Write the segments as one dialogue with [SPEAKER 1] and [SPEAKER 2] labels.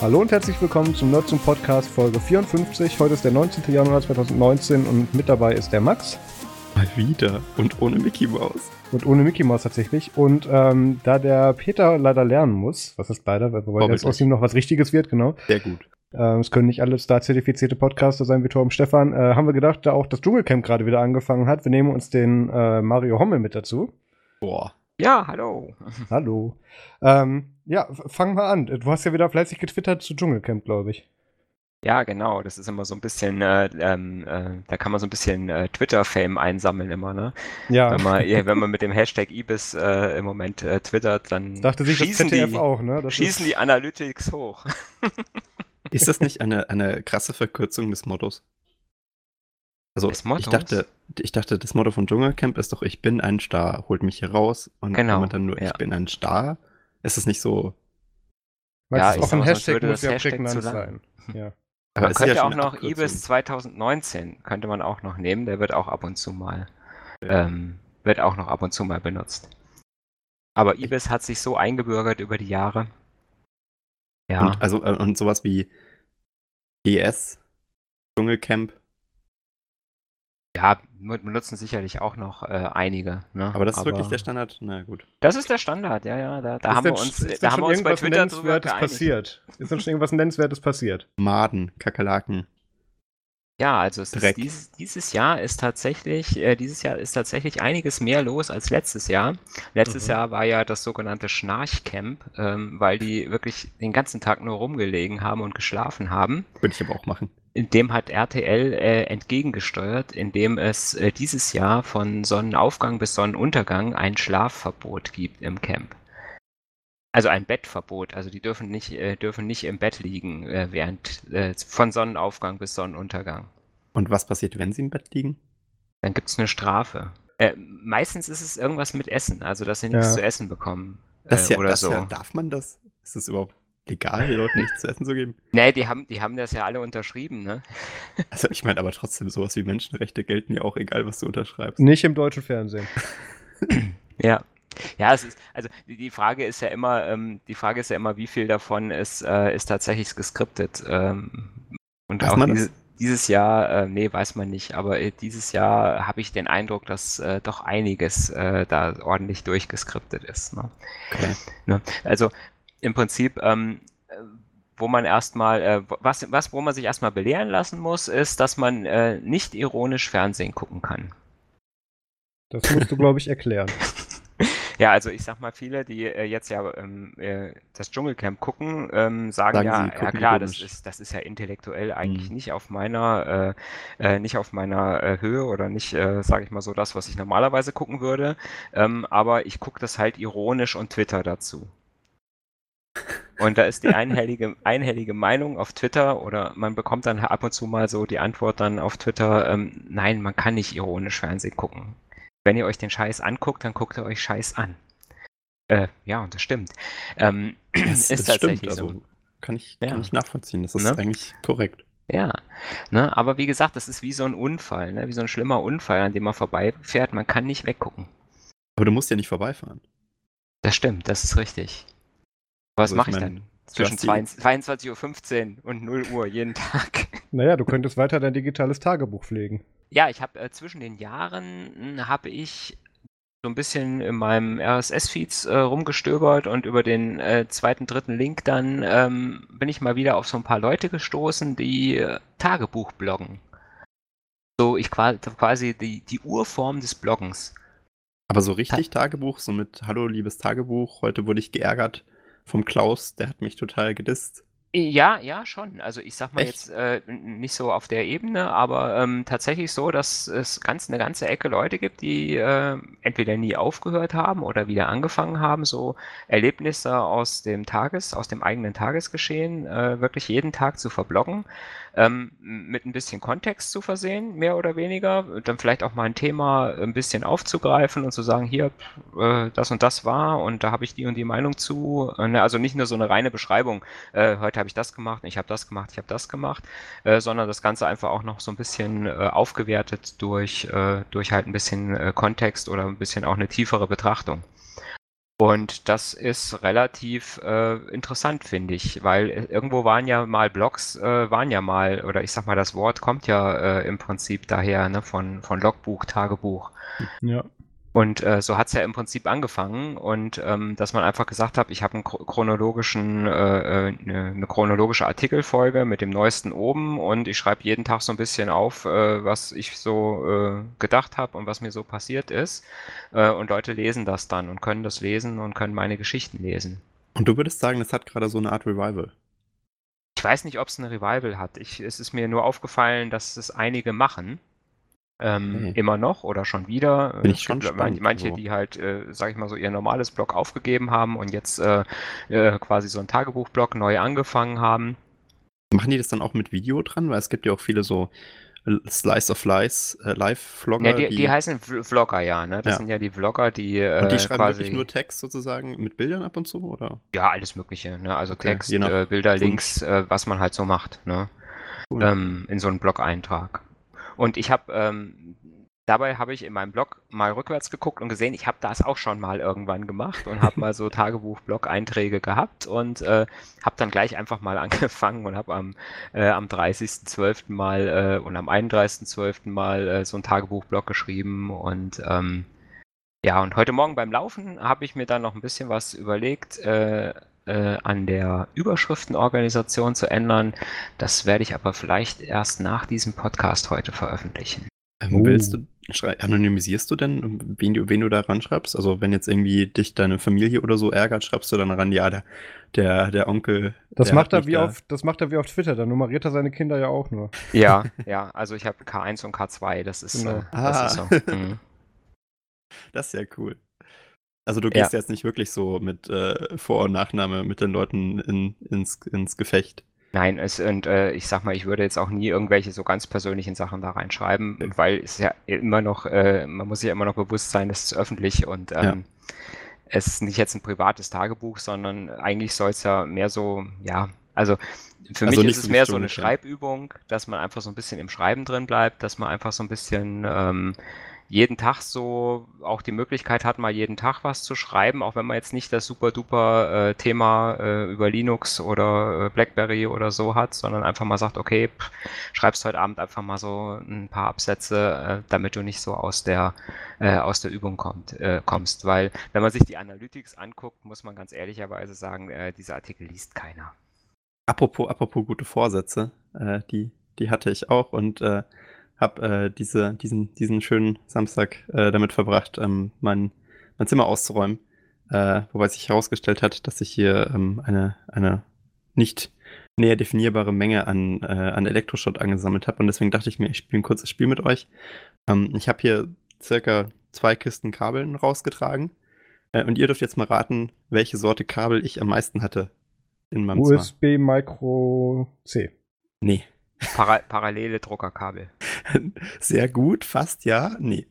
[SPEAKER 1] Hallo und herzlich willkommen zum Nerd zum Podcast Folge 54. Heute ist der 19. Januar 2019 und mit dabei ist der Max.
[SPEAKER 2] Mal wieder und ohne Mickey Mouse.
[SPEAKER 1] Und ohne Mickey Mouse tatsächlich. Und ähm, da der Peter leider lernen muss, was ist leider, wobei jetzt aus ihm noch was Richtiges wird, genau.
[SPEAKER 2] Sehr gut.
[SPEAKER 1] Ähm, es können nicht alle Star-zertifizierte Podcaster sein wie Torben Stefan. Äh, haben wir gedacht, da auch das Dschungelcamp gerade wieder angefangen hat, wir nehmen uns den äh, Mario Hommel mit dazu.
[SPEAKER 2] Boah.
[SPEAKER 3] Ja, hallo.
[SPEAKER 1] Hallo. Ähm, ja, fang mal an. Du hast ja wieder fleißig getwittert zu Dschungelcamp, glaube ich.
[SPEAKER 3] Ja, genau. Das ist immer so ein bisschen, äh, ähm, äh, da kann man so ein bisschen äh, Twitter-Fame einsammeln immer, ne?
[SPEAKER 1] Ja.
[SPEAKER 3] Wenn man, wenn man mit dem Hashtag Ibis äh, im Moment äh, twittert, dann
[SPEAKER 1] Dachte sich
[SPEAKER 3] schießen,
[SPEAKER 1] das ZDF
[SPEAKER 3] die,
[SPEAKER 1] auch, ne? Das
[SPEAKER 3] schießen die Analytics hoch.
[SPEAKER 2] Ist das nicht eine, eine krasse Verkürzung des Mottos? Also ich dachte, ich dachte, das Motto von Dschungelcamp ist doch, ich bin ein Star, holt mich hier raus. Und
[SPEAKER 3] Genau,
[SPEAKER 2] wenn man dann nur,
[SPEAKER 3] ja.
[SPEAKER 2] ich bin ein Star, ist es nicht so.
[SPEAKER 1] Max,
[SPEAKER 3] Ja,
[SPEAKER 1] ist
[SPEAKER 3] ich
[SPEAKER 1] auch ein Hashtag
[SPEAKER 3] würde
[SPEAKER 1] muss
[SPEAKER 3] das
[SPEAKER 1] ja
[SPEAKER 3] Hashtag
[SPEAKER 1] prägnant
[SPEAKER 3] zu lang.
[SPEAKER 1] sein. Ja.
[SPEAKER 2] Aber
[SPEAKER 3] Man
[SPEAKER 2] es ist ja
[SPEAKER 3] könnte
[SPEAKER 2] schon
[SPEAKER 3] auch noch
[SPEAKER 2] Abkürzung.
[SPEAKER 3] Ibis 2019, könnte man auch noch nehmen, der wird auch ab und zu mal,
[SPEAKER 2] Ja.
[SPEAKER 3] ähm, wird auch noch ab und zu mal benutzt. Aber Ibis hat sich so eingebürgert über die Jahre. Ja.
[SPEAKER 2] Und, also, äh, und sowas wie GS, Dschungelcamp,
[SPEAKER 3] Ja, benutzen sicherlich auch noch äh, einige. Ne?
[SPEAKER 2] aber das ist wirklich der Standard? Na gut.
[SPEAKER 3] Das ist der Standard, ja, ja. Da, da haben
[SPEAKER 1] denn-
[SPEAKER 3] wir uns,
[SPEAKER 1] ist
[SPEAKER 3] da haben wir uns bei
[SPEAKER 1] irgendwas
[SPEAKER 3] Twitter drüber
[SPEAKER 1] Nennenswertes passiert? Ist denn schon irgendwas Nennenswertes passiert?
[SPEAKER 2] Maden, Kakerlaken.
[SPEAKER 3] Ja, also es ist
[SPEAKER 2] Dreck.
[SPEAKER 3] dieses, dieses Jahr ist tatsächlich, äh, dieses Jahr ist tatsächlich einiges mehr los als letztes Jahr. Letztes
[SPEAKER 1] Mhm.
[SPEAKER 3] Jahr war ja das sogenannte Schnarchcamp, ähm, weil die wirklich den ganzen Tag nur rumgelegen haben und geschlafen haben.
[SPEAKER 2] Würde ich aber auch machen.
[SPEAKER 3] Dem hat RTL äh, entgegengesteuert, indem es äh, dieses Jahr von Sonnenaufgang bis Sonnenuntergang ein Schlafverbot gibt im Camp. Also ein Bettverbot, also die dürfen nicht, äh, dürfen nicht im Bett liegen äh, während äh, von Sonnenaufgang bis Sonnenuntergang.
[SPEAKER 2] Und was passiert, wenn sie im Bett liegen?
[SPEAKER 3] Dann gibt es eine Strafe. Äh, meistens ist es irgendwas mit Essen, also dass sie nichts
[SPEAKER 1] Ja.
[SPEAKER 3] zu essen bekommen
[SPEAKER 2] Das
[SPEAKER 3] äh,
[SPEAKER 2] ja,
[SPEAKER 3] oder
[SPEAKER 2] das
[SPEAKER 3] so.
[SPEAKER 2] ja, darf man das? Ist es überhaupt legal, den Leuten nichts zu essen zu geben?
[SPEAKER 3] Nee, die haben, die haben das ja alle unterschrieben, ne?
[SPEAKER 2] Also ich meine aber trotzdem, sowas wie Menschenrechte gelten ja auch, egal was du unterschreibst.
[SPEAKER 1] Nicht im deutschen Fernsehen.
[SPEAKER 3] Ja. Ja, es ist, also die, Frage ist ja immer, ähm, die Frage ist ja immer, wie viel davon ist, äh, ist tatsächlich geskriptet. Ähm, und
[SPEAKER 2] Weiß
[SPEAKER 3] auch diese, dieses Jahr, äh, nee, weiß man nicht, aber äh, dieses Jahr habe ich den Eindruck, dass äh, doch einiges äh, da ordentlich durchgeskriptet ist. Ne?
[SPEAKER 2] Okay.
[SPEAKER 3] Ne? Also im Prinzip, ähm, äh, wo man erstmal, äh, was, was, wo man sich erstmal belehren lassen muss, ist, dass man äh, nicht ironisch Fernsehen gucken kann.
[SPEAKER 1] Das musst du, glaube ich, erklären.
[SPEAKER 3] Ja, also ich sag mal, viele, die äh, jetzt ja ähm, äh, das Dschungelcamp gucken, ähm, sagen,
[SPEAKER 2] Sagen
[SPEAKER 3] ja,
[SPEAKER 2] sie,
[SPEAKER 3] ja
[SPEAKER 2] gucken
[SPEAKER 3] klar, das ist, das ist ja intellektuell eigentlich
[SPEAKER 2] Mhm.
[SPEAKER 3] nicht auf meiner, äh, äh, nicht auf meiner äh, Höhe oder nicht, äh, sage ich mal so, das, was ich normalerweise gucken würde. Ähm, aber ich gucke das halt ironisch und Twitter dazu. Und da ist die einhellige, einhellige Meinung auf Twitter oder man bekommt dann ab und zu mal so die Antwort dann auf Twitter, ähm, nein, man kann nicht ironisch Fernsehen gucken. Wenn ihr euch den Scheiß anguckt, dann guckt ihr euch Scheiß an. Äh, ja, und das stimmt. Ähm,
[SPEAKER 2] Das,
[SPEAKER 3] ist
[SPEAKER 2] das
[SPEAKER 3] tatsächlich
[SPEAKER 2] stimmt,
[SPEAKER 3] so.
[SPEAKER 2] also kann ich,
[SPEAKER 3] Ja.
[SPEAKER 2] kann ich nachvollziehen. Das ist
[SPEAKER 3] Ne?
[SPEAKER 2] eigentlich korrekt.
[SPEAKER 3] Ja, ne, aber wie gesagt, das ist wie so ein Unfall, ne, wie so ein schlimmer Unfall, an dem man vorbeifährt. Man kann nicht weggucken.
[SPEAKER 2] Aber du musst ja nicht vorbeifahren.
[SPEAKER 3] Das stimmt, das ist richtig. Was
[SPEAKER 2] Also ich
[SPEAKER 3] mache ich,
[SPEAKER 2] mein,
[SPEAKER 3] dann? Zwischen
[SPEAKER 2] hast die-
[SPEAKER 3] 22.15 Uhr und 0 Uhr jeden Tag.
[SPEAKER 1] Naja, du könntest weiter dein digitales Tagebuch pflegen.
[SPEAKER 3] Ja, ich habe äh, zwischen den Jahren habe ich so ein bisschen in meinem RSS-Feeds äh, rumgestöbert und über den äh, zweiten, dritten Link dann ähm, bin ich mal wieder auf so ein paar Leute gestoßen, die äh, Tagebuch bloggen. So, ich qua- quasi die, die Urform des Bloggens.
[SPEAKER 2] Aber so richtig Tagebuch, so mit Hallo, liebes Tagebuch, heute wurde ich geärgert vom Klaus, der hat mich total gedisst.
[SPEAKER 3] Ja, ja, schon. Also ich sag mal
[SPEAKER 2] Echt?
[SPEAKER 3] jetzt äh, nicht so auf der Ebene, aber ähm, tatsächlich so, dass es ganz eine ganze Ecke Leute gibt, die äh, entweder nie aufgehört haben oder wieder angefangen haben, so Erlebnisse aus dem Tages, aus dem eigenen Tagesgeschehen äh, wirklich jeden Tag zu verbloggen, ähm, mit ein bisschen Kontext zu versehen, mehr oder weniger, dann vielleicht auch mal ein Thema ein bisschen aufzugreifen und zu sagen, hier, äh, das und das war und da habe ich die und die Meinung zu. Äh, ne, Also nicht nur so eine reine Beschreibung, äh, heute habe ich das gemacht, ich habe das gemacht, ich habe das gemacht, äh, sondern das Ganze einfach auch noch so ein bisschen äh, aufgewertet durch, äh, durch halt ein bisschen Kontext oder ein bisschen auch eine tiefere Betrachtung. Und das ist relativ äh, interessant, finde ich, weil irgendwo waren ja mal Blogs, äh, waren ja mal, oder ich sag mal, das Wort kommt ja äh, im Prinzip daher, ne, von, von Logbuch, Tagebuch.
[SPEAKER 1] Ja.
[SPEAKER 3] Und äh, so hat's ja im Prinzip angefangen und ähm, dass man einfach gesagt hat, ich habe einen chronologischen, äh, äh, ne, eine chronologische Artikelfolge mit dem neuesten oben und ich schreibe jeden Tag so ein bisschen auf, äh, was ich so äh, gedacht habe und was mir so passiert ist. Äh, und Leute lesen das dann und können das lesen und können meine Geschichten lesen.
[SPEAKER 2] Und du würdest sagen, das hat gerade so eine Art Revival.
[SPEAKER 3] Ich weiß nicht, ob es eine Revival hat. Ich, es ist mir nur aufgefallen, dass es einige machen. Ähm,
[SPEAKER 2] Okay.
[SPEAKER 3] Immer noch oder schon wieder.
[SPEAKER 2] Bin
[SPEAKER 3] Äh,
[SPEAKER 2] ich schon spannend,
[SPEAKER 3] manche,
[SPEAKER 2] so.
[SPEAKER 3] die halt, äh, sag ich mal so, ihr normales Blog aufgegeben haben und jetzt äh, äh, quasi so ein Tagebuchblog neu angefangen haben.
[SPEAKER 2] Machen die das dann auch mit Video dran? Weil es gibt ja auch viele so äh, Slice of Lies, äh, Live-Vlogger.
[SPEAKER 3] Ja, die, die heißen Vl- Vlogger, ja, ne? Das
[SPEAKER 2] Ja.
[SPEAKER 3] sind ja die Vlogger, die, äh,
[SPEAKER 2] und die schreiben
[SPEAKER 3] quasi,
[SPEAKER 2] wirklich nur Text sozusagen mit Bildern ab und zu, oder?
[SPEAKER 3] ja, alles Mögliche, ne? Also
[SPEAKER 2] Okay,
[SPEAKER 3] Text, äh, Bilder. Links, äh, was man halt so macht, ne?
[SPEAKER 2] Cool.
[SPEAKER 3] ähm, in so einen Blog-Eintrag. Und ich habe, ähm, dabei habe ich in meinem Blog mal rückwärts geguckt und gesehen, ich habe das auch schon mal irgendwann gemacht und habe mal so Tagebuch-Blog-Einträge gehabt und äh, habe dann gleich einfach mal angefangen und habe am, äh, am 30.12. mal äh, und am 31.12. mal äh, so ein Tagebuch-Blog geschrieben und ähm, ja, und heute Morgen beim Laufen habe ich mir dann noch ein bisschen was überlegt, äh, äh, an der Überschriftenorganisation zu ändern. Das werde ich aber vielleicht erst nach diesem Podcast heute veröffentlichen.
[SPEAKER 2] Ähm,
[SPEAKER 1] Oh.
[SPEAKER 2] Willst du, anonymisierst du denn, wen du, wen du da ranschreibst? Also wenn jetzt irgendwie dich deine Familie oder so ärgert, schreibst du dann ran, ja, der, der, der Onkel.
[SPEAKER 1] Das
[SPEAKER 2] der
[SPEAKER 1] macht er wie
[SPEAKER 2] da-
[SPEAKER 1] auf, das macht er wie auf Twitter, da nummeriert er seine Kinder ja auch nur.
[SPEAKER 3] Ja, ja, also ich habe K1 und K2, das ist,
[SPEAKER 1] Genau.
[SPEAKER 3] äh, das
[SPEAKER 2] Ah.
[SPEAKER 3] ist so. Mhm.
[SPEAKER 2] Das ist ja cool. Also du gehst jetzt nicht wirklich so mit äh, Vor- und Nachname mit den Leuten in, ins, ins Gefecht.
[SPEAKER 3] Nein, es, und äh, ich sag mal, ich würde jetzt auch nie irgendwelche so ganz persönlichen Sachen da reinschreiben,
[SPEAKER 2] Okay.
[SPEAKER 3] weil es ja immer noch, äh, man muss sich ja immer noch bewusst sein, es ist öffentlich und ähm,
[SPEAKER 2] Ja.
[SPEAKER 3] es ist nicht jetzt ein privates Tagebuch, sondern eigentlich soll es ja mehr so, ja, also für
[SPEAKER 2] Also
[SPEAKER 3] mich ist es mehr so eine. Schreibübung, dass man einfach so ein bisschen im Schreiben drin bleibt, dass man einfach so ein bisschen ähm, jeden Tag so auch die Möglichkeit hat, mal jeden Tag was zu schreiben, auch wenn man jetzt nicht das super duper äh, Thema äh, über Linux oder äh, Blackberry oder so hat, sondern einfach mal sagt, okay, pff, schreibst heute Abend einfach mal so ein paar Absätze, äh, damit du nicht so aus der äh, aus der Übung kommt, äh, kommst, weil wenn man sich die Analytics anguckt, muss man ganz ehrlicherweise sagen, äh, diese Artikel liest keiner.
[SPEAKER 2] Apropos, apropos gute Vorsätze, äh, die, die hatte ich auch und äh, habe äh, diese, diesen, diesen schönen Samstag äh, damit verbracht, ähm, mein, mein Zimmer auszuräumen. Äh, wobei sich herausgestellt hat, dass ich hier ähm, eine, eine nicht näher definierbare Menge an, äh, an Elektroschrott angesammelt habe. Und deswegen dachte ich mir, ich spiele ein kurzes Spiel mit euch. Ähm, ich habe hier circa zwei Kisten Kabeln rausgetragen. Äh, und ihr dürft jetzt mal raten, welche Sorte Kabel ich am meisten hatte in meinem Zimmer.
[SPEAKER 1] USB Micro C.
[SPEAKER 2] Nee.
[SPEAKER 3] Para parallele Druckerkabel.
[SPEAKER 2] Sehr gut, fast ja. Nee.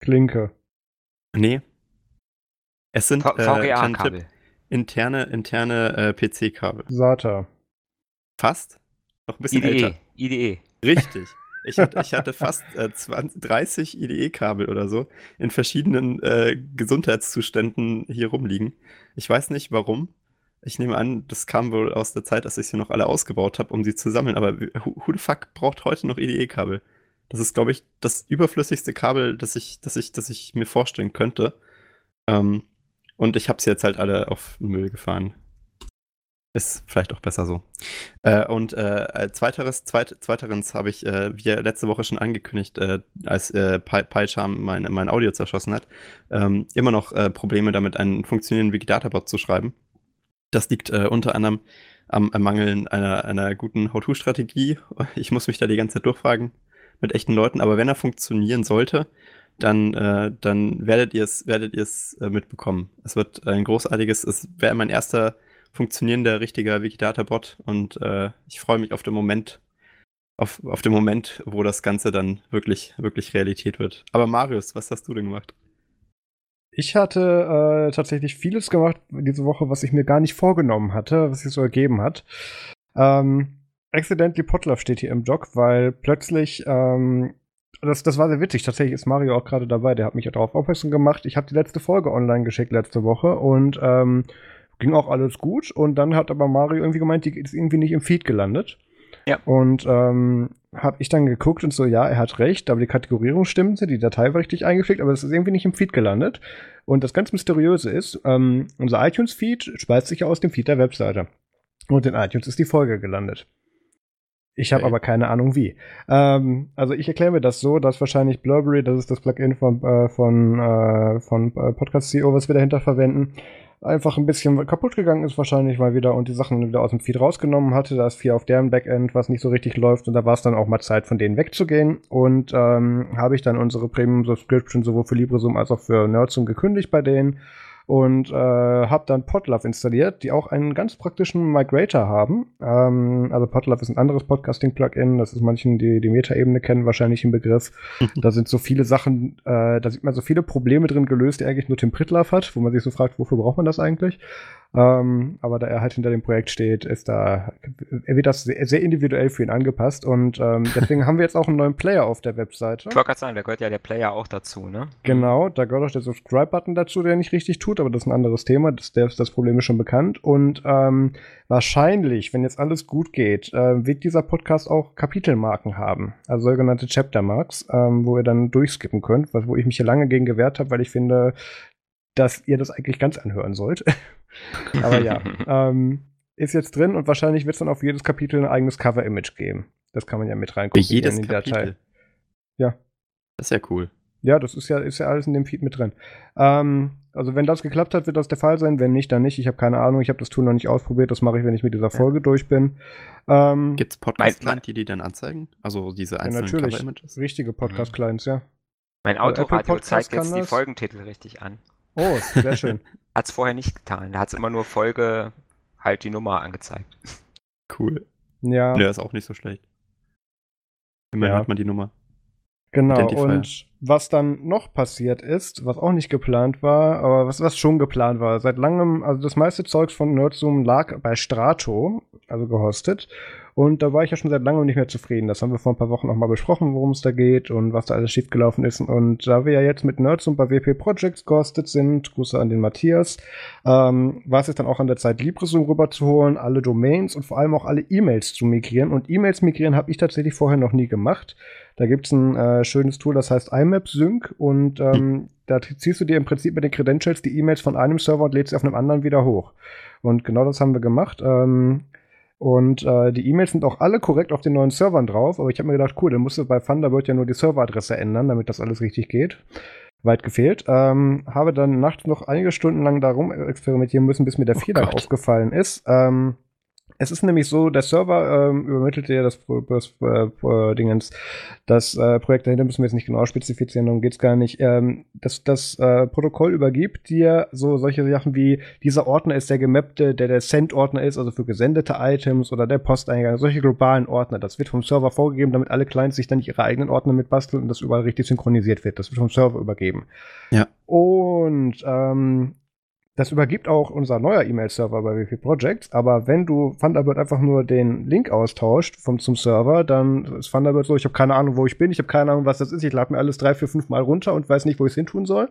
[SPEAKER 1] Klinke.
[SPEAKER 2] Nee. Es sind äh,
[SPEAKER 3] VGA-Kabel.
[SPEAKER 2] Tipp, interne, interne äh, PC-Kabel.
[SPEAKER 1] SATA.
[SPEAKER 2] Fast? Noch ein bisschen
[SPEAKER 3] IDE.
[SPEAKER 2] älter.
[SPEAKER 3] IDE.
[SPEAKER 2] Richtig. Ich hatte, ich hatte fast äh, 20, 30 IDE-Kabel oder so in verschiedenen äh, Gesundheitszuständen hier rumliegen. Ich weiß nicht warum. Ich nehme an, das kam wohl aus der Zeit, dass ich sie noch alle ausgebaut habe, um sie zu sammeln. Aber who, the fuck braucht heute noch IDE-Kabel? Das ist, glaube ich, das überflüssigste Kabel, das ich, das ich, das ich mir vorstellen könnte. Ähm, und ich habe sie jetzt halt alle auf Müll gefahren. Ist vielleicht auch besser so. Äh, und äh, als zweiteres, zweit, zweiterens habe ich, äh, wie letzte Woche schon angekündigt, äh, als äh, PyCharm mein, mein Audio zerschossen hat, ähm, immer noch äh, Probleme damit, einen funktionierenden Wikidata-Bot zu schreiben. Das liegt äh, unter anderem am Ermangeln einer, einer guten How-To-Strategie. Ich muss mich da die ganze Zeit durchfragen mit echten Leuten, aber wenn er funktionieren sollte, dann, äh, dann werdet ihr es werdet äh, mitbekommen. Es wird ein großartiges, es wäre mein erster funktionierender richtiger Wikidata-Bot und äh, ich freue mich auf den Moment, auf, auf den Moment, wo das Ganze dann wirklich, wirklich Realität wird. Aber Marius, was hast du denn gemacht?
[SPEAKER 1] Ich hatte äh, tatsächlich vieles gemacht diese Woche, was ich mir gar nicht vorgenommen hatte, was sich so ergeben hat. Ähm, Accidentally Potluck steht hier im Blog, weil plötzlich ähm, das, das war sehr witzig. Tatsächlich ist Mario auch gerade dabei. Der hat mich darauf aufmerksam gemacht. Ich habe die letzte Folge online geschickt letzte Woche und ähm, ging auch alles gut. Und dann hat aber Mario irgendwie gemeint, die ist irgendwie nicht im Feed gelandet.
[SPEAKER 3] Ja.
[SPEAKER 1] Und ähm, habe ich dann geguckt und so, ja, er hat recht, aber die Kategorierung stimmte, die Datei war richtig eingepflegt, aber es ist irgendwie nicht im Feed gelandet. Und das ganz Mysteriöse ist, ähm, unser iTunes-Feed speist sich ja aus dem Feed der Webseite. Und in iTunes ist die Folge gelandet. Ich habe
[SPEAKER 2] Okay.
[SPEAKER 1] aber keine Ahnung wie. Ähm, also ich erkläre mir das so, dass wahrscheinlich Blurberry, das ist das Plugin von, äh, von, äh, von äh, Podcast CEO, was wir dahinter verwenden, einfach ein bisschen kaputt gegangen ist wahrscheinlich mal wieder und die Sachen wieder aus dem Feed rausgenommen hatte. Da ist viel auf deren Backend, was nicht so richtig läuft und da war es dann auch mal Zeit, von denen wegzugehen. Und ähm, habe ich dann unsere Premium Subscription sowohl für LibreZoom als auch für Nerdzoom gekündigt bei denen und äh, habe dann Podlove installiert, die auch einen ganz praktischen Migrator haben. Ähm, also Podlove ist ein anderes Podcasting-Plugin, das ist manchen, die die Metaebene kennen, wahrscheinlich im Begriff. da sind so viele Sachen, äh, da sieht man so viele Probleme drin gelöst, die eigentlich nur Tim Pritlove hat, wo man sich so fragt, wofür braucht man das eigentlich? Ähm, aber da er halt hinter dem Projekt steht, ist da, er wird das sehr, sehr individuell für ihn angepasst und ähm, deswegen haben wir jetzt auch einen neuen Player auf der Webseite.
[SPEAKER 3] Ich wollte gerade sagen, da gehört ja der Player auch dazu, ne?
[SPEAKER 1] Genau, da gehört auch der Subscribe-Button dazu, der nicht richtig tut, aber das ist ein anderes Thema. Das, das Problem ist schon bekannt. Und ähm, wahrscheinlich, wenn jetzt alles gut geht, äh, wird dieser Podcast auch Kapitelmarken haben, also sogenannte Chapter-Marks, ähm, wo ihr dann durchskippen könnt, wo ich mich hier lange gegen gewehrt habe, weil ich finde, dass ihr das eigentlich ganz anhören sollt. aber ja, ähm, ist jetzt drin und wahrscheinlich wird es dann auf jedes Kapitel ein eigenes Cover-Image geben. Das kann man ja mit
[SPEAKER 2] Für
[SPEAKER 1] reingucken
[SPEAKER 2] jedes
[SPEAKER 1] in die
[SPEAKER 2] Kapitel.
[SPEAKER 1] Ja.
[SPEAKER 2] Das ist ja cool.
[SPEAKER 1] Ja, das ist ja, ist ja alles in dem Feed mit drin. Ähm, also wenn das geklappt hat, wird das der Fall sein. Wenn nicht, dann nicht. Ich habe keine Ahnung. Ich habe das Tool noch nicht ausprobiert. Das mache ich, wenn ich mit dieser Folge durch bin. Ähm,
[SPEAKER 2] Gibt es Podcast-Client, die die dann anzeigen? Also diese
[SPEAKER 1] ja,
[SPEAKER 2] einzelnen
[SPEAKER 1] natürlich.
[SPEAKER 2] Cover-Images?
[SPEAKER 1] Richtige Podcast-Clients, ja.
[SPEAKER 3] Mein
[SPEAKER 1] Also Apple
[SPEAKER 3] Autoradio
[SPEAKER 1] Podcast
[SPEAKER 3] zeigt jetzt die. Folgentitel richtig an.
[SPEAKER 1] Oh, sehr schön.
[SPEAKER 3] Hat es vorher nicht getan. Da hat es immer nur Folge, halt die Nummer angezeigt.
[SPEAKER 2] Cool.
[SPEAKER 1] Ja,
[SPEAKER 2] Ja, ist auch nicht so schlecht. Immerhin
[SPEAKER 1] Ja.
[SPEAKER 2] hat man die Nummer.
[SPEAKER 1] Genau. Und was dann noch passiert ist, was auch nicht geplant war, aber was, was schon geplant war, seit langem, also das meiste Zeugs von Nerdzoom lag bei Strato, also gehostet. Und da war ich ja schon seit langem nicht mehr zufrieden. Das haben wir vor ein paar Wochen auch mal besprochen, worum es da geht und was da alles schiefgelaufen ist. Und da wir ja jetzt mit Nerdzoom bei WP Projects gehostet sind, Grüße an den Matthias, ähm, war es jetzt dann auch an der Zeit, LibreZoom rüberzuholen, alle Domains und vor allem auch alle E-Mails zu migrieren. Und E-Mails migrieren habe ich tatsächlich vorher noch nie gemacht. Da gibt es ein äh, schönes Tool, das heißt IMAP Sync und ähm, da ziehst du dir im Prinzip mit den Credentials die E-Mails von einem Server und lädst sie auf einem anderen wieder hoch. Und genau das haben wir gemacht. Ähm, und äh, die E-Mails sind auch alle korrekt auf den neuen Servern drauf, aber ich habe mir gedacht, cool, dann musst du bei Thunderbird ja nur die Serveradresse ändern, damit das alles richtig geht. Weit gefehlt. Ähm, habe dann nachts noch einige Stunden lang darum experimentieren müssen, bis mir der
[SPEAKER 2] Oh
[SPEAKER 1] Fehler
[SPEAKER 2] Gott.
[SPEAKER 1] aufgefallen ist. Ähm, es ist nämlich so, der Server ähm, übermittelt dir das, das äh, Pro- Dingens, das äh, Projekt dahinter müssen wir jetzt nicht genau spezifizieren, darum geht's gar nicht. Ähm, das das äh, Protokoll übergibt dir so solche Sachen wie, dieser Ordner ist der gemappte, der der Send-Ordner ist, also für gesendete Items oder der Posteingang, solche globalen Ordner. Das wird vom Server vorgegeben, damit alle Clients sich dann nicht ihre eigenen Ordner mitbasteln und das überall richtig synchronisiert wird. Das wird vom Server übergeben.
[SPEAKER 2] Ja.
[SPEAKER 1] Und ähm, das übergibt auch unser neuer E-Mail-Server bei WP Projects, aber wenn du Thunderbird einfach nur den Link austauscht vom, zum Server, dann ist Thunderbird so, ich habe keine Ahnung, wo ich bin, ich habe keine Ahnung, was das ist, ich lade mir alles drei, vier, fünf Mal runter und weiß nicht, wo ich es hin tun soll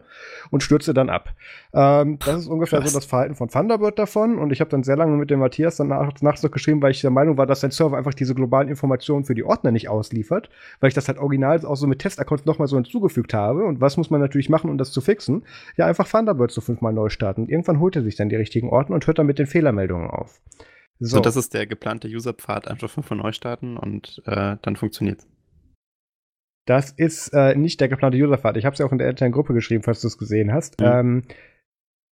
[SPEAKER 1] und stürze dann ab. Ähm, das ist ungefähr
[SPEAKER 2] Krass.
[SPEAKER 1] so das Verhalten von Thunderbird davon und ich habe dann sehr lange mit dem Matthias dann nach, nachts noch geschrieben, weil ich der Meinung war, dass sein Server einfach diese globalen Informationen für die Ordner nicht ausliefert, weil ich das halt original auch so mit Testaccounts nochmal so hinzugefügt habe und was muss man natürlich machen, um das zu fixen? Ja, einfach Thunderbird so fünfmal neu starten. Irgendwann holt er sich dann die richtigen Ordner und hört dann mit den Fehlermeldungen auf.
[SPEAKER 2] So, das ist der geplante Userpfad, einfach von, neu starten und äh, dann funktioniert
[SPEAKER 1] Das ist äh, nicht der geplante Userpfad. Ich habe es ja auch in der internen Gruppe geschrieben, falls du es gesehen hast.
[SPEAKER 2] Mhm.
[SPEAKER 1] Ähm,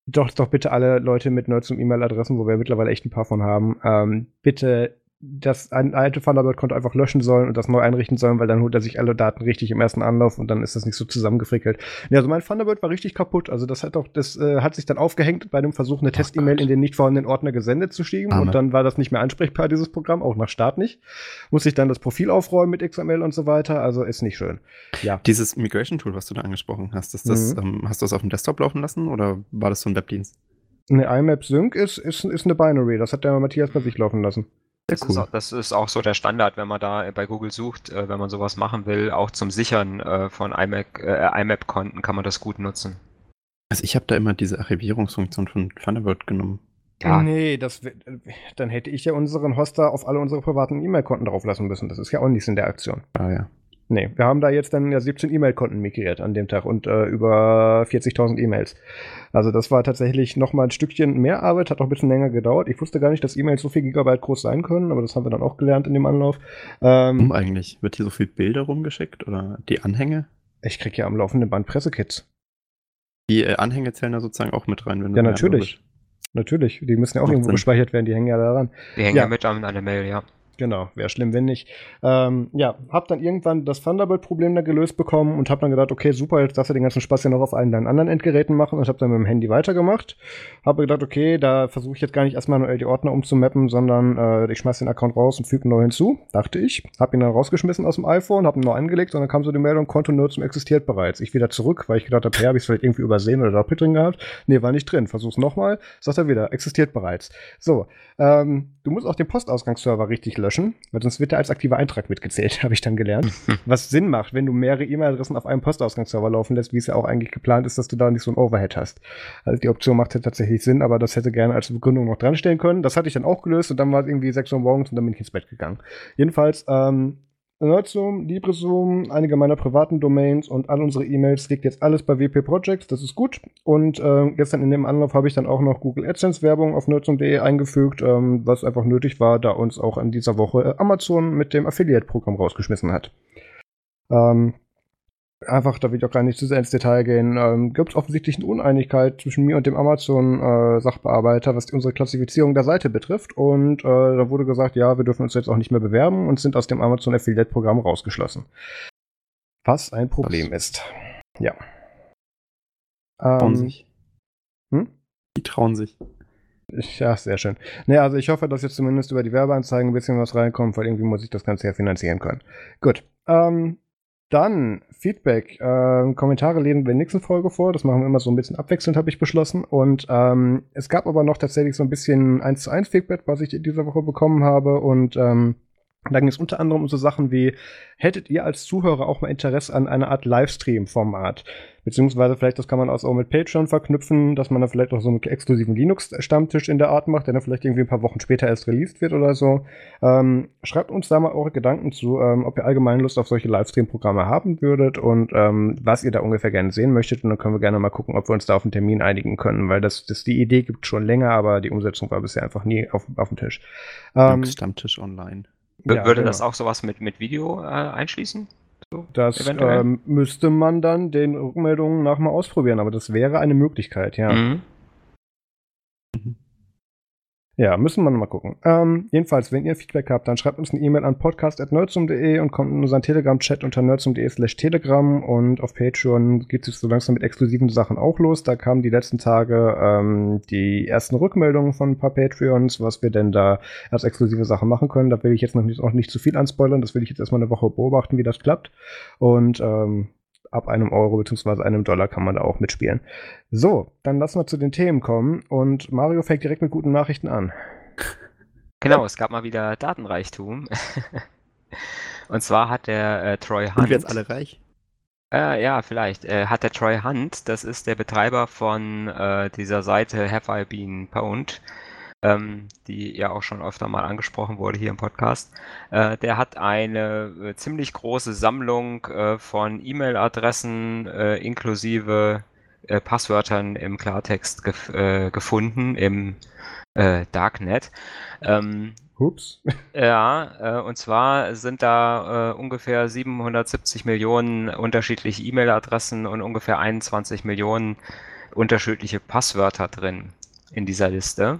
[SPEAKER 1] doch, doch bitte alle Leute mit Nerds und E-Mail-Adressen, wo wir mittlerweile echt ein paar von haben, ähm, bitte das alte Thunderbird-Konto einfach löschen sollen und das neu einrichten sollen, weil dann holt er sich alle Daten richtig im ersten Anlauf und dann ist das nicht so zusammengefrickelt. Ja, also mein Thunderbird war richtig kaputt. Also das hat doch, das äh, hat sich dann aufgehängt bei einem Versuch, eine Test-E-Mail
[SPEAKER 2] Gott.
[SPEAKER 1] in den nicht vorhandenen Ordner gesendet zu schieben
[SPEAKER 2] Arme.
[SPEAKER 1] und dann war das nicht mehr ansprechbar, dieses Programm, auch nach Start nicht. Muss ich dann das Profil aufräumen mit XML und so weiter. Also ist nicht schön. Ja.
[SPEAKER 2] Dieses Migration-Tool, was du da angesprochen hast, ist das,
[SPEAKER 1] Mhm.
[SPEAKER 2] ähm, hast du das auf dem Desktop laufen lassen oder war das so ein Webdienst?
[SPEAKER 1] Eine IMAP Sync ist, ist, ist eine Binary. Das hat der Matthias bei sich laufen lassen.
[SPEAKER 3] Das, cool. ist, auch, das, ist, auch so der Standard, wenn man da bei Google sucht, äh, wenn man sowas machen will. Auch zum Sichern äh, von iMac, äh, IMAP-Konten kann man das gut nutzen.
[SPEAKER 2] Also ich habe da immer diese Archivierungsfunktion von Thunderbird genommen.
[SPEAKER 1] Ja. Nee, das, dann hätte ich ja unseren Hoster auf alle unsere privaten E-Mail-Konten drauf lassen müssen. Das ist ja auch nichts in der Aktion.
[SPEAKER 2] Ah ja.
[SPEAKER 1] Nee, wir haben da jetzt dann ja 17 E-Mail-Konten migriert an dem Tag und äh, über 40.000 E-Mails. Also das war tatsächlich noch mal ein Stückchen mehr Arbeit, hat auch ein bisschen länger gedauert. Ich wusste gar nicht, dass E-Mails so viel Gigabyte groß sein können, aber das haben wir dann auch gelernt in dem Anlauf.
[SPEAKER 2] Ähm, Warum eigentlich? Wird hier so viel Bilder rumgeschickt oder die Anhänge?
[SPEAKER 1] Ich krieg ja am laufenden Band Pressekits.
[SPEAKER 2] Die äh, Anhänge zählen da sozusagen auch mit rein,
[SPEAKER 1] wenn du Ja, natürlich. Natürlich. Die müssen ja auch Macht irgendwo Sinn. gespeichert werden, die hängen ja daran.
[SPEAKER 3] Die hängen ja, ja mit an einer Mail, ja.
[SPEAKER 1] Genau, wäre schlimm, wenn nicht. Ähm, ja, hab dann irgendwann das Thunderbird-Problem da gelöst bekommen und hab dann gedacht, okay, super, jetzt darfst du den ganzen Spaß ja noch auf allen deinen anderen Endgeräten machen und hab dann mit dem Handy weitergemacht. Habe gedacht, okay, da versuche ich jetzt gar nicht erstmal nur die Ordner umzumappen, sondern äh, ich schmeiß den Account raus und füge neuen hinzu, dachte ich. Hab ihn dann rausgeschmissen aus dem iPhone, hab ihn neu angelegt und dann kam so die Meldung, Konto nur zum existiert bereits. Ich wieder zurück, weil ich gedacht habe, hey, hab ich vielleicht irgendwie übersehen oder doppelt drin gehabt. Nee, war nicht drin. Versuch's nochmal, sagt er wieder, existiert bereits. So, ähm, du musst auch den Postausgangsserver richtig löschen, weil sonst wird er als aktiver Eintrag mitgezählt, habe ich dann gelernt. Was Sinn macht, wenn du mehrere E-Mail-Adressen auf einem Postausgangsserver laufen lässt, wie es ja auch eigentlich geplant ist, dass du da nicht so ein Overhead hast. Also die Option macht ja tatsächlich Sinn, aber das hätte gerne als Begründung noch dranstellen können. Das hatte ich dann auch gelöst und dann war es irgendwie 6 Uhr morgens und dann bin ich ins Bett gegangen. Jedenfalls, ähm, Nerdzoom, LibreZoom, einige meiner privaten Domains und all unsere E-Mails liegt jetzt alles bei WP Projects, das ist gut. Und äh, gestern in dem Anlauf habe ich dann auch noch Google AdSense Werbung auf nerdzoom.de eingefügt, ähm, was einfach nötig war, da uns auch in dieser Woche äh, Amazon mit dem Affiliate-Programm rausgeschmissen hat. Ähm, einfach, da will ich auch gar nicht zu sehr ins Detail gehen, ähm, gibt es offensichtlich eine Uneinigkeit zwischen mir und dem Amazon-Sachbearbeiter, äh, was unsere Klassifizierung der Seite betrifft. Und äh, da wurde gesagt, ja, wir dürfen uns jetzt auch nicht mehr bewerben und sind aus dem Amazon Affiliate-Programm rausgeschlossen. Was ein Problem was? ist. Ja.
[SPEAKER 2] Trauen ähm, sich. Hm? Die trauen sich.
[SPEAKER 1] Ja, sehr schön. Naja, also ich hoffe, dass jetzt zumindest über die Werbeanzeigen ein bisschen was reinkommt, weil irgendwie muss ich das Ganze ja finanzieren können. Gut. Ähm, dann Feedback. Äh, Kommentare lesen wir in der nächsten Folge vor. Das machen wir immer so ein bisschen abwechselnd, habe ich beschlossen. Und ähm, es gab aber noch tatsächlich so ein bisschen 1 zu 1 Feedback, was ich in dieser Woche bekommen habe. Und ähm, da ging es unter anderem um so Sachen wie, hättet ihr als Zuhörer auch mal Interesse an einer Art Livestream-Format? Beziehungsweise vielleicht, das kann man auch mit Patreon verknüpfen, dass man dann vielleicht auch so einen exklusiven Linux-Stammtisch in der Art macht, der dann vielleicht irgendwie ein paar Wochen später erst released wird oder so. Ähm, schreibt uns da mal eure Gedanken zu, ähm, ob ihr allgemein Lust auf solche Livestream-Programme haben würdet und ähm, was ihr da ungefähr gerne sehen möchtet. Und dann können wir gerne mal gucken, ob wir uns da auf einen Termin einigen können, weil das, das die Idee gibt schon länger, aber die Umsetzung war bisher einfach nie auf, auf dem Tisch.
[SPEAKER 2] Ähm, Stammtisch online.
[SPEAKER 3] Ja, Würde genau. das auch sowas mit, mit Video äh, einschließen?
[SPEAKER 1] So, das ähm, müsste man dann den Rückmeldungen nach mal ausprobieren, aber das wäre eine Möglichkeit, ja. Mhm. Ja, müssen wir mal gucken. Ähm, jedenfalls, wenn ihr Feedback habt, dann schreibt uns eine E-Mail an podcast.nerdsum.de und kommt in unseren Telegram-Chat unter nerdsum.de slash telegram und auf Patreon geht es so langsam mit exklusiven Sachen auch los. Da kamen die letzten Tage ähm, die ersten Rückmeldungen von ein paar Patreons, was wir denn da als exklusive Sachen machen können. Da will ich jetzt noch nicht, noch nicht zu viel anspoilern. Das will ich jetzt erstmal eine Woche beobachten, wie das klappt. Und ähm, ab einem Euro bzw. einem Dollar kann man da auch mitspielen. So, dann lassen wir zu den Themen kommen und Mario fängt direkt mit guten Nachrichten an.
[SPEAKER 3] Genau, es gab mal wieder Datenreichtum. und zwar hat der äh, Troy Hunt. Sind
[SPEAKER 2] wir jetzt alle reich?
[SPEAKER 3] Äh, ja, vielleicht. Äh, hat der Troy Hunt, das ist der Betreiber von äh, dieser Seite Have I Been Pwned, ähm, die ja auch schon öfter mal angesprochen wurde hier im Podcast. Äh, der hat eine äh, ziemlich große Sammlung äh, von E-Mail-Adressen äh, inklusive äh, Passwörtern im Klartext gef äh, gefunden im Darknet. Ähm,
[SPEAKER 1] Ups.
[SPEAKER 3] Ja, und zwar sind da ungefähr 770 Millionen unterschiedliche E-Mail-Adressen und ungefähr 21 Millionen unterschiedliche Passwörter drin in dieser Liste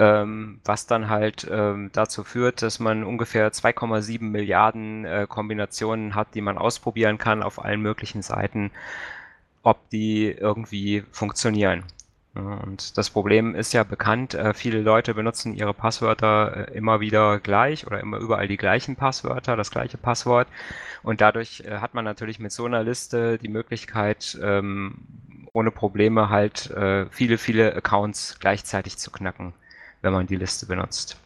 [SPEAKER 3] ähm, was dann halt ähm, dazu führt, dass man ungefähr 2,7 Milliarden äh, Kombinationen hat, die man ausprobieren kann auf allen möglichen Seiten, ob die irgendwie funktionieren. Und das Problem ist ja bekannt, äh, viele Leute benutzen ihre Passwörter äh, immer wieder gleich oder immer überall die gleichen Passwörter, das gleiche Passwort. Und dadurch äh, hat man natürlich mit so einer Liste die Möglichkeit, ähm, ohne Probleme halt viele, viele Accounts gleichzeitig zu knacken wenn man die Liste benutzt.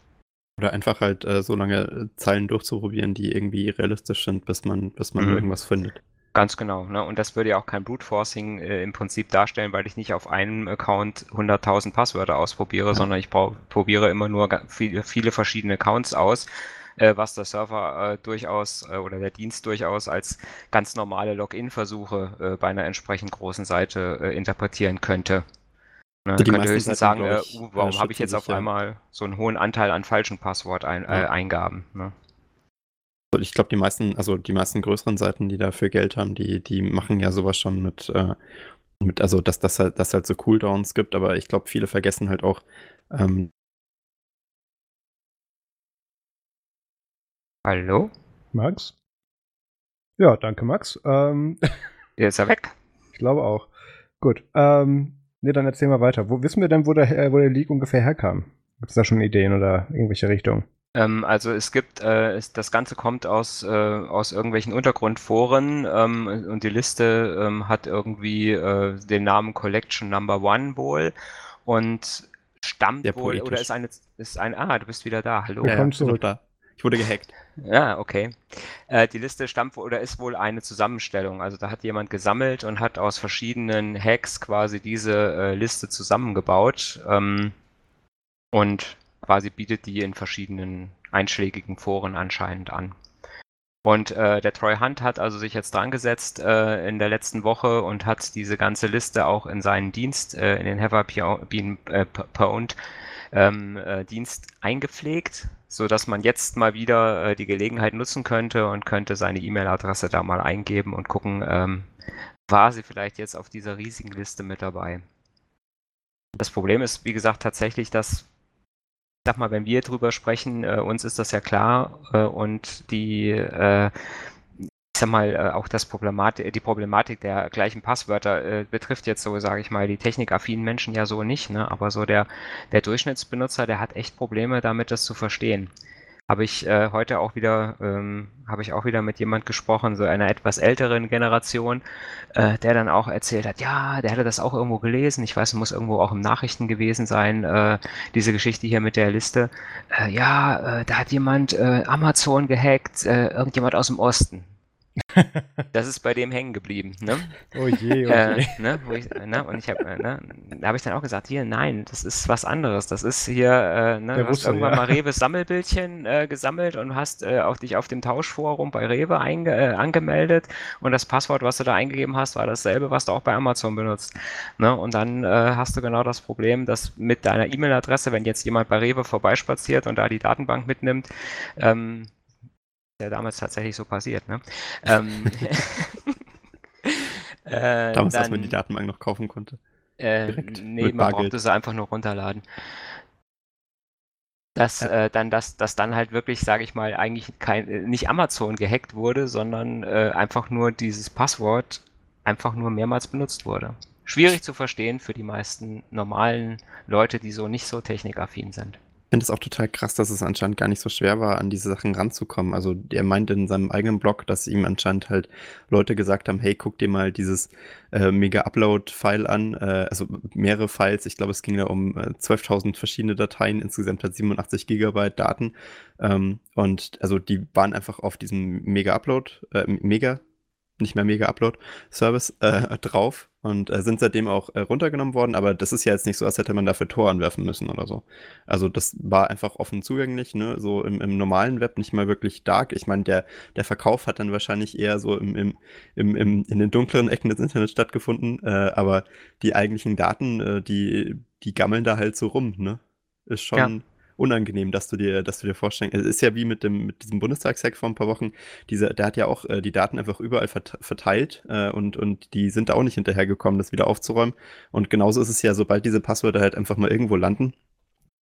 [SPEAKER 2] Oder einfach halt äh, so lange äh, Zeilen durchzuprobieren, die irgendwie realistisch sind, bis man, bis man
[SPEAKER 3] Mhm.
[SPEAKER 2] irgendwas findet.
[SPEAKER 3] Ganz genau, ne? Und das würde ja auch kein Brute Forcing äh, im Prinzip darstellen, weil ich nicht auf einem Account 100.000 Passwörter ausprobiere,
[SPEAKER 2] Ja.
[SPEAKER 3] sondern ich probiere immer nur viele, viele verschiedene Accounts aus, äh, was der Server äh, durchaus äh, oder der Dienst durchaus als ganz normale Login-Versuche äh, bei einer entsprechend großen Seite interpretieren könnte. Ne,
[SPEAKER 2] die
[SPEAKER 3] könnte
[SPEAKER 2] meisten
[SPEAKER 3] höchstens
[SPEAKER 2] Seiten,
[SPEAKER 3] sagen, äh, uh,
[SPEAKER 2] äh,
[SPEAKER 3] warum habe ich jetzt auf
[SPEAKER 2] ja.
[SPEAKER 3] einmal so einen hohen Anteil an falschen Passwort-Eingaben? Ne?
[SPEAKER 2] Also Ich glaube, die meisten, also die meisten größeren Seiten, die dafür Geld haben, die, die machen ja sowas schon mit, äh, mit also dass das halt, dass halt so Cooldowns gibt, aber ich glaube, viele vergessen halt auch, ähm,
[SPEAKER 3] Hallo?
[SPEAKER 1] Max? Ja, danke, Max. Ähm,
[SPEAKER 3] Jetzt ist er weg.
[SPEAKER 1] ich glaube auch. Gut. Ähm, nee, dann erzähl mal weiter. Wo wissen wir denn, wo der, äh, wo der Leak ungefähr herkam? Gibt es da schon Ideen oder irgendwelche Richtungen?
[SPEAKER 3] Ähm, also es gibt, äh, es, das Ganze kommt aus, äh, aus irgendwelchen Untergrundforen ähm, und die Liste ähm, hat irgendwie äh, den Namen Collection Number One wohl und stammt wohl oder ist eine, ist ein, ah, du bist wieder da, hallo.
[SPEAKER 2] Bin noch
[SPEAKER 1] zurück.
[SPEAKER 2] Da. Ich wurde gehackt.
[SPEAKER 3] Ja, okay. Äh, die Liste stammt oder ist wohl eine Zusammenstellung. Also da hat jemand gesammelt und hat aus verschiedenen Hacks quasi diese äh, Liste zusammengebaut ähm, und quasi bietet die in verschiedenen einschlägigen Foren anscheinend an. Und äh, der Troy Hunt hat also sich jetzt dran gesetzt äh, in der letzten Woche und hat diese ganze Liste auch in seinen Dienst, äh, in den äh, Pwned ähm, äh, Dienst eingepflegt, so dass man jetzt mal wieder äh, die Gelegenheit nutzen könnte und könnte seine E-Mail-Adresse da mal eingeben und gucken, ähm, war sie vielleicht jetzt auf dieser riesigen Liste mit dabei. Das Problem ist, wie gesagt, tatsächlich, dass, sag mal, wenn wir drüber sprechen, äh, uns ist das ja klar äh, und die, äh, ich sag mal, äh, auch das Problematik, die Problematik der gleichen Passwörter äh, betrifft jetzt so, sage ich mal, die technikaffinen Menschen ja so nicht, ne? aber so der, der Durchschnittsbenutzer, der hat echt Probleme damit, das zu verstehen. Habe ich äh, heute auch wieder, ähm, habe ich auch wieder mit jemand gesprochen, so einer etwas älteren Generation, äh, der dann auch erzählt hat, ja, der hatte das auch irgendwo gelesen, ich weiß, muss irgendwo auch im Nachrichten gewesen sein, äh, diese Geschichte hier mit der Liste. Äh, ja, da hat jemand Amazon gehackt, irgendjemand aus dem Osten. Das ist bei dem hängen geblieben, ne?
[SPEAKER 1] Oh je, oh je.
[SPEAKER 3] Äh, ne, ich, ne, und ich habe, äh, ne, da habe ich dann auch gesagt, hier, nein, das ist was anderes. Das ist hier, äh, ne,
[SPEAKER 1] Der
[SPEAKER 3] du hast irgendwann
[SPEAKER 1] ja.
[SPEAKER 3] mal Rewe Sammelbildchen äh, gesammelt und hast äh, auch dich auf dem Tauschforum bei Rewe äh, angemeldet und das Passwort, was du da eingegeben hast, war dasselbe, was du auch bei Amazon benutzt. Ne? Und dann äh, hast du genau das Problem, dass mit deiner E-Mail-Adresse, wenn jetzt jemand bei Rewe vorbeispaziert und da die Datenbank mitnimmt, ähm, ja damals tatsächlich so passiert, ne? Ähm, äh,
[SPEAKER 2] Damals, als man
[SPEAKER 3] dann-
[SPEAKER 2] die Datenbank noch kaufen konnte.
[SPEAKER 3] äh,
[SPEAKER 2] Direkt
[SPEAKER 3] nee, man
[SPEAKER 2] Bargeld.
[SPEAKER 3] brauchte sie einfach nur runterladen. Dass äh, dann, dass, dass dann halt wirklich, sage ich mal, eigentlich kein, äh, nicht Amazon gehackt wurde, sondern äh, einfach nur dieses Passwort einfach nur mehrmals benutzt wurde. Schwierig zu verstehen für die meisten normalen Leute, die so nicht so technikaffin sind.
[SPEAKER 2] Finde es auch total krass, dass es anscheinend gar nicht so schwer war, an diese Sachen ranzukommen. Also er meint in seinem eigenen Blog, dass ihm anscheinend halt Leute gesagt haben, hey, guck dir mal dieses äh, Mega-Upload-File an, äh, also mehrere Files. Ich glaube, es ging da um äh, 12.000 verschiedene Dateien, insgesamt halt 87 Gigabyte Daten. Ähm, und also die waren einfach auf diesem Mega-Upload, äh, Mega, nicht mehr Mega-Upload-Service äh, drauf und äh, sind seitdem auch äh, runtergenommen worden. Aber das ist ja jetzt nicht so, als hätte man dafür Tor anwerfen müssen oder so. Also das war einfach offen zugänglich, ne? so im, im normalen Web nicht mal wirklich dark. Ich meine, der, der Verkauf hat dann wahrscheinlich eher so im, im, im, im, in den dunkleren Ecken des Internets stattgefunden, äh, aber die eigentlichen Daten, äh, die, die gammeln da halt so rum, ne? Ist schon
[SPEAKER 3] Ja.
[SPEAKER 2] Unangenehm, dass du dir, dass du dir vorstellst. Es ist ja wie mit dem, mit diesem Bundestagshack vor ein paar Wochen. Dieser, der hat ja auch äh, die Daten einfach überall vert verteilt äh, und, und die sind da auch nicht hinterhergekommen, das wieder aufzuräumen. Und genauso ist es ja, sobald diese Passwörter halt einfach mal irgendwo landen,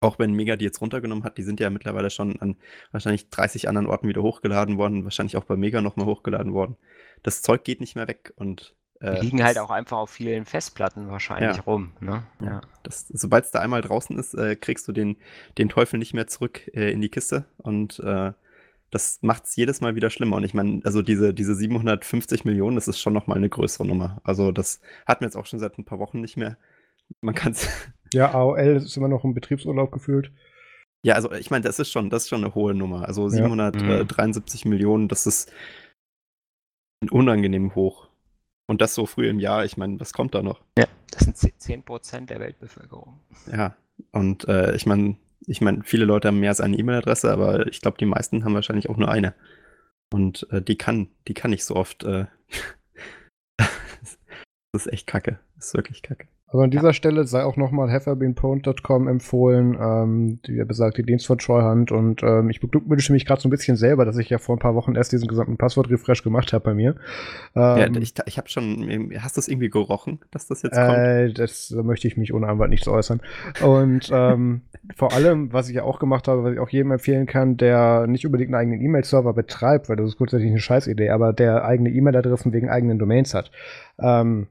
[SPEAKER 2] auch wenn Mega die jetzt runtergenommen hat, die sind ja mittlerweile schon an wahrscheinlich 30 anderen Orten wieder hochgeladen worden, wahrscheinlich auch bei Mega nochmal hochgeladen worden. Das Zeug geht nicht mehr weg und äh,
[SPEAKER 3] liegen halt auch einfach auf vielen Festplatten wahrscheinlich
[SPEAKER 2] Ja.
[SPEAKER 3] rum. Ne?
[SPEAKER 2] Ja. Das, sobald es da einmal draußen ist, äh, kriegst du den, den Teufel nicht mehr zurück äh, in die Kiste und äh, das macht es jedes Mal wieder schlimmer. Und ich meine, also diese, diese 750 Millionen, das ist schon nochmal eine größere Nummer. Also das hatten wir jetzt auch schon seit ein paar Wochen nicht mehr. Man kann es
[SPEAKER 1] Ja, AOL ist immer noch im Betriebsurlaub gefühlt.
[SPEAKER 2] Ja, also ich meine, das ist schon, das ist schon eine hohe Nummer. Also
[SPEAKER 1] Ja.
[SPEAKER 2] 773 Millionen, das ist unangenehm hoch. Und das so früh im Jahr, ich meine, was kommt da noch?
[SPEAKER 3] Ja, das sind 10 10% der Weltbevölkerung.
[SPEAKER 2] Ja, und äh, ich meine, ich meine, viele Leute haben mehr als eine E-Mail-Adresse, aber ich glaube, die meisten haben wahrscheinlich auch nur eine. Und äh, die kann, die kann nicht so oft. Äh, das ist echt kacke. Das ist wirklich kacke.
[SPEAKER 1] Also an dieser Stelle sei auch nochmal heatherbeanpwned.com empfohlen, ähm, die besagte Dienst von Treuhand. Und ähm, ich beglückwünsche mich gerade so ein bisschen selber, dass ich ja vor ein paar Wochen erst diesen gesamten Passwort-Refresh gemacht habe bei mir.
[SPEAKER 2] Ja,
[SPEAKER 1] Ähm,
[SPEAKER 2] ich ich habe schon, hast du es irgendwie gerochen, dass das jetzt kommt?
[SPEAKER 1] Äh, das da möchte ich mich ohne Anwalt nicht so äußern. Und ähm, vor allem, was ich ja auch gemacht habe, was ich auch jedem empfehlen kann, der nicht unbedingt einen eigenen E-Mail-Server betreibt, weil das ist grundsätzlich eine Scheißidee, aber der eigene E-Mail-Adressen wegen eigenen Domains hat. Ähm,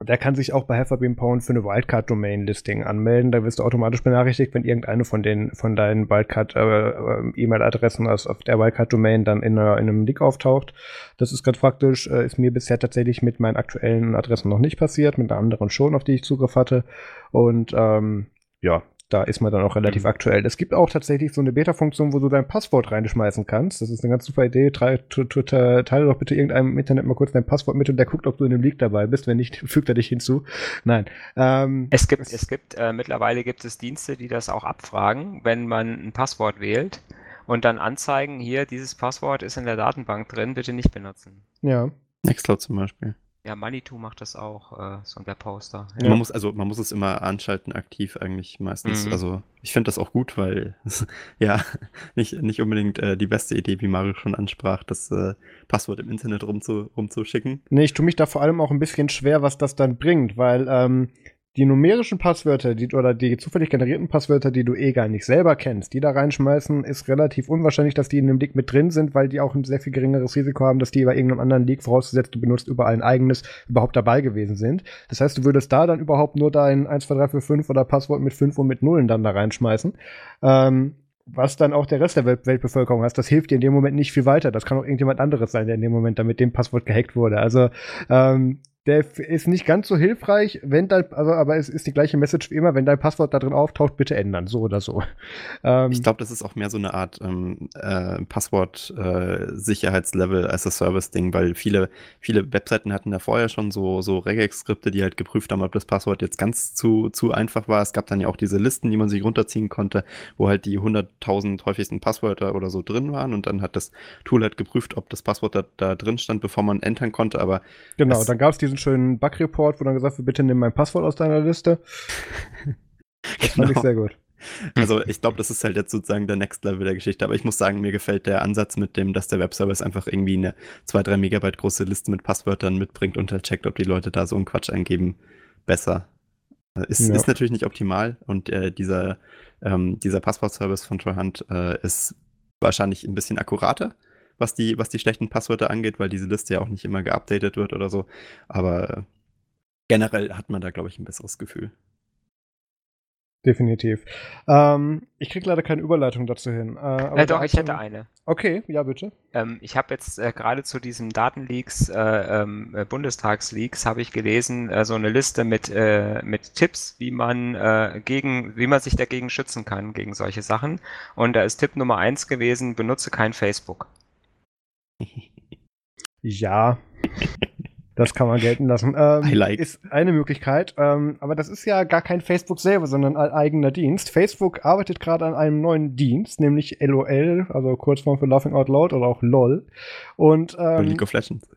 [SPEAKER 1] der kann sich auch bei Hefferbeam Pound für eine Wildcard-Domain-Listing anmelden. Da wirst du automatisch benachrichtigt, wenn irgendeine von den von deinen Wildcard-E-Mail-Adressen äh, auf der Wildcard-Domain dann in, in einem Leak auftaucht. Das ist ganz praktisch. Äh, ist mir bisher tatsächlich mit meinen aktuellen Adressen noch nicht passiert, mit der anderen schon, auf die ich Zugriff hatte. Und ähm, ja, da ist man dann auch relativ
[SPEAKER 2] Mhm.
[SPEAKER 1] aktuell. Es gibt auch tatsächlich so eine Beta-Funktion, wo du dein Passwort reinschmeißen kannst. Das ist eine ganz super Idee. Teile doch bitte irgendeinem im Internet mal kurz dein Passwort mit und der guckt, ob du in dem Leak dabei bist. Wenn nicht, fügt er dich hinzu. Nein. Ähm,
[SPEAKER 3] Es gibt, es gibt, äh, mittlerweile gibt es Dienste, die das auch abfragen, wenn man ein Passwort wählt und dann anzeigen, hier, dieses Passwort ist in der Datenbank drin, bitte nicht benutzen.
[SPEAKER 1] ja.
[SPEAKER 2] Nextcloud zum Beispiel.
[SPEAKER 3] Ja, Manitou macht das auch, äh, so ein Webposter.
[SPEAKER 1] Ja.
[SPEAKER 2] Man muss, also man muss es immer anschalten, aktiv eigentlich meistens.
[SPEAKER 3] Mhm.
[SPEAKER 2] Also ich finde das auch gut, weil ja, nicht, nicht unbedingt äh, die beste Idee, wie Mario schon ansprach, das äh, Passwort im Internet rumzu, rumzuschicken.
[SPEAKER 1] Nee, ich tue mich da vor allem auch ein bisschen schwer, was das dann bringt, weil ähm, die numerischen Passwörter die, oder die zufällig generierten Passwörter, die du eh gar nicht selber kennst, die da reinschmeißen, ist relativ unwahrscheinlich, dass die in dem Leak mit drin sind, weil die auch ein sehr viel geringeres Risiko haben, dass die bei irgendeinem anderen Leak, vorausgesetzt du benutzt überall ein eigenes, überhaupt dabei gewesen sind. Das heißt, du würdest da dann überhaupt nur dein 1, 2, 3, 4, 5 oder Passwort mit 5 und mit Nullen dann da reinschmeißen. Ähm, was dann auch der Rest der Welt Weltbevölkerung hast, das hilft dir in dem Moment nicht viel weiter. Das kann auch irgendjemand anderes sein, der in dem Moment dann mit dem Passwort gehackt wurde. Also ähm, der ist nicht ganz so hilfreich, wenn dein, also aber es ist die gleiche Message wie immer, wenn dein Passwort da drin auftaucht, bitte ändern, so oder so. Ähm,
[SPEAKER 2] Ich glaube, das ist auch mehr so eine Art ähm, äh, Passwort-Sicherheitslevel as a Service-Ding, weil viele, viele Webseiten hatten da vorher schon so, so Regex-Skripte, die halt geprüft haben, ob das Passwort jetzt ganz zu, zu einfach war. Es gab dann ja auch diese Listen, die man sich runterziehen konnte, wo halt die 100.000 häufigsten Passwörter oder so drin waren und dann hat das Tool halt geprüft, ob das Passwort da, da drin stand, bevor man entern konnte, aber
[SPEAKER 1] genau, dann gab es diesen schönen Bug-Report, wo dann gesagt wird, bitte nimm mein Passwort aus deiner Liste. Das fand ich
[SPEAKER 2] Genau.
[SPEAKER 1] sehr gut.
[SPEAKER 2] Also ich glaube, das ist halt jetzt sozusagen der Next Level der Geschichte. Aber ich muss sagen, mir gefällt der Ansatz mit dem, dass der Webservice einfach irgendwie eine 2-3 Megabyte große Liste mit Passwörtern mitbringt und halt checkt, ob die Leute da so einen Quatsch eingeben, besser. Ist,
[SPEAKER 1] Ja.
[SPEAKER 2] ist natürlich nicht optimal und äh, dieser, ähm, dieser Passwortservice von Troyhand äh, ist wahrscheinlich ein bisschen akkurater, was die, was die schlechten Passwörter angeht, weil diese Liste ja auch nicht immer geupdatet wird oder so. Aber äh, generell hat man da, glaube ich, ein besseres Gefühl.
[SPEAKER 1] Definitiv. Ähm, ich krieg leider keine Überleitung dazu hin. Äh, aber
[SPEAKER 3] Äh, doch, ich hätte eine.
[SPEAKER 1] Okay, ja, bitte.
[SPEAKER 3] Ähm, ich habe jetzt äh, gerade zu diesem Datenleaks, äh, ähm, äh, Bundestagsleaks, habe ich gelesen, äh, so eine Liste mit, äh, mit Tipps, wie man äh, gegen, wie man sich dagegen schützen kann, gegen solche Sachen. Und da ist Tipp Nummer eins gewesen, benutze kein Facebook.
[SPEAKER 1] Ja. Das kann man gelten lassen. Ähm,
[SPEAKER 2] I like.
[SPEAKER 1] Ist eine Möglichkeit. Ähm, aber das ist ja gar kein Facebook selber, sondern ein eigener Dienst. Facebook arbeitet gerade an einem neuen Dienst, nämlich LOL, also Kurzform für Laughing Out Loud oder auch LOL. Und ähm,
[SPEAKER 2] League of Legends.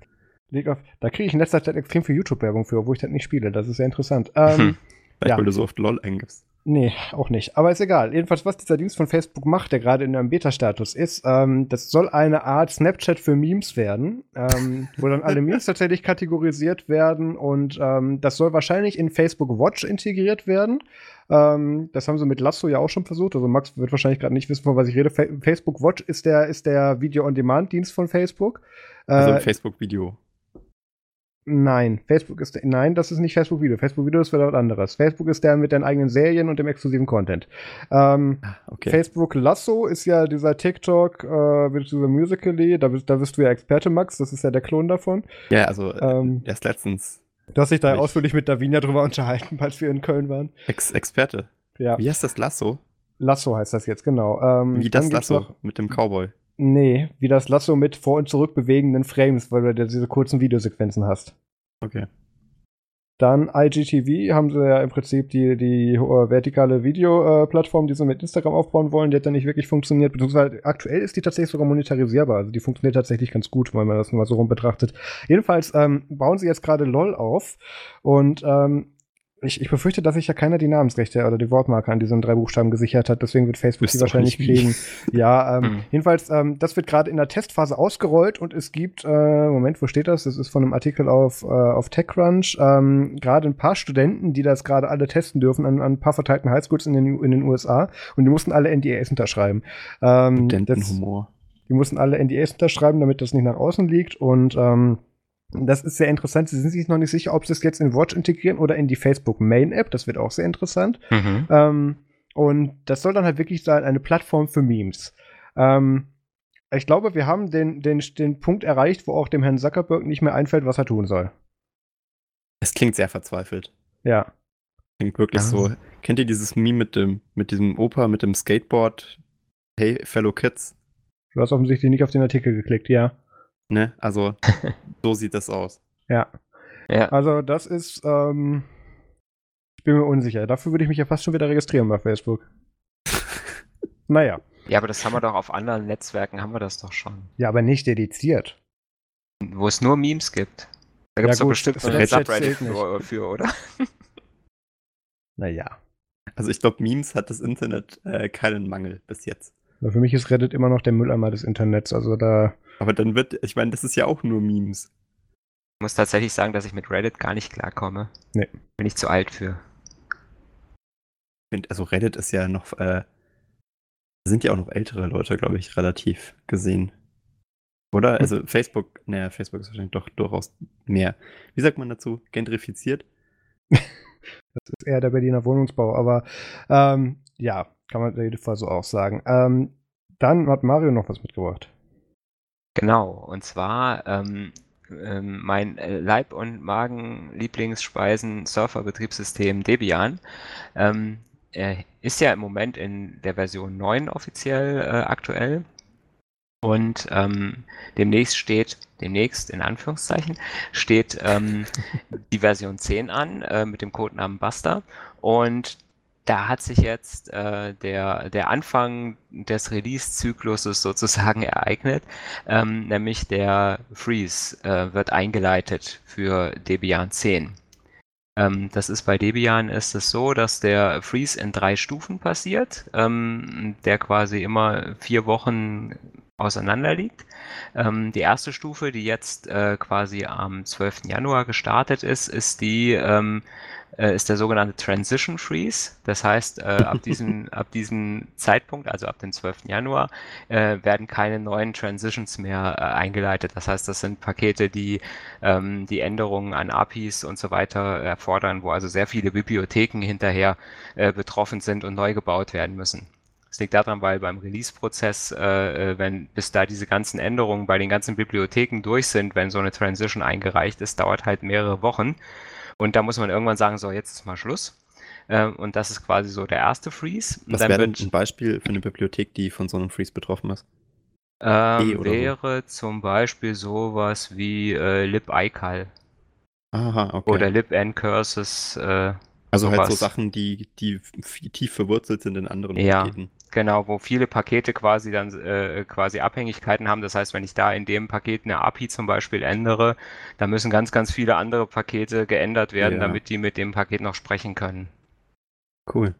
[SPEAKER 1] League of, da kriege ich in letzter Zeit extrem viel YouTube-Werbung für, obwohl ich das nicht spiele. Das ist sehr interessant. Ähm,
[SPEAKER 2] Hm. Vielleicht,
[SPEAKER 1] ja.
[SPEAKER 2] weil du so oft LOL eingibst.
[SPEAKER 1] Nee, auch nicht. Aber ist egal. Jedenfalls, was dieser Dienst von Facebook macht, der gerade in einem Beta-Status ist, ähm, das soll eine Art Snapchat für Memes werden, ähm, wo dann alle Memes tatsächlich kategorisiert werden und ähm, das soll wahrscheinlich in Facebook Watch integriert werden. Ähm, das haben sie mit Lasso ja auch schon versucht. Also Max wird wahrscheinlich gerade nicht wissen, von was ich rede. Fa Facebook Watch ist der, ist der Video-on-Demand-Dienst von Facebook.
[SPEAKER 2] Also
[SPEAKER 1] Äh,
[SPEAKER 2] ein Facebook-Video.
[SPEAKER 1] Nein, Facebook ist nein, das ist nicht Facebook Video. Facebook Video ist wieder was anderes. Facebook ist der mit den eigenen Serien und dem exklusiven Content. Ähm,
[SPEAKER 2] Ah, okay.
[SPEAKER 1] Facebook Lasso ist ja dieser TikTok, äh, dieser Musical.ly, da da bist du ja Experte, Max, das ist ja der Klon davon.
[SPEAKER 2] Ja, also äh,
[SPEAKER 1] Ähm,
[SPEAKER 2] erst letztens
[SPEAKER 1] du hast dich da ausführlich mit Davinia drüber unterhalten, als wir in Köln waren.
[SPEAKER 2] Ex Experte.
[SPEAKER 1] Ja.
[SPEAKER 2] Wie heißt das Lasso?
[SPEAKER 1] Lasso heißt das jetzt, genau. Ähm,
[SPEAKER 2] Wie das Lasso noch, mit dem Cowboy.
[SPEAKER 1] Nee, wie das Lasso mit vor- und zurück bewegenden Frames, weil du diese kurzen Videosequenzen hast.
[SPEAKER 2] Okay.
[SPEAKER 1] Dann IGTV haben sie ja im Prinzip die, die uh, vertikale Videoplattform, uh, die sie mit Instagram aufbauen wollen, die hat dann nicht wirklich funktioniert. Beziehungsweise aktuell ist die tatsächlich sogar monetarisierbar. Also die funktioniert tatsächlich ganz gut, wenn man das mal so rum betrachtet. Jedenfalls ähm, bauen sie jetzt gerade LOL auf und ähm, ich, ich befürchte, dass sich ja keiner die Namensrechte oder die Wortmarke an diesen drei Buchstaben gesichert hat. Deswegen wird Facebook die wahrscheinlich kriegen. ja, ähm, mhm. jedenfalls, ähm, das wird gerade in der Testphase ausgerollt und es gibt, äh, Moment, wo steht das? Das ist von einem Artikel auf, äh, auf TechCrunch. Ähm, gerade ein paar Studenten, die das gerade alle testen dürfen an, an ein paar verteilten Highschools in den, in den USA und die mussten alle NDAs unterschreiben. Ähm,
[SPEAKER 2] Studentenhumor.
[SPEAKER 1] Die mussten alle NDAs unterschreiben, damit das nicht nach außen liegt und ähm, das ist sehr interessant. Sie sind sich noch nicht sicher, ob sie es jetzt in Watch integrieren oder in die Facebook Main App. Das wird auch sehr interessant. Mhm. Ähm, und das soll dann halt wirklich sein, eine Plattform für Memes. Ähm, ich glaube, wir haben den, den, den Punkt erreicht, wo auch dem Herrn Zuckerberg nicht mehr einfällt, was er tun soll.
[SPEAKER 2] Es klingt sehr verzweifelt.
[SPEAKER 1] Ja.
[SPEAKER 2] Klingt wirklich ja. so. Kennt ihr dieses Meme mit dem, mit diesem Opa mit dem Skateboard? Hey, Fellow Kids.
[SPEAKER 1] Du hast offensichtlich nicht auf den Artikel geklickt, ja.
[SPEAKER 2] Ne? Also, so sieht das aus.
[SPEAKER 1] Ja. ja. Also, das ist, ähm, ich bin mir unsicher. Dafür würde ich mich ja fast schon wieder registrieren bei Facebook. naja.
[SPEAKER 3] Ja, aber das haben wir doch auf anderen Netzwerken, haben wir das doch schon.
[SPEAKER 1] Ja, aber nicht dediziert.
[SPEAKER 3] Wo es nur Memes gibt. Da gibt es ja, doch bestimmt ein Subreddit für, für, oder?
[SPEAKER 1] naja.
[SPEAKER 2] Also ich glaube, Memes hat das Internet äh, keinen Mangel bis jetzt.
[SPEAKER 1] Aber für mich ist Reddit immer noch der Mülleimer des Internets. Also da
[SPEAKER 2] aber dann wird, ich meine, das ist ja auch nur Memes.
[SPEAKER 3] Ich muss tatsächlich sagen, dass ich mit Reddit gar nicht klarkomme.
[SPEAKER 1] Nee.
[SPEAKER 3] Bin ich zu alt für.
[SPEAKER 2] Also Reddit ist ja noch, äh, sind ja auch noch ältere Leute, glaube ich, relativ gesehen. Oder? Hm. Also Facebook, naja, Facebook ist wahrscheinlich doch durchaus mehr. Wie sagt man dazu? Gentrifiziert?
[SPEAKER 1] das ist eher der Berliner Wohnungsbau, aber ähm, ja, kann man in jedem Fall so auch sagen. Ähm, dann hat Mario noch was mitgebracht.
[SPEAKER 3] Genau, und zwar ähm, ähm, mein äh, Leib- und Magen-Lieblingsspeisen-Surfer-Betriebssystem Debian ähm, äh, ist ja im Moment in der Version 9 offiziell äh, aktuell. Und ähm, demnächst steht, demnächst in Anführungszeichen, steht ähm, die Version 10 an äh, mit dem Codenamen Buster. Und da hat sich jetzt äh, der, der Anfang des Release-Zykluses sozusagen ereignet, ähm, nämlich der Freeze äh, wird eingeleitet für Debian 10. Ähm, das ist bei Debian ist es so, dass der Freeze in drei Stufen passiert, ähm, der quasi immer vier Wochen auseinander liegt. Ähm, die erste Stufe, die jetzt äh, quasi am 12. Januar gestartet ist, ist die ähm, äh, ist der sogenannte Transition Freeze. Das heißt, äh, ab, diesem, ab diesem Zeitpunkt, also ab dem 12. Januar, äh, werden keine neuen Transitions mehr äh, eingeleitet. Das heißt, das sind Pakete, die ähm, die Änderungen an APIs und so weiter erfordern, wo also sehr viele Bibliotheken hinterher äh, betroffen sind und neu gebaut werden müssen. Das liegt daran, weil beim Release-Prozess, äh, wenn bis da diese ganzen Änderungen bei den ganzen Bibliotheken durch sind, wenn so eine Transition eingereicht ist, dauert halt mehrere Wochen. Und da muss man irgendwann sagen, so, jetzt ist mal Schluss. Ähm, und das ist quasi so der erste Freeze.
[SPEAKER 2] Was wäre denn ein Beispiel für eine Bibliothek, die von so einem Freeze betroffen ist?
[SPEAKER 3] Ähm, e wäre so. zum Beispiel sowas wie äh, libical.
[SPEAKER 2] Aha, okay.
[SPEAKER 3] Oder libncurses. Äh,
[SPEAKER 2] also sowas. halt so Sachen, die, die tief verwurzelt sind in anderen
[SPEAKER 3] ja. Paketen. Genau, wo viele Pakete quasi dann äh, quasi Abhängigkeiten haben. Das heißt, wenn ich da in dem Paket eine API zum Beispiel ändere, dann müssen ganz, ganz viele andere Pakete geändert werden, ja. damit die mit dem Paket noch sprechen können.
[SPEAKER 2] Cool.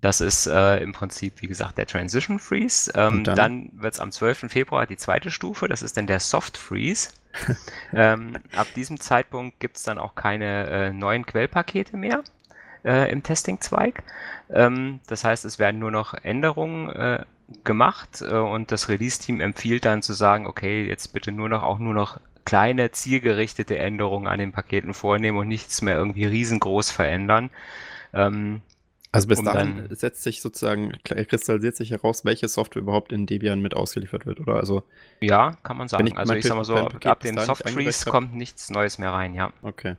[SPEAKER 3] Das ist äh, im Prinzip, wie gesagt, der Transition Freeze. Ähm, dann, dann wird es am 12. Februar die zweite Stufe, das ist dann der Soft Freeze. ähm, ab diesem Zeitpunkt gibt es dann auch keine äh, neuen Quellpakete mehr äh, im Testing-Zweig. Ähm, das heißt, es werden nur noch Änderungen äh, gemacht äh, und das Release-Team empfiehlt dann zu sagen, okay, jetzt bitte nur noch auch nur noch kleine zielgerichtete Änderungen an den Paketen vornehmen und nichts mehr irgendwie riesengroß verändern.
[SPEAKER 2] Ähm, also bis um dahin setzt sich sozusagen, kristallisiert sich heraus, welche Software überhaupt in Debian mit ausgeliefert wird, oder? Also,
[SPEAKER 3] ja, kann man sagen. Ich also ich sag mal so, ab, ab dem Soft Freeze kommt nichts Neues mehr rein, ja.
[SPEAKER 2] Okay.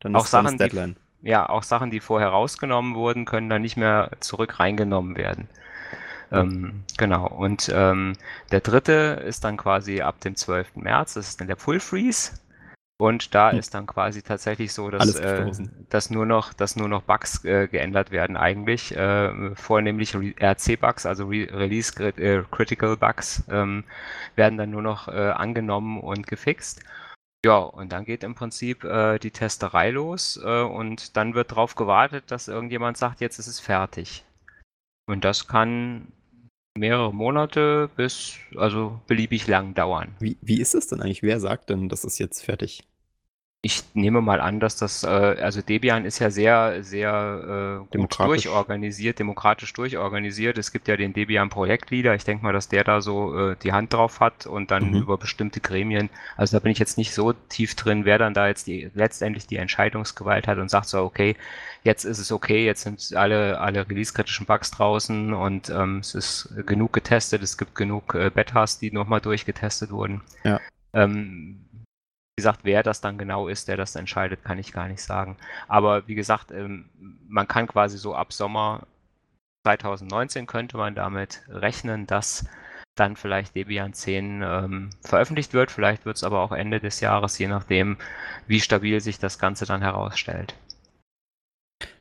[SPEAKER 3] Dann auch ist Sachen, Deadline. Die, ja, auch Sachen, die vorher rausgenommen wurden, können dann nicht mehr zurück reingenommen werden. Ähm, genau. Und ähm, der dritte ist dann quasi ab dem 12. März, das ist dann der Full Freeze. Und da hm. ist dann quasi tatsächlich so, dass, äh, dass, nur, noch, dass nur noch Bugs äh, geändert werden eigentlich. Äh, vornehmlich RC-Bugs, also Re Release äh, Critical Bugs, ähm, werden dann nur noch äh, angenommen und gefixt. Ja, und dann geht im Prinzip äh, die Testerei los und dann wird darauf gewartet, dass irgendjemand sagt, jetzt ist es fertig. Und das kann mehrere Monate bis, also beliebig lang dauern.
[SPEAKER 2] Wie, wie ist es denn eigentlich? Wer sagt denn, das ist jetzt fertig?
[SPEAKER 3] Ich nehme mal an, dass das, äh, also Debian ist ja sehr, sehr äh, gut durchorganisiert, demokratisch durchorganisiert. Es gibt ja den Debian Projektleader. Ich denke mal, dass der da so äh, die Hand drauf hat und dann mhm. über bestimmte Gremien. Also da bin ich jetzt nicht so tief drin, wer dann da jetzt die, letztendlich die Entscheidungsgewalt hat und sagt so, okay, jetzt ist es okay, jetzt sind alle, alle release-kritischen Bugs draußen und ähm, es ist genug getestet, es gibt genug äh, Betas, die nochmal durchgetestet wurden.
[SPEAKER 2] Ja.
[SPEAKER 3] Ähm, gesagt, wer das dann genau ist, der das entscheidet, kann ich gar nicht sagen. Aber wie gesagt, ähm, man kann quasi so ab Sommer 2019 könnte man damit rechnen, dass dann vielleicht Debian 10 ähm, veröffentlicht wird. Vielleicht wird es aber auch Ende des Jahres, je nachdem, wie stabil sich das Ganze dann herausstellt.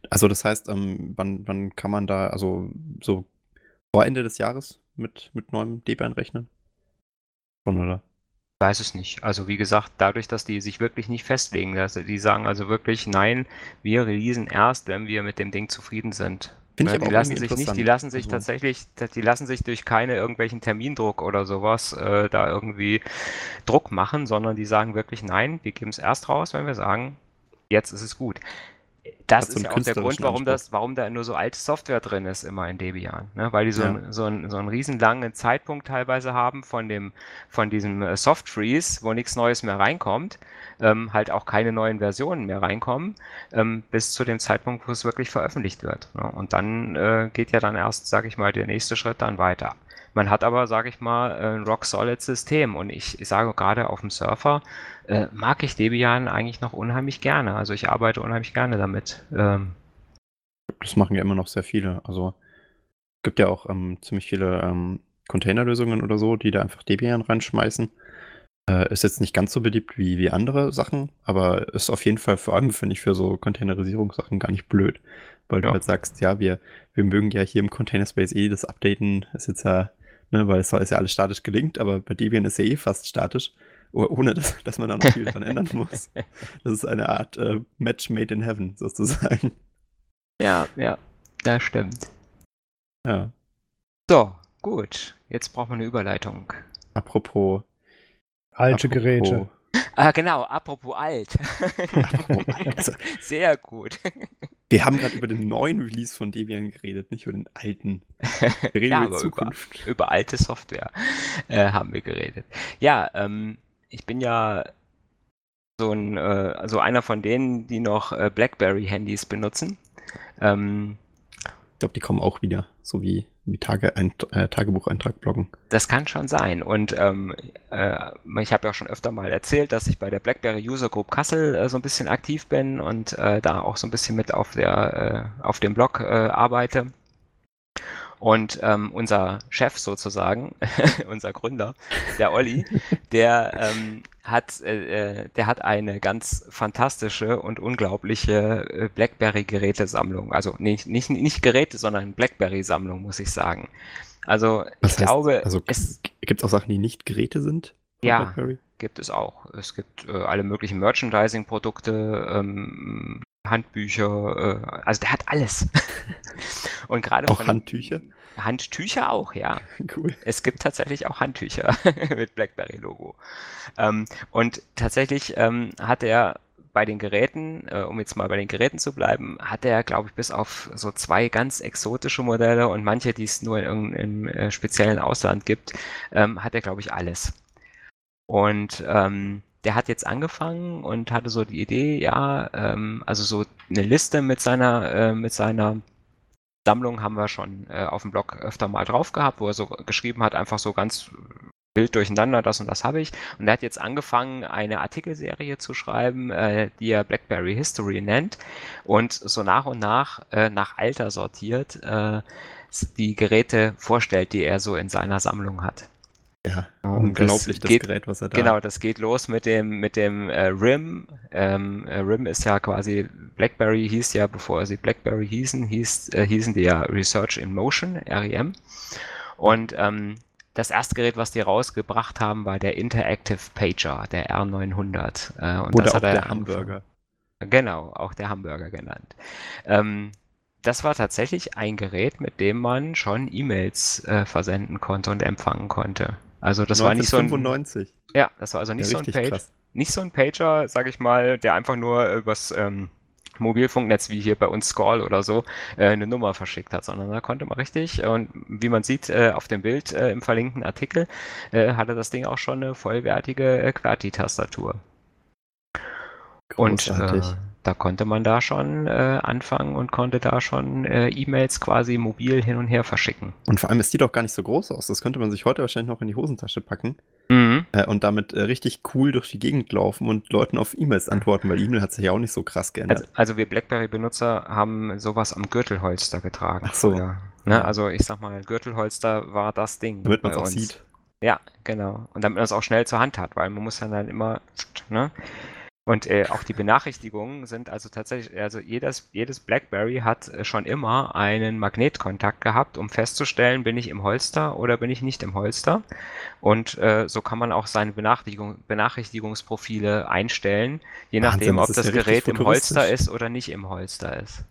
[SPEAKER 2] Also das heißt, ähm, wann, wann kann man da, also so vor Ende des Jahres mit, mit neuem Debian rechnen?
[SPEAKER 3] Von, oder? Weiß es nicht. Also wie gesagt, dadurch, dass die sich wirklich nicht festlegen, dass die sagen also wirklich, nein, wir releasen erst, wenn wir mit dem Ding zufrieden sind. Finde ich ne, die lassen sich nicht, die lassen sich also. tatsächlich, die lassen sich durch keine irgendwelchen Termindruck oder sowas äh, da irgendwie Druck machen, sondern die sagen wirklich, nein, wir geben es erst raus, wenn wir sagen, jetzt ist es gut das ist ja auch der Grund, warum, das, warum da nur so alte Software drin ist, immer in Debian. Ne? Weil die so, ja. ein, so, ein, so einen riesenlangen Zeitpunkt teilweise haben von, dem, von diesem äh, Soft Freeze, wo nichts Neues mehr reinkommt, ähm, halt auch keine neuen Versionen mehr reinkommen, ähm, bis zu dem Zeitpunkt, wo es wirklich veröffentlicht wird. Ne? Und dann äh, geht ja dann erst, sage ich mal, der nächste Schritt dann weiter. Man hat aber, sage ich mal, ein Rock-Solid-System und ich, ich, sage gerade auf dem Surfer äh, mag ich Debian eigentlich noch unheimlich gerne. Also ich arbeite unheimlich gerne damit. Ähm,
[SPEAKER 2] das machen ja immer noch sehr viele. Also es gibt ja auch ähm, ziemlich viele ähm, Containerlösungen oder so, die da einfach Debian reinschmeißen. Äh, ist jetzt nicht ganz so beliebt wie, wie andere Sachen, aber ist auf jeden Fall vor allem, finde ich, für so Containerisierungssachen gar nicht blöd. Weil ja. du halt sagst, ja, wir, wir mögen ja hier im Container Space eh das Updaten, ist jetzt ja ne, weil es ist ja alles statisch gelinkt, aber bei Debian ist ja eh fast statisch, ohne dass, dass man da noch viel dran ändern muss. Das ist eine Art äh, Match made in heaven, sozusagen.
[SPEAKER 3] Ja, ja, das stimmt.
[SPEAKER 2] Ja.
[SPEAKER 3] So, gut. Jetzt brauchen wir eine Überleitung.
[SPEAKER 2] Apropos.
[SPEAKER 1] Alte apropos, Geräte.
[SPEAKER 3] Ah, genau, apropos alt. Apropos alt. Sehr gut.
[SPEAKER 2] Wir haben gerade über den neuen Release von Debian geredet, nicht über den alten.
[SPEAKER 3] Wir reden ja, über Zukunft. Über, über, alte Software äh, haben wir geredet. Ja, ähm, ich bin ja so, ein, äh, also einer von denen, die noch äh, BlackBerry-Handys benutzen. Ähm,
[SPEAKER 2] ich glaube, die kommen auch wieder, so wie, wie Tage, ein, äh, Tagebucheintrag bloggen.
[SPEAKER 3] Das kann schon sein. Und ähm, äh, ich habe ja schon öfter mal erzählt, dass ich bei der BlackBerry User Group Kassel äh, so ein bisschen aktiv bin und äh, da auch so ein bisschen mit auf, der, äh, auf dem Blog äh, arbeite. Und ähm, unser Chef sozusagen, unser Gründer, der Olli, der ähm, hat, äh, äh, der hat eine ganz fantastische und unglaubliche äh, BlackBerry-Gerätesammlung. Also nicht, nicht, nicht Geräte, sondern BlackBerry-Sammlung, muss ich sagen. Also Was ich heißt, glaube,
[SPEAKER 2] also gibt es auch Sachen, die nicht Geräte sind?
[SPEAKER 3] Ja, BlackBerry? Gibt es auch. Es gibt äh, alle möglichen Merchandising-Produkte, ähm, Handbücher, äh, also der hat alles.
[SPEAKER 2] und gerade auch Handtücher?
[SPEAKER 3] Handtücher auch, ja.
[SPEAKER 2] Cool.
[SPEAKER 3] Es gibt tatsächlich auch Handtücher mit BlackBerry-Logo. Ähm, und tatsächlich ähm, hat er bei den Geräten, äh, um jetzt mal bei den Geräten zu bleiben, hat er, glaube ich, bis auf so zwei ganz exotische Modelle und manche, die es nur in, im äh, speziellen Ausland gibt, ähm, hat er, glaube ich, alles. Und ähm, der hat jetzt angefangen und hatte so die Idee, ja, ähm, also so eine Liste mit seiner, äh, mit seiner Sammlung haben wir schon äh, auf dem Blog öfter mal drauf gehabt, wo er so geschrieben hat, einfach so ganz wild durcheinander, das und das habe ich. Und er hat jetzt angefangen, eine Artikelserie zu schreiben, äh, die er BlackBerry History nennt und so nach und nach äh, nach Alter sortiert, äh, die Geräte vorstellt, die er so in seiner Sammlung hat.
[SPEAKER 2] Ja,
[SPEAKER 3] Und
[SPEAKER 2] unglaublich, das,
[SPEAKER 3] geht-
[SPEAKER 2] Gerät, was er da
[SPEAKER 3] Genau, das geht los mit dem, mit dem äh, RIM. Ähm, äh, RIM ist ja quasi, BlackBerry hieß ja, bevor sie BlackBerry hießen, hieß, äh, hießen die ja Research in Motion, REM. Und ähm, das erste Gerät, was die rausgebracht haben, war der Interactive Pager, der R900. Äh, und
[SPEAKER 2] Oder
[SPEAKER 3] das
[SPEAKER 2] auch
[SPEAKER 3] hat er
[SPEAKER 2] der
[SPEAKER 3] angefangen.
[SPEAKER 2] Hamburger.
[SPEAKER 3] Genau, auch der Hamburger genannt. Ähm, das war tatsächlich ein Gerät, mit dem man schon E-Mails äh, versenden konnte und empfangen konnte. Also das war nicht so ein,
[SPEAKER 2] 1995.
[SPEAKER 3] ja, das war also
[SPEAKER 2] Ja,
[SPEAKER 3] nicht so ein Page,
[SPEAKER 2] krass.
[SPEAKER 3] nicht so ein Pager, sag ich mal, der einfach nur übers ähm, Mobilfunknetz wie hier bei uns Scroll oder so äh, eine Nummer verschickt hat, sondern da konnte man richtig und wie man sieht äh, auf dem Bild äh, im verlinkten Artikel äh, hatte das Ding auch schon eine vollwertige äh, QWERTY-Tastatur. Und äh, da konnte man da schon äh, anfangen und konnte da schon äh, E-Mails quasi mobil hin und her verschicken.
[SPEAKER 2] Und vor allem, es sieht auch gar nicht so groß aus. Das könnte man sich heute wahrscheinlich noch in die Hosentasche packen
[SPEAKER 3] Mhm.
[SPEAKER 2] äh, und damit äh, richtig cool durch die Gegend laufen und Leuten auf E-Mails antworten, weil E-Mail hat sich ja auch nicht so krass geändert.
[SPEAKER 3] Also, also wir BlackBerry-Benutzer haben sowas am Gürtelholster getragen.
[SPEAKER 2] Ach so.
[SPEAKER 3] früher. Ne? Also ich sag mal, Gürtelholster war das Ding.
[SPEAKER 2] damit man es auch
[SPEAKER 3] uns.
[SPEAKER 2] sieht.
[SPEAKER 3] Ja, genau. Und damit man es auch schnell zur Hand hat, weil man muss dann, dann immer, ne? Und äh, auch die Benachrichtigungen sind also tatsächlich, also jedes, jedes BlackBerry hat äh, schon immer einen Magnetkontakt gehabt, um festzustellen, bin ich im Holster oder bin ich nicht im Holster. Und äh, so kann man auch seine Benachrichtigung, Benachrichtigungsprofile einstellen, je
[SPEAKER 2] Wahnsinn,
[SPEAKER 3] nachdem,
[SPEAKER 2] das
[SPEAKER 3] ob das
[SPEAKER 2] ja
[SPEAKER 3] Gerät im Holster ist oder nicht im Holster ist.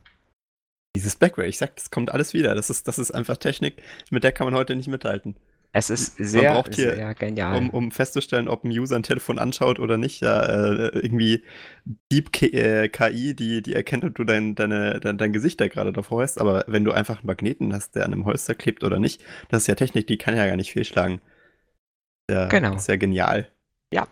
[SPEAKER 2] Dieses Blackberry, ich sag, das kommt alles wieder. Das ist, das ist einfach Technik, mit der kann man heute nicht mithalten.
[SPEAKER 3] Es ist sehr,
[SPEAKER 2] braucht hier,
[SPEAKER 3] sehr genial.
[SPEAKER 2] Um, um festzustellen, ob ein User ein Telefon anschaut oder nicht, ja, äh, irgendwie Deep K äh, KI, die, die erkennt, ob du dein, deine, dein, dein Gesicht da gerade davor hast. Aber wenn du einfach einen Magneten hast, der an einem Holster klebt oder nicht, das ist ja Technik, die kann ja gar nicht fehlschlagen. Ja,
[SPEAKER 3] Genau.
[SPEAKER 2] Das ist ja genial.
[SPEAKER 3] Ja.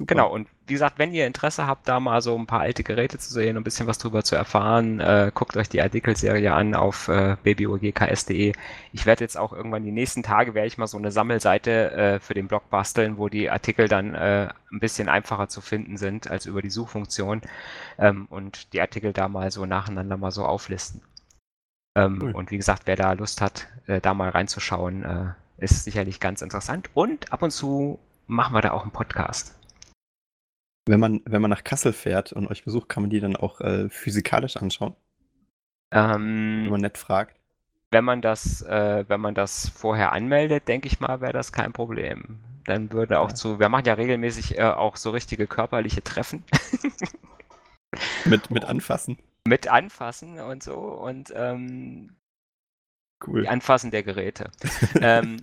[SPEAKER 2] Super.
[SPEAKER 3] Genau, und wie gesagt, wenn ihr Interesse habt, da mal so ein paar alte Geräte zu sehen und ein bisschen was drüber zu erfahren, äh, guckt euch die Artikelserie an auf äh, babyogks.de. Ich werde jetzt auch irgendwann die nächsten Tage, werde ich mal so eine Sammelseite äh, für den Blog basteln, wo die Artikel dann äh, ein bisschen einfacher zu finden sind als über die Suchfunktion ähm, und die Artikel da mal so nacheinander mal so auflisten. Ähm,
[SPEAKER 2] Cool.
[SPEAKER 3] Und wie gesagt, wer da Lust hat, äh, da mal reinzuschauen, äh, ist sicherlich ganz interessant. Und ab und zu machen wir da auch einen Podcast.
[SPEAKER 2] Wenn man, wenn man nach Kassel fährt und euch besucht, kann man die dann auch äh, physikalisch anschauen,
[SPEAKER 3] Ähm,
[SPEAKER 2] wenn man nett fragt.
[SPEAKER 3] wenn man das, äh, wenn man das vorher anmeldet, denke ich mal, wäre das kein Problem. Dann würde auch
[SPEAKER 2] Ja.
[SPEAKER 3] zu, wir machen ja regelmäßig äh, auch so richtige körperliche Treffen
[SPEAKER 2] Mit, mit anfassen.
[SPEAKER 3] mit Anfassen und so und ähm,
[SPEAKER 2] Cool.
[SPEAKER 3] Anfassen der Geräte. ähm,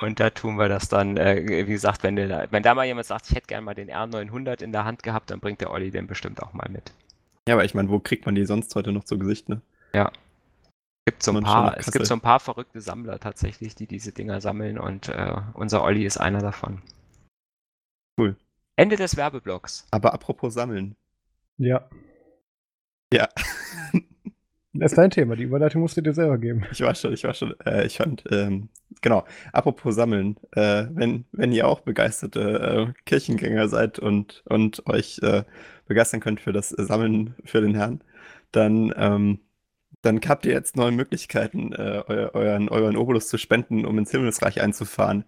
[SPEAKER 3] und da tun wir das dann, äh, wie gesagt, wenn, da, wenn da mal jemand sagt, ich hätte gerne mal den R900 in der Hand gehabt, dann bringt der Olli den bestimmt auch mal mit.
[SPEAKER 2] Ja, aber ich meine, wo kriegt man die sonst heute noch zu Gesicht, ne?
[SPEAKER 3] gibt so ein paar, es gibt so ein paar verrückte Sammler tatsächlich, die diese Dinger sammeln und äh, unser Olli ist einer davon.
[SPEAKER 2] Cool.
[SPEAKER 3] Ende des Werbeblocks.
[SPEAKER 2] Aber apropos Sammeln.
[SPEAKER 1] Ja.
[SPEAKER 2] Ja.
[SPEAKER 1] Das ist dein Thema. Die Überleitung musst du dir selber geben.
[SPEAKER 2] Ich war schon, ich war schon, äh, ich fand, ähm, genau, apropos Sammeln, äh, wenn, wenn ihr auch begeisterte äh, Kirchengänger seid und, und euch äh, begeistern könnt für das Sammeln für den Herrn, dann, ähm, dann habt ihr jetzt neue Möglichkeiten, äh, eu euren, euren Obolus zu spenden, um ins Himmelsreich einzufahren.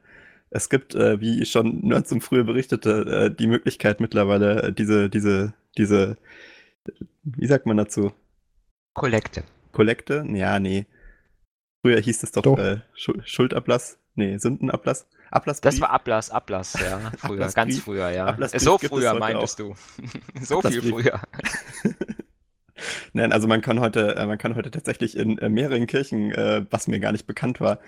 [SPEAKER 2] Es gibt, äh, wie schon Nerds im Frühe berichtete, die Möglichkeit mittlerweile, diese, diese, diese, wie sagt man dazu?
[SPEAKER 3] Kollekte.
[SPEAKER 2] Kollekte? Ja, nee. Früher hieß es doch,
[SPEAKER 1] Doch.
[SPEAKER 2] Äh, Schu- Schuldablass. Nee, Sündenablass. Ablassbrief.
[SPEAKER 3] Das war Ablass, Ablass, ja. Früher, ganz früher, ja.
[SPEAKER 2] Ablassbrief
[SPEAKER 3] so früher meintest du. so viel früher.
[SPEAKER 2] Nein, also man kann heute, äh, man kann heute tatsächlich in äh, mehreren Kirchen, äh, was mir gar nicht bekannt war,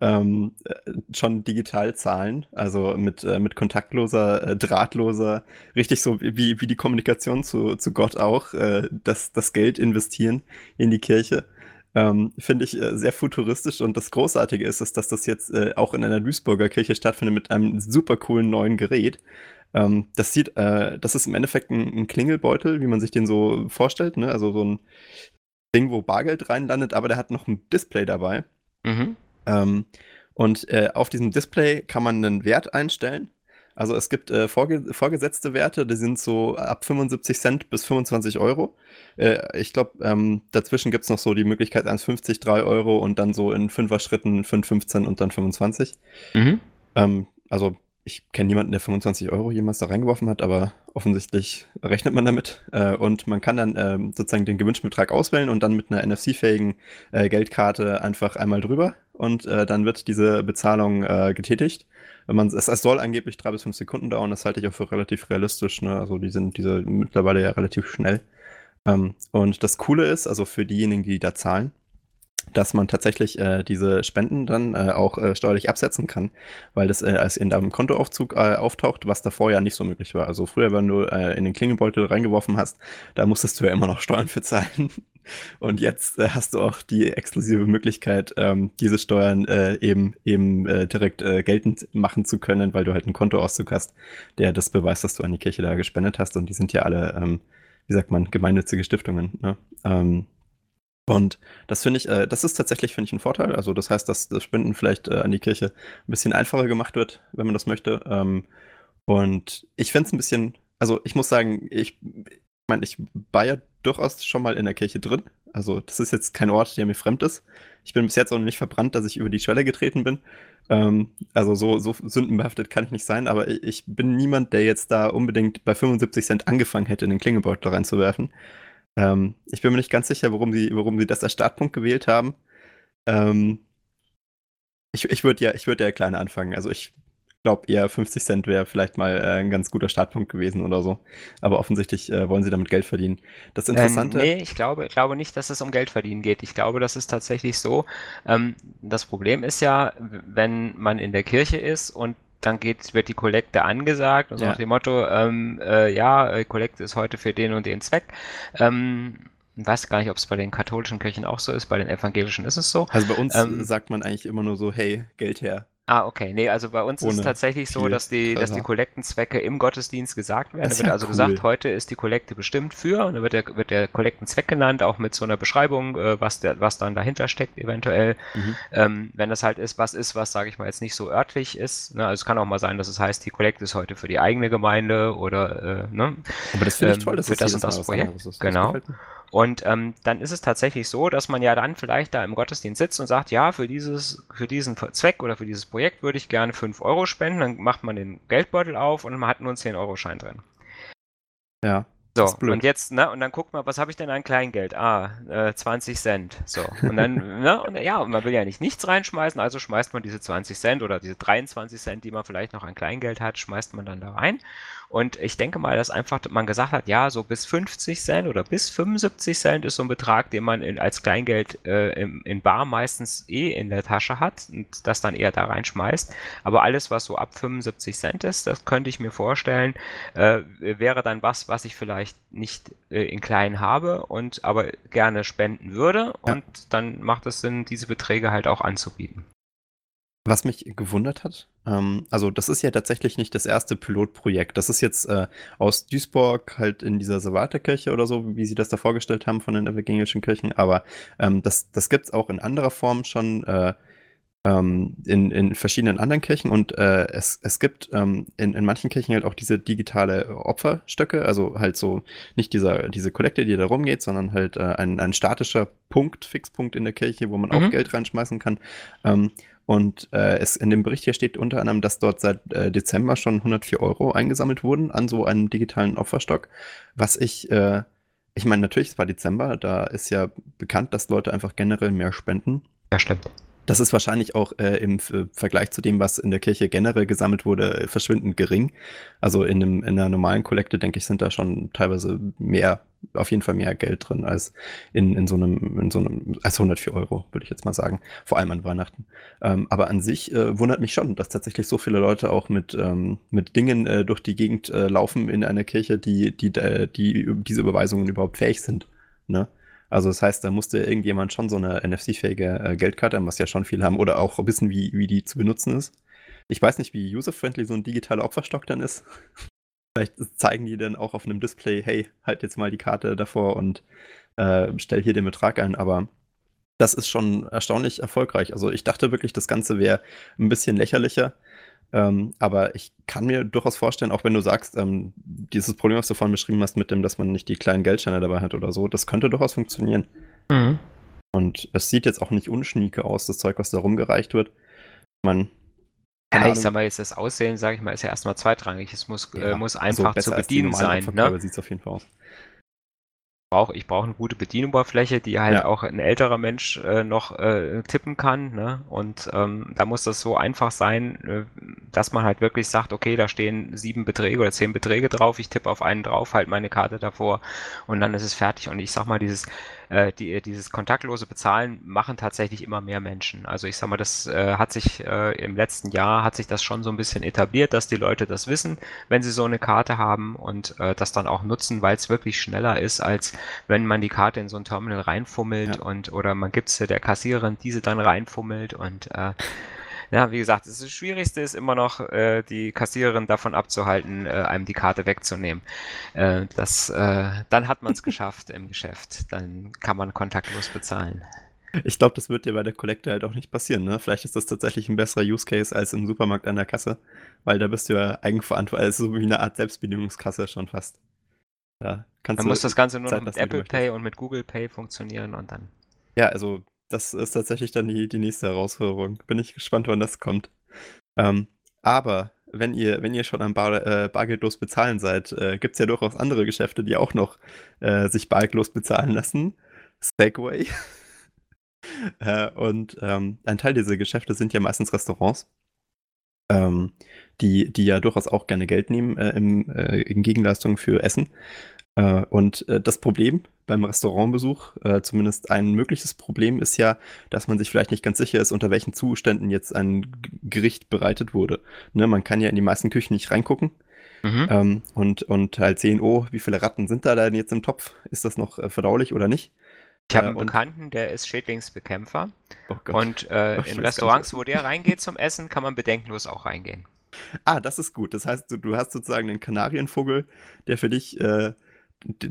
[SPEAKER 2] ähm, äh, schon digital zahlen. Also mit, mit kontaktloser, drahtloser, richtig so wie, wie die Kommunikation zu, zu Gott auch, das, das Geld investieren in die Kirche. Ähm, Finde ich äh, sehr futuristisch und das Großartige ist, ist dass das jetzt äh, auch in einer Duisburger Kirche stattfindet mit einem super coolen neuen Gerät. Ähm, das sieht, äh, das ist im Endeffekt ein, ein Klingelbeutel, wie man sich den so vorstellt, ne? Also so ein Ding, wo Bargeld reinlandet, aber der hat noch ein Display dabei.
[SPEAKER 3] Mhm.
[SPEAKER 2] Ähm, und äh, auf diesem Display kann man einen Wert einstellen. Also es gibt äh, vorge vorgesetzte Werte, die sind so ab 75 Cent bis 25 Euro. Äh, ich glaube, ähm, dazwischen gibt es noch so die Möglichkeit 1,50, 3 Euro und dann so in 5er Schritten 5, 15 und dann 25.
[SPEAKER 3] Mhm.
[SPEAKER 2] Ähm, also ich kenne niemanden, der 25 Euro jemals da reingeworfen hat, aber offensichtlich rechnet man damit. Äh, und man kann dann ähm, sozusagen den gewünschten Betrag auswählen und dann mit einer NFC-fähigen äh, Geldkarte einfach einmal drüber und äh, dann wird diese Bezahlung äh, getätigt. Wenn man, es, es soll angeblich drei bis fünf Sekunden dauern, das halte ich auch für relativ realistisch. Ne? Also die sind diese mittlerweile ja relativ schnell. Ähm, und das Coole ist, also für diejenigen, die da zahlen, dass man tatsächlich äh, diese Spenden dann äh, auch äh, steuerlich absetzen kann, weil das äh, als in deinem Kontoaufzug äh, auftaucht, was davor ja nicht so möglich war. Also früher, wenn du äh, in den Klingelbeutel reingeworfen hast, da musstest du ja immer noch Steuern für zahlen. Und jetzt hast du auch die exklusive Möglichkeit, ähm, diese Steuern eben, eben direkt geltend machen zu können, weil du halt einen Kontoauszug hast, der das beweist, dass du an die Kirche da gespendet hast. Und die sind ja alle, ähm, wie sagt man, gemeinnützige Stiftungen. Ne? Ähm, und das finde ich, äh, das ist tatsächlich, finde ich, ein Vorteil. Also das heißt, dass das Spenden vielleicht äh, an die Kirche ein bisschen einfacher gemacht wird, wenn man das möchte. Ähm, und ich finde es ein bisschen, also ich muss sagen, ich meine, ich war ja durchaus schon mal in der Kirche drin. Also das ist jetzt kein Ort, der mir fremd ist. Ich bin bis jetzt auch noch nicht verbrannt, dass ich über die Schwelle getreten bin. Ähm, also so, so sündenbehaftet kann ich nicht sein, aber ich, bin niemand, der jetzt da unbedingt bei 75 Cent angefangen hätte, in den Klingelbeutel reinzuwerfen. Ähm, ich bin mir nicht ganz sicher, warum sie, warum sie das als Startpunkt gewählt haben. Ähm, ich ich würde ja, ich würde ja kleiner anfangen. Also ich glaube eher 50 Cent wäre vielleicht mal äh, ein ganz guter Startpunkt gewesen oder so. Aber offensichtlich äh, wollen sie damit Geld verdienen. Das
[SPEAKER 3] Ähm,
[SPEAKER 2] Interessante.
[SPEAKER 3] nee, ich glaube, ich glaube nicht, dass es um Geld verdienen geht. Ich glaube, das ist tatsächlich so. Ähm, das Problem ist ja, wenn man in der Kirche ist und dann geht, wird die Kollekte angesagt und so
[SPEAKER 2] Ja.
[SPEAKER 3] nach dem Motto, ähm, äh, ja, äh, Kollekte ist heute für den und den Zweck. Ähm, ich weiß gar nicht, ob es bei den katholischen Kirchen auch so ist, bei den evangelischen ist es so.
[SPEAKER 2] Also bei uns
[SPEAKER 3] Ähm,
[SPEAKER 2] sagt man eigentlich immer nur so, hey, Geld her.
[SPEAKER 3] Ah, okay. Nee, also bei uns ist es tatsächlich so, dass die, dass die. Kollektenzwecke im Gottesdienst gesagt werden.
[SPEAKER 2] Das
[SPEAKER 3] Da wird
[SPEAKER 2] ja
[SPEAKER 3] also
[SPEAKER 2] cool.
[SPEAKER 3] gesagt, heute ist die Kollekte bestimmt für, und dann wird der, wird der Kollektenzweck genannt, auch mit so einer Beschreibung, äh, was, der, was dann dahinter steckt, eventuell.
[SPEAKER 2] Mhm.
[SPEAKER 3] Ähm, wenn das halt ist, was ist, was, sage ich mal, jetzt nicht so örtlich ist. Ne? Also es kann auch mal sein, dass es heißt, die Kollekte ist heute für die eigene Gemeinde oder, äh, ne?
[SPEAKER 2] Aber das finde ich
[SPEAKER 3] Ähm,
[SPEAKER 2] toll, dass
[SPEAKER 3] für das
[SPEAKER 2] jedes
[SPEAKER 3] und das Projekt.
[SPEAKER 2] ist. Das
[SPEAKER 3] Genau.
[SPEAKER 2] mir.
[SPEAKER 3] Und ähm, dann ist es tatsächlich so, dass man ja dann vielleicht da im Gottesdienst sitzt und sagt, ja, für dieses, für diesen Zweck oder für dieses Projekt würde ich gerne 5 Euro spenden. Dann macht man den Geldbeutel auf und man hat nur einen 10-Euro-Schein drin.
[SPEAKER 2] Ja.
[SPEAKER 3] So, und jetzt, ne, und dann guckt man, was habe ich denn an Kleingeld? Ah, äh, 20 Cent. So, und dann, ne, und ja, und man will ja nicht nichts reinschmeißen, also schmeißt man diese 20 Cent oder diese 23 Cent, die man vielleicht noch an Kleingeld hat, schmeißt man dann da rein. Und ich denke mal, dass einfach man gesagt hat, ja, so bis 50 Cent oder bis 75 Cent ist so ein Betrag, den man in, als Kleingeld äh, im, in Bar meistens eh in der Tasche hat und das dann eher da reinschmeißt. Aber alles, was so ab 75 Cent ist, das könnte ich mir vorstellen, äh, wäre dann was, was ich vielleicht nicht äh, in klein habe und aber gerne spenden würde.
[SPEAKER 2] Ja.
[SPEAKER 3] Und dann macht es Sinn, diese Beträge halt auch anzubieten.
[SPEAKER 2] Was mich gewundert hat, ähm, also das ist ja tatsächlich nicht das erste Pilotprojekt. Das ist jetzt äh, aus Duisburg halt in dieser Salvaterkirche oder so, wie sie das da vorgestellt haben von den evangelischen Kirchen. Aber ähm, das, das gibt es auch in anderer Form schon äh, ähm, in, in verschiedenen anderen Kirchen. Und äh, es, es gibt ähm, in, in manchen Kirchen halt auch diese digitale Opferstöcke, also halt so nicht dieser, diese Kollekte, die da rumgeht, sondern halt äh, ein, ein statischer Punkt, Fixpunkt in der Kirche, wo man auch
[SPEAKER 3] Mhm.
[SPEAKER 2] Geld reinschmeißen kann. Und äh, es in dem Bericht hier steht unter anderem, dass dort seit äh, Dezember schon 104 Euro eingesammelt wurden an so einem digitalen Opferstock. Was ich, äh, ich meine, natürlich, es war Dezember, da ist ja bekannt, dass Leute einfach generell mehr spenden.
[SPEAKER 3] Ja, stimmt.
[SPEAKER 2] Das ist wahrscheinlich auch äh, im F- Vergleich zu dem, was in der Kirche generell gesammelt wurde, äh, verschwindend gering. Also in, einem, in einer normalen Kollekte, denke ich, sind da schon teilweise mehr, auf jeden Fall mehr Geld drin als in, in so einem, in so einem, als 104 Euro, würde ich jetzt mal sagen. Vor allem an Weihnachten. Ähm, aber an sich äh, wundert mich schon, dass tatsächlich so viele Leute auch mit, ähm, mit Dingen äh, durch die Gegend äh, laufen in einer Kirche, die, die, äh, die diese Überweisungen überhaupt fähig sind. Ne? Also das heißt, da musste irgendjemand schon so eine NFC-fähige äh, Geldkarte haben, was ja schon viele haben, oder auch wissen, wie, wie die zu benutzen ist. Ich weiß nicht, wie user-friendly so ein digitaler Opferstock dann ist. Vielleicht zeigen die dann auch auf einem Display, hey, halt jetzt mal die Karte davor und äh, stell hier den Betrag ein, aber das ist schon erstaunlich erfolgreich. Also ich dachte wirklich, das Ganze wäre ein bisschen lächerlicher. Ähm, aber ich kann mir durchaus vorstellen, auch wenn du sagst, ähm, dieses Problem, was du vorhin beschrieben hast, mit dem, dass man nicht die kleinen Geldscheine dabei hat oder so, das könnte durchaus funktionieren. Mhm. Und es sieht jetzt auch nicht unschnieke aus, das Zeug, was da rumgereicht wird. Man.
[SPEAKER 3] Ja, ich sag mal, jetzt das Aussehen, sage ich mal, ist ja erstmal zweitrangig. Es muss, ja, äh, muss also einfach also zu bedienen sein.
[SPEAKER 2] Ne? Sieht es auf jeden Fall aus
[SPEAKER 3] brauche ich brauche eine gute Bedienoberfläche, die halt ja. auch ein älterer Mensch äh, noch äh, tippen kann. Ne? Und ähm, da muss das so einfach sein, äh, dass man halt wirklich sagt, okay, da stehen sieben Beträge oder zehn Beträge drauf, ich tippe auf einen drauf, halt meine Karte davor und dann ist es fertig. Und ich sag mal, dieses äh, die, dieses kontaktlose Bezahlen machen tatsächlich immer mehr Menschen. Also ich sag mal, das äh, hat sich äh, im letzten Jahr hat sich das schon so ein bisschen etabliert, dass die Leute das wissen, wenn sie so eine Karte haben und äh, das dann auch nutzen, weil es wirklich schneller ist, als wenn man die Karte in so ein Terminal reinfummelt ja. und oder man gibt es der Kassiererin, diese dann reinfummelt und äh, ja, wie gesagt, das Schwierigste ist immer noch, äh, die Kassiererin davon abzuhalten, äh, einem die Karte wegzunehmen. Äh, das, äh, dann hat man es geschafft im Geschäft. Dann kann man kontaktlos bezahlen.
[SPEAKER 2] Ich glaube, das wird dir bei der Kollekte halt auch nicht passieren. Ne? Vielleicht ist das tatsächlich ein besserer Use Case als im Supermarkt an der Kasse, weil da bist du ja eigenverantwortlich, also so wie eine Art Selbstbedienungskasse schon fast.
[SPEAKER 3] Ja, kannst dann muss das Ganze nur Zeit, noch mit Apple Pay und mit Google Pay funktionieren und dann.
[SPEAKER 2] Ja, also das ist tatsächlich dann die, die nächste Herausforderung. Bin ich gespannt, wann das kommt. Ähm, aber wenn ihr, wenn ihr schon am Bar, äh, bargeldlos bezahlen seid, äh, gibt es ja durchaus andere Geschäfte, die auch noch äh, sich bargeldlos bezahlen lassen. Segway. äh, und ähm, ein Teil dieser Geschäfte sind ja meistens Restaurants, ähm, die, die ja durchaus auch gerne Geld nehmen äh, im, äh, in Gegenleistung für Essen. Äh, und äh, das Problem beim Restaurantbesuch, äh, zumindest ein mögliches Problem, ist ja, dass man sich vielleicht nicht ganz sicher ist, unter welchen Zuständen jetzt ein Gericht bereitet wurde. Ne, man kann ja in die meisten Küchen nicht reingucken. Mhm. Ähm, und, und halt sehen, oh, wie viele Ratten sind da denn jetzt im Topf? Ist das noch äh, verdaulich oder nicht?
[SPEAKER 3] Ich habe einen Bekannten, der ist Schädlingsbekämpfer. Oh und äh, in Restaurants, wo der reingeht zum Essen, kann man bedenkenlos auch reingehen.
[SPEAKER 2] Ah, das ist gut. Das heißt, du, du hast sozusagen einen Kanarienvogel, der für dich äh,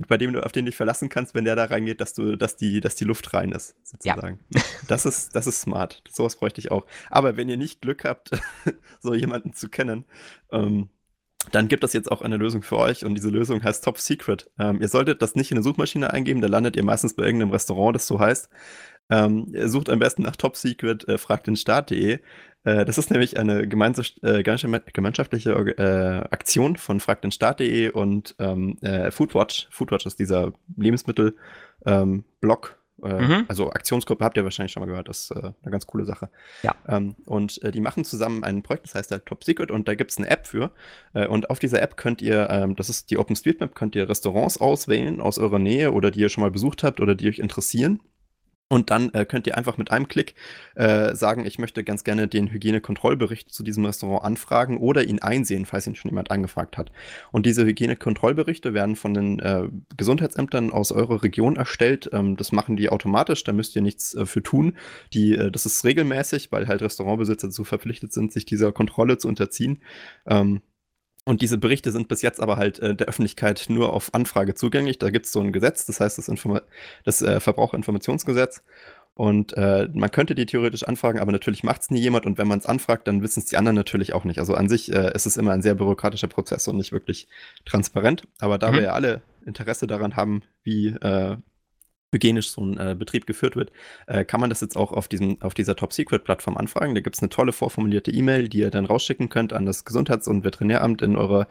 [SPEAKER 2] bei dem du auf den dich verlassen kannst, wenn der da reingeht, dass du, dass die, dass die Luft rein ist, sozusagen. Ja. Das ist, das ist smart. Sowas bräuchte ich auch. Aber wenn ihr nicht Glück habt, so jemanden zu kennen, ähm, dann gibt es jetzt auch eine Lösung für euch und diese Lösung heißt Top Secret. Ähm, ihr solltet das nicht in eine Suchmaschine eingeben, da landet ihr meistens bei irgendeinem Restaurant, das so heißt. Ähm, sucht am besten nach Top Secret, äh, fragt den Start.de. Äh, das ist nämlich eine äh, gemeinschaftliche äh, Aktion von fragdenstaat.de und ähm, äh, Foodwatch. Foodwatch ist dieser Lebensmittel-Blog. Ähm, äh, mhm. Also Aktionsgruppe habt ihr wahrscheinlich schon mal gehört, das ist eine ganz coole Sache. Ja. Ähm, und die machen zusammen ein Projekt, das heißt halt Top Secret und da gibt es eine App für. Und auf dieser App könnt ihr, ähm, das ist die OpenStreetMap, könnt ihr Restaurants auswählen aus eurer Nähe oder die ihr schon mal besucht habt oder die euch interessieren. Und dann äh, könnt ihr einfach mit einem Klick äh, sagen, ich möchte ganz gerne den Hygienekontrollbericht zu diesem Restaurant anfragen oder ihn einsehen, falls ihn schon jemand angefragt hat. Und diese Hygienekontrollberichte werden von den äh, Gesundheitsämtern aus eurer Region erstellt. Ähm, das machen die automatisch, da müsst ihr nichts äh, für tun. Die, äh, das ist regelmäßig, weil halt Restaurantbesitzer dazu verpflichtet sind, sich dieser Kontrolle zu unterziehen. Ähm, und diese Berichte sind bis jetzt aber halt äh, der Öffentlichkeit nur auf Anfrage zugänglich. Da gibt es so ein Gesetz, das heißt das, Informa das äh, Verbraucherinformationsgesetz. Und äh, man könnte die theoretisch anfragen, aber natürlich macht es nie jemand. Und wenn man es anfragt, dann wissen es die anderen natürlich auch nicht. Also an sich äh, ist es immer ein sehr bürokratischer Prozess und nicht wirklich transparent. Aber da mhm. wir ja alle Interesse daran haben, wie äh, hygienisch so ein äh, Betrieb geführt wird, äh, kann man das jetzt auch auf, diesem, auf dieser Top-Secret-Plattform anfragen. Da gibt es eine tolle vorformulierte E-Mail, die ihr dann rausschicken könnt an das Gesundheits- und Veterinäramt in eurer,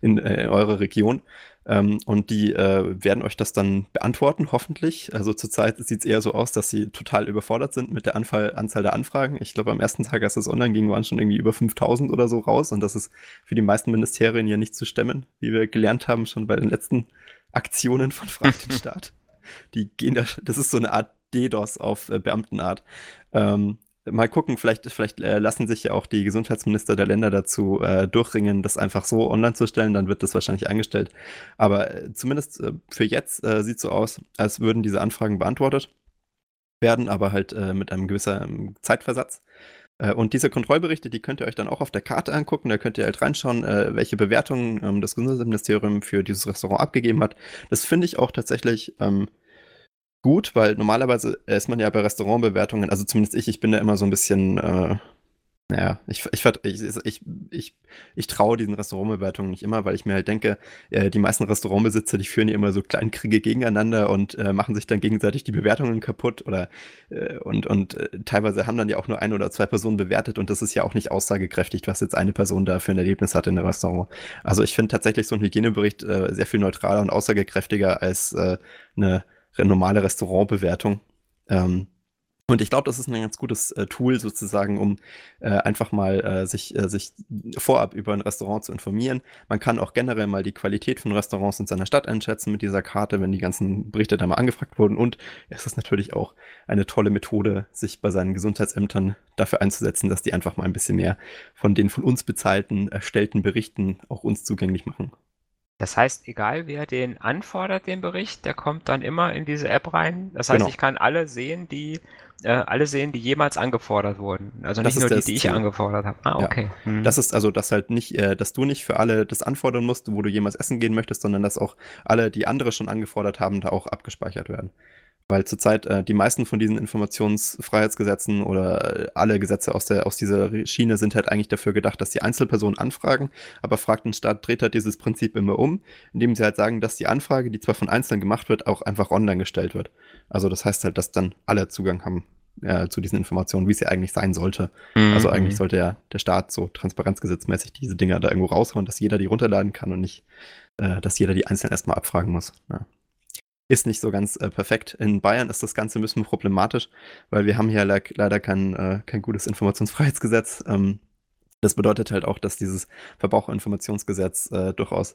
[SPEAKER 2] in, äh, in eurer Region. Ähm, und die äh, werden euch das dann beantworten, hoffentlich. Also zurzeit sieht es eher so aus, dass sie total überfordert sind mit der Anfall, Anzahl der Anfragen. Ich glaube, am ersten Tag, als es online ging, waren schon irgendwie über 5000 oder so raus. Und das ist für die meisten Ministerien ja nicht zu stemmen, wie wir gelernt haben schon bei den letzten Aktionen von Frag den Staat. Die gehen da, das ist so eine Art DDoS auf äh, Beamtenart. Ähm, mal gucken, vielleicht, vielleicht äh, lassen sich ja auch die Gesundheitsminister der Länder dazu äh, durchringen, das einfach so online zu stellen, dann wird das wahrscheinlich eingestellt. Aber äh, zumindest äh, für jetzt äh, sieht so aus, als würden diese Anfragen beantwortet werden, aber halt äh, mit einem gewissen ähm, Zeitversatz. Und diese Kontrollberichte, die könnt ihr euch dann auch auf der Karte angucken. Da könnt ihr halt reinschauen, welche Bewertungen ähm, das Gesundheitsministerium für dieses Restaurant abgegeben hat. Das finde ich auch tatsächlich ähm, gut, weil normalerweise ist man ja bei Restaurantbewertungen, also zumindest ich, ich bin da immer so ein bisschen, äh, Ja, ich, ich, ich, ich, ich, ich traue diesen Restaurantbewertungen nicht immer, weil ich mir halt denke, äh, die meisten Restaurantbesitzer, die führen ja immer so Kleinkriege gegeneinander und äh, machen sich dann gegenseitig die Bewertungen kaputt oder äh, und, und äh, teilweise haben dann ja auch nur ein oder zwei Personen bewertet und das ist ja auch nicht aussagekräftig, was jetzt eine Person da für ein Erlebnis hat in einem Restaurant. Also ich finde tatsächlich so ein Hygienebericht äh, sehr viel neutraler und aussagekräftiger als äh, eine normale Restaurantbewertung. Ähm, und ich glaube, das ist ein ganz gutes äh, Tool sozusagen, um äh, einfach mal äh, sich, äh, sich vorab über ein Restaurant zu informieren. Man kann auch generell mal die Qualität von Restaurants in seiner Stadt einschätzen mit dieser Karte, wenn die ganzen Berichte da mal angefragt wurden. Und es ist natürlich auch eine tolle Methode, sich bei seinen Gesundheitsämtern dafür einzusetzen, dass die einfach mal ein bisschen mehr von den von uns bezahlten, erstellten Berichten auch uns zugänglich machen.
[SPEAKER 3] Das heißt, egal wer den anfordert, den Bericht, der kommt dann immer in diese App rein. Das heißt, genau. ich kann alle sehen, die äh, alle sehen, die jemals angefordert wurden. Also nicht nur die, die ich angefordert habe.
[SPEAKER 2] Ah, okay. Ja. Hm. Das ist also, dass halt nicht, äh, dass du nicht für alle das anfordern musst, wo du jemals essen gehen möchtest, sondern dass auch alle, die andere schon angefordert haben, da auch abgespeichert werden. Weil zurzeit äh, die meisten von diesen Informationsfreiheitsgesetzen oder alle Gesetze aus, der, aus dieser Schiene sind halt eigentlich dafür gedacht, dass die Einzelpersonen anfragen, aber fragt ein Staat dreht halt dieses Prinzip immer um, indem sie halt sagen, dass die Anfrage, die zwar von Einzelnen gemacht wird, auch einfach online gestellt wird. Also das heißt halt, dass dann alle Zugang haben äh, zu diesen Informationen, wie es ja eigentlich sein sollte. Mhm. Also eigentlich sollte ja der Staat so transparenzgesetzmäßig diese Dinger da irgendwo raushauen, dass jeder die runterladen kann und nicht, äh, dass jeder die einzeln erstmal abfragen muss. Ja ist nicht so ganz äh, perfekt. In Bayern ist das Ganze ein bisschen problematisch, weil wir haben hier le leider kein, äh, kein gutes Informationsfreiheitsgesetz. Ähm, das bedeutet halt auch, dass dieses Verbraucherinformationsgesetz äh, durchaus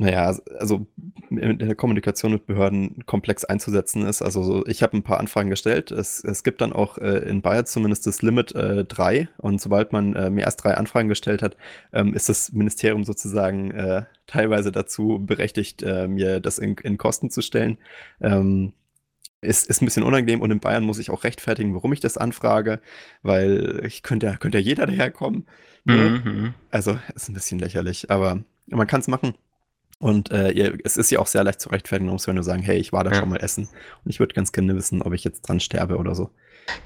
[SPEAKER 2] naja, also in der Kommunikation mit Behörden komplex einzusetzen ist. Also so, ich habe ein paar Anfragen gestellt. Es, es gibt dann auch äh, in Bayern zumindest das Limit äh, drei. Und sobald man äh, mehr als drei Anfragen gestellt hat, ähm, ist das Ministerium sozusagen äh, teilweise dazu berechtigt, äh, mir das in, in, Kosten zu stellen. Ähm, ist, ist ein bisschen unangenehm und in Bayern muss ich auch rechtfertigen, warum ich das anfrage, weil ich könnte ja, könnte ja jeder daherkommen. Ne? Mhm. Also ist ein bisschen lächerlich, aber man kann es machen. Und äh, ihr, es ist ja auch sehr leicht zu rechtfertigen, ja nur sagen, hey, ich war da ja. schon mal essen und ich würde ganz gerne wissen, ob ich jetzt dran sterbe oder so.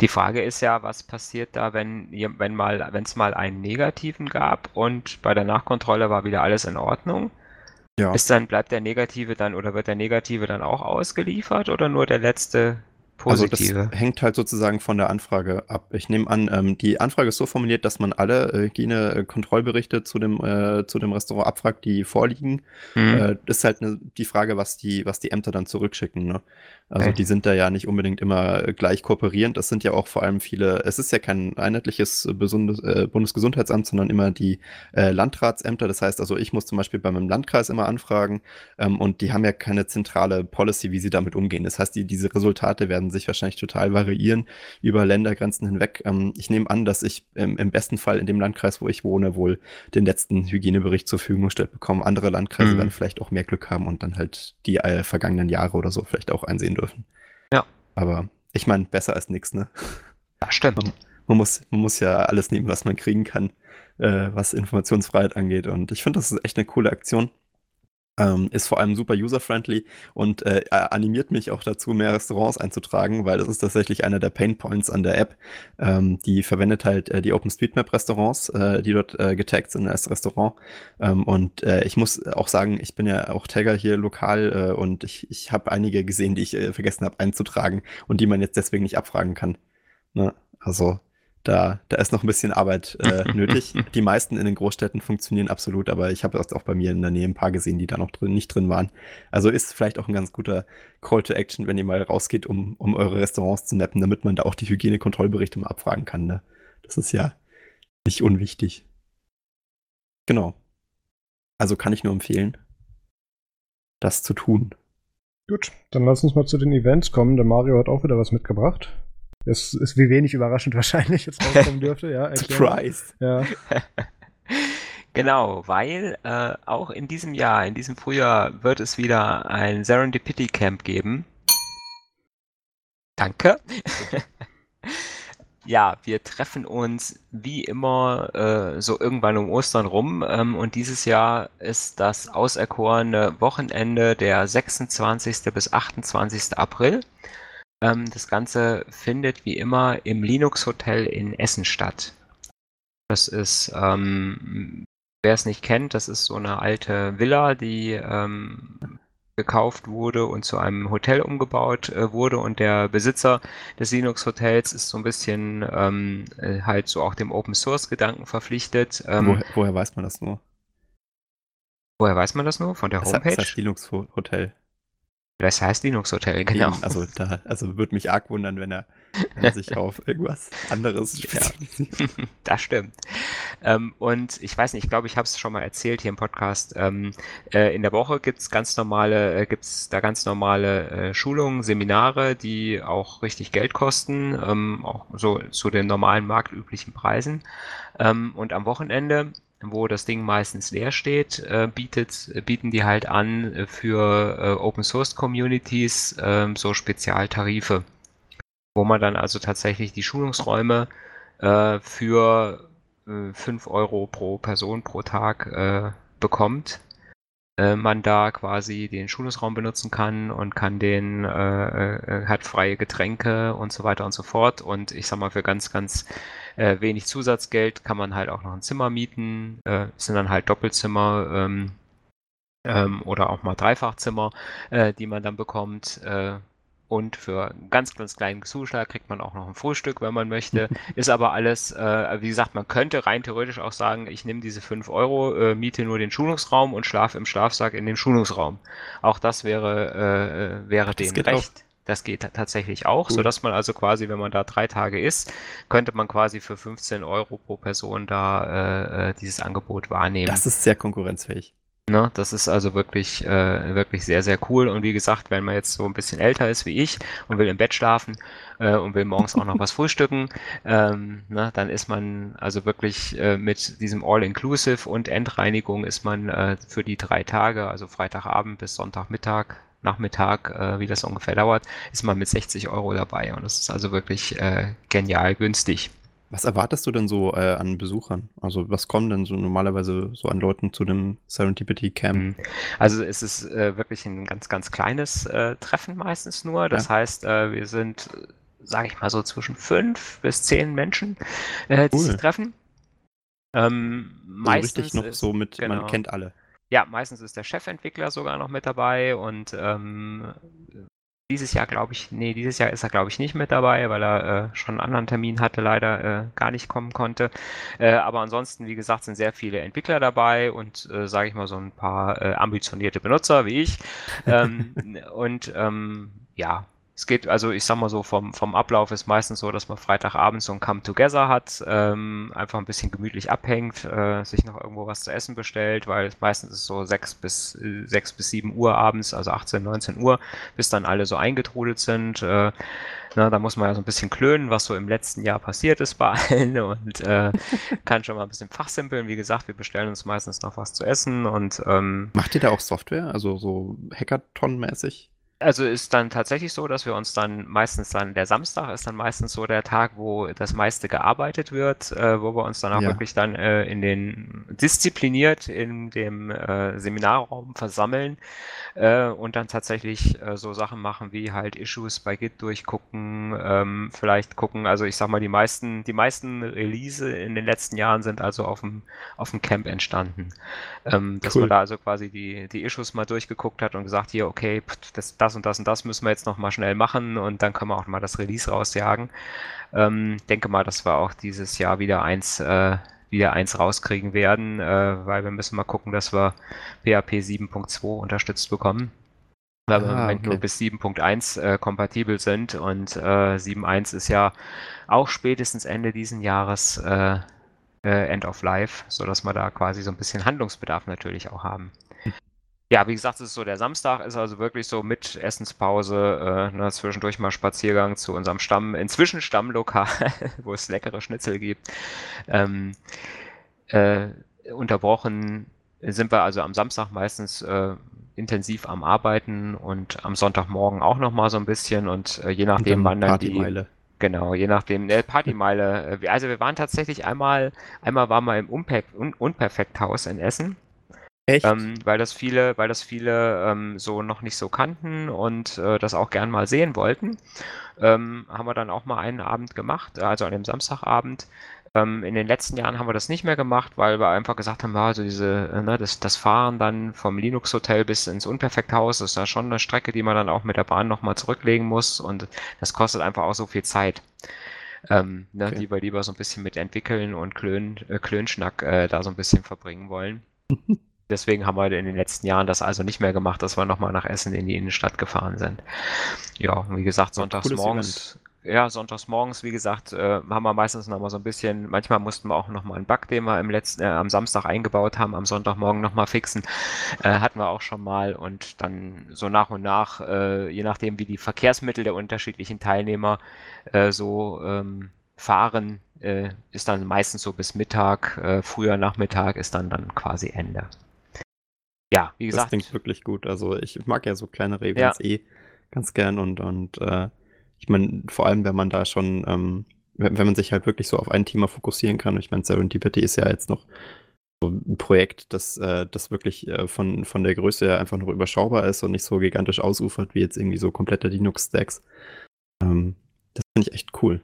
[SPEAKER 3] Die Frage ist ja, was passiert da, wenn wenn mal, wenn es mal einen negativen gab und bei der Nachkontrolle war wieder alles in Ordnung? Ja. Ist dann, bleibt der Negative dann oder wird der Negative dann auch ausgeliefert oder nur der letzte
[SPEAKER 2] Positive. Also das hängt halt sozusagen von der Anfrage ab. Ich nehme an, ähm, die Anfrage ist so formuliert, dass man alle äh, Hygiene-Kontrollberichte zu dem, äh, zu dem Restaurant abfragt, die vorliegen. Mhm. Äh, das ist halt ne, die Frage, was die, was die Ämter dann zurückschicken. Ne? Also okay. die sind da ja nicht unbedingt immer gleich kooperierend. Das sind ja auch vor allem viele, es ist ja kein einheitliches äh, Bundesgesundheitsamt, sondern immer die äh, Landratsämter. Das heißt also, ich muss zum Beispiel bei meinem Landkreis immer anfragen ähm, und die haben ja keine zentrale Policy, wie sie damit umgehen. Das heißt, die, diese Resultate werden sich wahrscheinlich total variieren über Ländergrenzen hinweg. Ähm, ich nehme an, dass ich ähm, im besten Fall in dem Landkreis, wo ich wohne, wohl den letzten Hygienebericht zur Verfügung gestellt bekomme. Andere Landkreise mhm. werden vielleicht auch mehr Glück haben und dann halt die äh, vergangenen Jahre oder so vielleicht auch einsehen dürfen.
[SPEAKER 3] Ja.
[SPEAKER 2] Aber ich meine, besser als nichts, ne?
[SPEAKER 3] Ja, stimmt.
[SPEAKER 2] Man, man, muss, man muss ja alles nehmen, was man kriegen kann, äh, was Informationsfreiheit angeht. Und ich finde, das ist echt eine coole Aktion. Ähm, ist vor allem super user-friendly und äh, animiert mich auch dazu, mehr Restaurants einzutragen, weil das ist tatsächlich einer der Pain Points an der App. Ähm, die verwendet halt äh, die OpenStreetMap-Restaurants, äh, die dort äh, getaggt sind als Restaurant. Ähm, und äh, ich muss auch sagen, ich bin ja auch Tagger hier lokal äh, und ich, ich habe einige gesehen, die ich vergessen habe einzutragen und die man jetzt deswegen nicht abfragen kann. Ne? Also da, da ist noch ein bisschen Arbeit äh, nötig. Die meisten in den Großstädten funktionieren absolut, aber ich habe auch bei mir in der Nähe ein paar gesehen, die da noch drin, nicht drin waren. Also ist vielleicht auch ein ganz guter Call to Action, wenn ihr mal rausgeht, um, um eure Restaurants zu mappen, damit man da auch die Hygienekontrollberichte mal abfragen kann. Ne? Das ist ja nicht unwichtig. Genau. Also kann ich nur empfehlen, das zu tun.
[SPEAKER 1] Gut, dann lass uns mal zu den Events kommen. Der Mario hat auch wieder was mitgebracht. Das ist wie wenig überraschend wahrscheinlich jetzt rauskommen dürfte. Ja,
[SPEAKER 3] Surprise. Ja. genau, weil äh, auch in diesem Jahr, in diesem Frühjahr wird es wieder ein Serendipity Camp geben. Danke. ja, wir treffen uns wie immer äh, so irgendwann um Ostern rum ähm, und dieses Jahr ist das auserkorene Wochenende der 26. bis 28. April. Ähm, das Ganze findet wie immer im Linux Hotel in Essen statt. Das ist, ähm, wer es nicht kennt, das ist so eine alte Villa, die ähm, gekauft wurde und zu einem Hotel umgebaut äh, wurde und der Besitzer des Linux Hotels ist so ein bisschen ähm, äh, halt so auch dem Open Source Gedanken verpflichtet.
[SPEAKER 2] Ähm, woher, woher, weiß man das nur?
[SPEAKER 3] Woher weiß man das nur? Von der das Homepage? Das
[SPEAKER 2] heißt Linux Hotel.
[SPEAKER 3] Das heißt Linux Hotel, genau. Eben,
[SPEAKER 2] also da, also würde mich arg wundern, wenn er, wenn er sich auf irgendwas anderes
[SPEAKER 3] spezialisiert. Ja, das stimmt. Ähm, und ich weiß nicht, ich glaube, ich habe es schon mal erzählt hier im Podcast. Ähm, äh, in der Woche gibt es ganz normale, äh, gibt's da ganz normale äh, Schulungen, Seminare, die auch richtig Geld kosten, ähm, auch so zu den normalen marktüblichen Preisen. Ähm, und am Wochenende wo das Ding meistens leer steht, äh, bietet, bieten die halt an äh, für äh, Open Source Communities ähm, so Spezialtarife, wo man dann also tatsächlich die Schulungsräume äh, für äh, 5 Euro pro Person pro Tag äh, bekommt. Äh, man da quasi den Schulungsraum benutzen kann und kann den, äh, hat freie Getränke und so weiter und so fort. Und ich sag mal, für ganz, ganz äh, wenig Zusatzgeld kann man halt auch noch ein Zimmer mieten. Äh, sind dann halt Doppelzimmer ähm, ähm, oder auch mal Dreifachzimmer, äh, die man dann bekommt. Äh, und für einen ganz, ganz kleinen Zuschlag kriegt man auch noch ein Frühstück, wenn man möchte. Ist aber alles, äh, wie gesagt, man könnte rein theoretisch auch sagen, ich nehme diese 5 Euro, äh, miete nur den Schulungsraum und schlafe im Schlafsack in dem Schulungsraum. Auch das wäre, wäre denen recht. Auch. Das geht tatsächlich auch, cool. sodass man also quasi, wenn man da drei Tage ist, könnte man quasi für 15 Euro pro Person da äh, äh, dieses Angebot wahrnehmen.
[SPEAKER 2] Das ist sehr konkurrenzfähig.
[SPEAKER 3] Ne, das ist also wirklich, äh, wirklich sehr, sehr cool. Und wie gesagt, wenn man jetzt so ein bisschen älter ist wie ich und will im Bett schlafen äh, und will morgens auch noch was frühstücken, ähm, ne, dann ist man also wirklich äh, mit diesem All-Inclusive und Endreinigung ist man äh, für die drei Tage, also Freitagabend bis Sonntagmittag, Nachmittag, äh, wie das ungefähr dauert, ist man mit 60 Euro dabei. Und das ist also wirklich äh, genial günstig.
[SPEAKER 2] Was erwartest du denn so äh, an Besuchern? Also was kommen denn so normalerweise so an Leuten zu dem Serendipity Camp? Mhm.
[SPEAKER 3] Also es ist äh, wirklich ein ganz, ganz kleines äh, Treffen meistens nur. Das ja. heißt, äh, wir sind, sage ich mal so, zwischen fünf bis zehn Menschen, äh, die cool. sich treffen.
[SPEAKER 2] Ähm, also meistens richtig noch so mit, genau. man kennt alle.
[SPEAKER 3] Ja, meistens ist der Chefentwickler sogar noch mit dabei und ähm, dieses Jahr glaube ich, nee, dieses Jahr ist er glaube ich nicht mit dabei, weil er äh, schon einen anderen Termin hatte, leider äh, gar nicht kommen konnte. Äh, aber ansonsten, wie gesagt, sind sehr viele Entwickler dabei und äh, sage ich mal so ein paar äh, ambitionierte Benutzer wie ich. Ähm, und ähm, ja, es geht, also ich sag mal so, vom, vom Ablauf ist meistens so, dass man Freitagabend so ein Come-Together hat, ähm, einfach ein bisschen gemütlich abhängt, äh, sich noch irgendwo was zu essen bestellt, weil meistens ist es so sechs bis, äh, 6 bis 7 Uhr abends, also 18, 19 Uhr, bis dann alle so eingetrudelt sind. Äh, na, da muss man ja so ein bisschen klönen, was so im letzten Jahr passiert ist bei allen und äh, kann schon mal ein bisschen fachsimpeln. Wie gesagt, wir bestellen uns meistens noch was zu essen und ähm,
[SPEAKER 2] Macht ihr da auch Software, also so Hackathon-mäßig?
[SPEAKER 3] Also ist dann tatsächlich so, dass wir uns dann meistens dann, der Samstag ist dann meistens so der Tag, wo das meiste gearbeitet wird, äh, wo wir uns dann auch ja. wirklich dann äh, in den diszipliniert in dem äh, Seminarraum versammeln äh, und dann tatsächlich äh, so Sachen machen wie halt Issues bei Git durchgucken, ähm, vielleicht gucken, also ich sag mal, die meisten, die meisten Release in den letzten Jahren sind also auf dem, auf dem Camp entstanden. Ähm, dass cool. man da also quasi die, die Issues mal durchgeguckt hat und gesagt, hier, okay, das, das und das und das müssen wir jetzt noch mal schnell machen und dann können wir auch mal das Release rausjagen. Ähm, denke mal, dass wir auch dieses Jahr wieder eins, äh, wieder eins rauskriegen werden, äh, weil wir müssen mal gucken, dass wir PHP 7.2 unterstützt bekommen. Weil wir ah, im Moment okay. nur bis 7.1 äh, kompatibel sind und äh, 7.1 ist ja auch spätestens Ende diesen Jahres äh, äh, End of Life, sodass wir da quasi so ein bisschen Handlungsbedarf natürlich auch haben. Ja, wie gesagt, es ist so, der Samstag ist also wirklich so mit Essenspause, äh, ne, zwischendurch mal Spaziergang zu unserem Stamm, inzwischen Stammlokal, wo es leckere Schnitzel gibt. Ähm, äh, unterbrochen sind wir also am Samstag meistens äh, intensiv am Arbeiten und am Sonntagmorgen auch nochmal so ein bisschen und äh, je nachdem, wann dann die. Genau, je nachdem. Äh, Partymeile. Also wir waren tatsächlich einmal, einmal waren wir im Unper Un Unperfekthaus in Essen. Echt? Ähm, weil das viele, weil das viele ähm, so noch nicht so kannten und äh, das auch gern mal sehen wollten. Ähm, haben wir dann auch mal einen Abend gemacht, also an dem Samstagabend. Ähm, in den letzten Jahren haben wir das nicht mehr gemacht, weil wir einfach gesagt haben, also diese, äh, ne, das, das Fahren dann vom Linux-Hotel bis ins Unperfekthaus ist da schon eine Strecke, die man dann auch mit der Bahn nochmal zurücklegen muss und das kostet einfach auch so viel Zeit. Ähm, ne, okay. die wir lieber so ein bisschen mit entwickeln und Klön, äh, Klönschnack äh, da so ein bisschen verbringen wollen. Deswegen haben wir in den letzten Jahren das also nicht mehr gemacht, dass wir nochmal nach Essen in die Innenstadt gefahren sind. Ja, wie gesagt, sonntags morgens ja, sonntags morgens, wie gesagt, äh, haben wir meistens noch mal so ein bisschen, manchmal mussten wir auch noch mal einen Bug, den wir im letzten, äh, am Samstag eingebaut haben, am Sonntagmorgen noch mal fixen. Äh, hatten wir auch schon mal und dann so nach und nach, äh, je nachdem wie die Verkehrsmittel der unterschiedlichen Teilnehmer äh, so ähm, fahren, äh, ist dann meistens so bis Mittag, früher Nachmittag ist dann dann quasi Ende.
[SPEAKER 2] Ja, wie gesagt. Das klingt wirklich gut. Also ich mag ja so kleinere Events ja. eh ganz gern und, und ich meine, vor allem, wenn man da schon, ähm, wenn, wenn, man sich halt wirklich so auf ein Thema fokussieren kann. Ich meine, Serendipity ist ja jetzt noch so ein Projekt, das, äh, das wirklich äh, von, von der Größe her einfach noch überschaubar ist und nicht so gigantisch ausufert wie jetzt irgendwie so komplette Linux-Stacks. Ähm, das finde ich echt cool,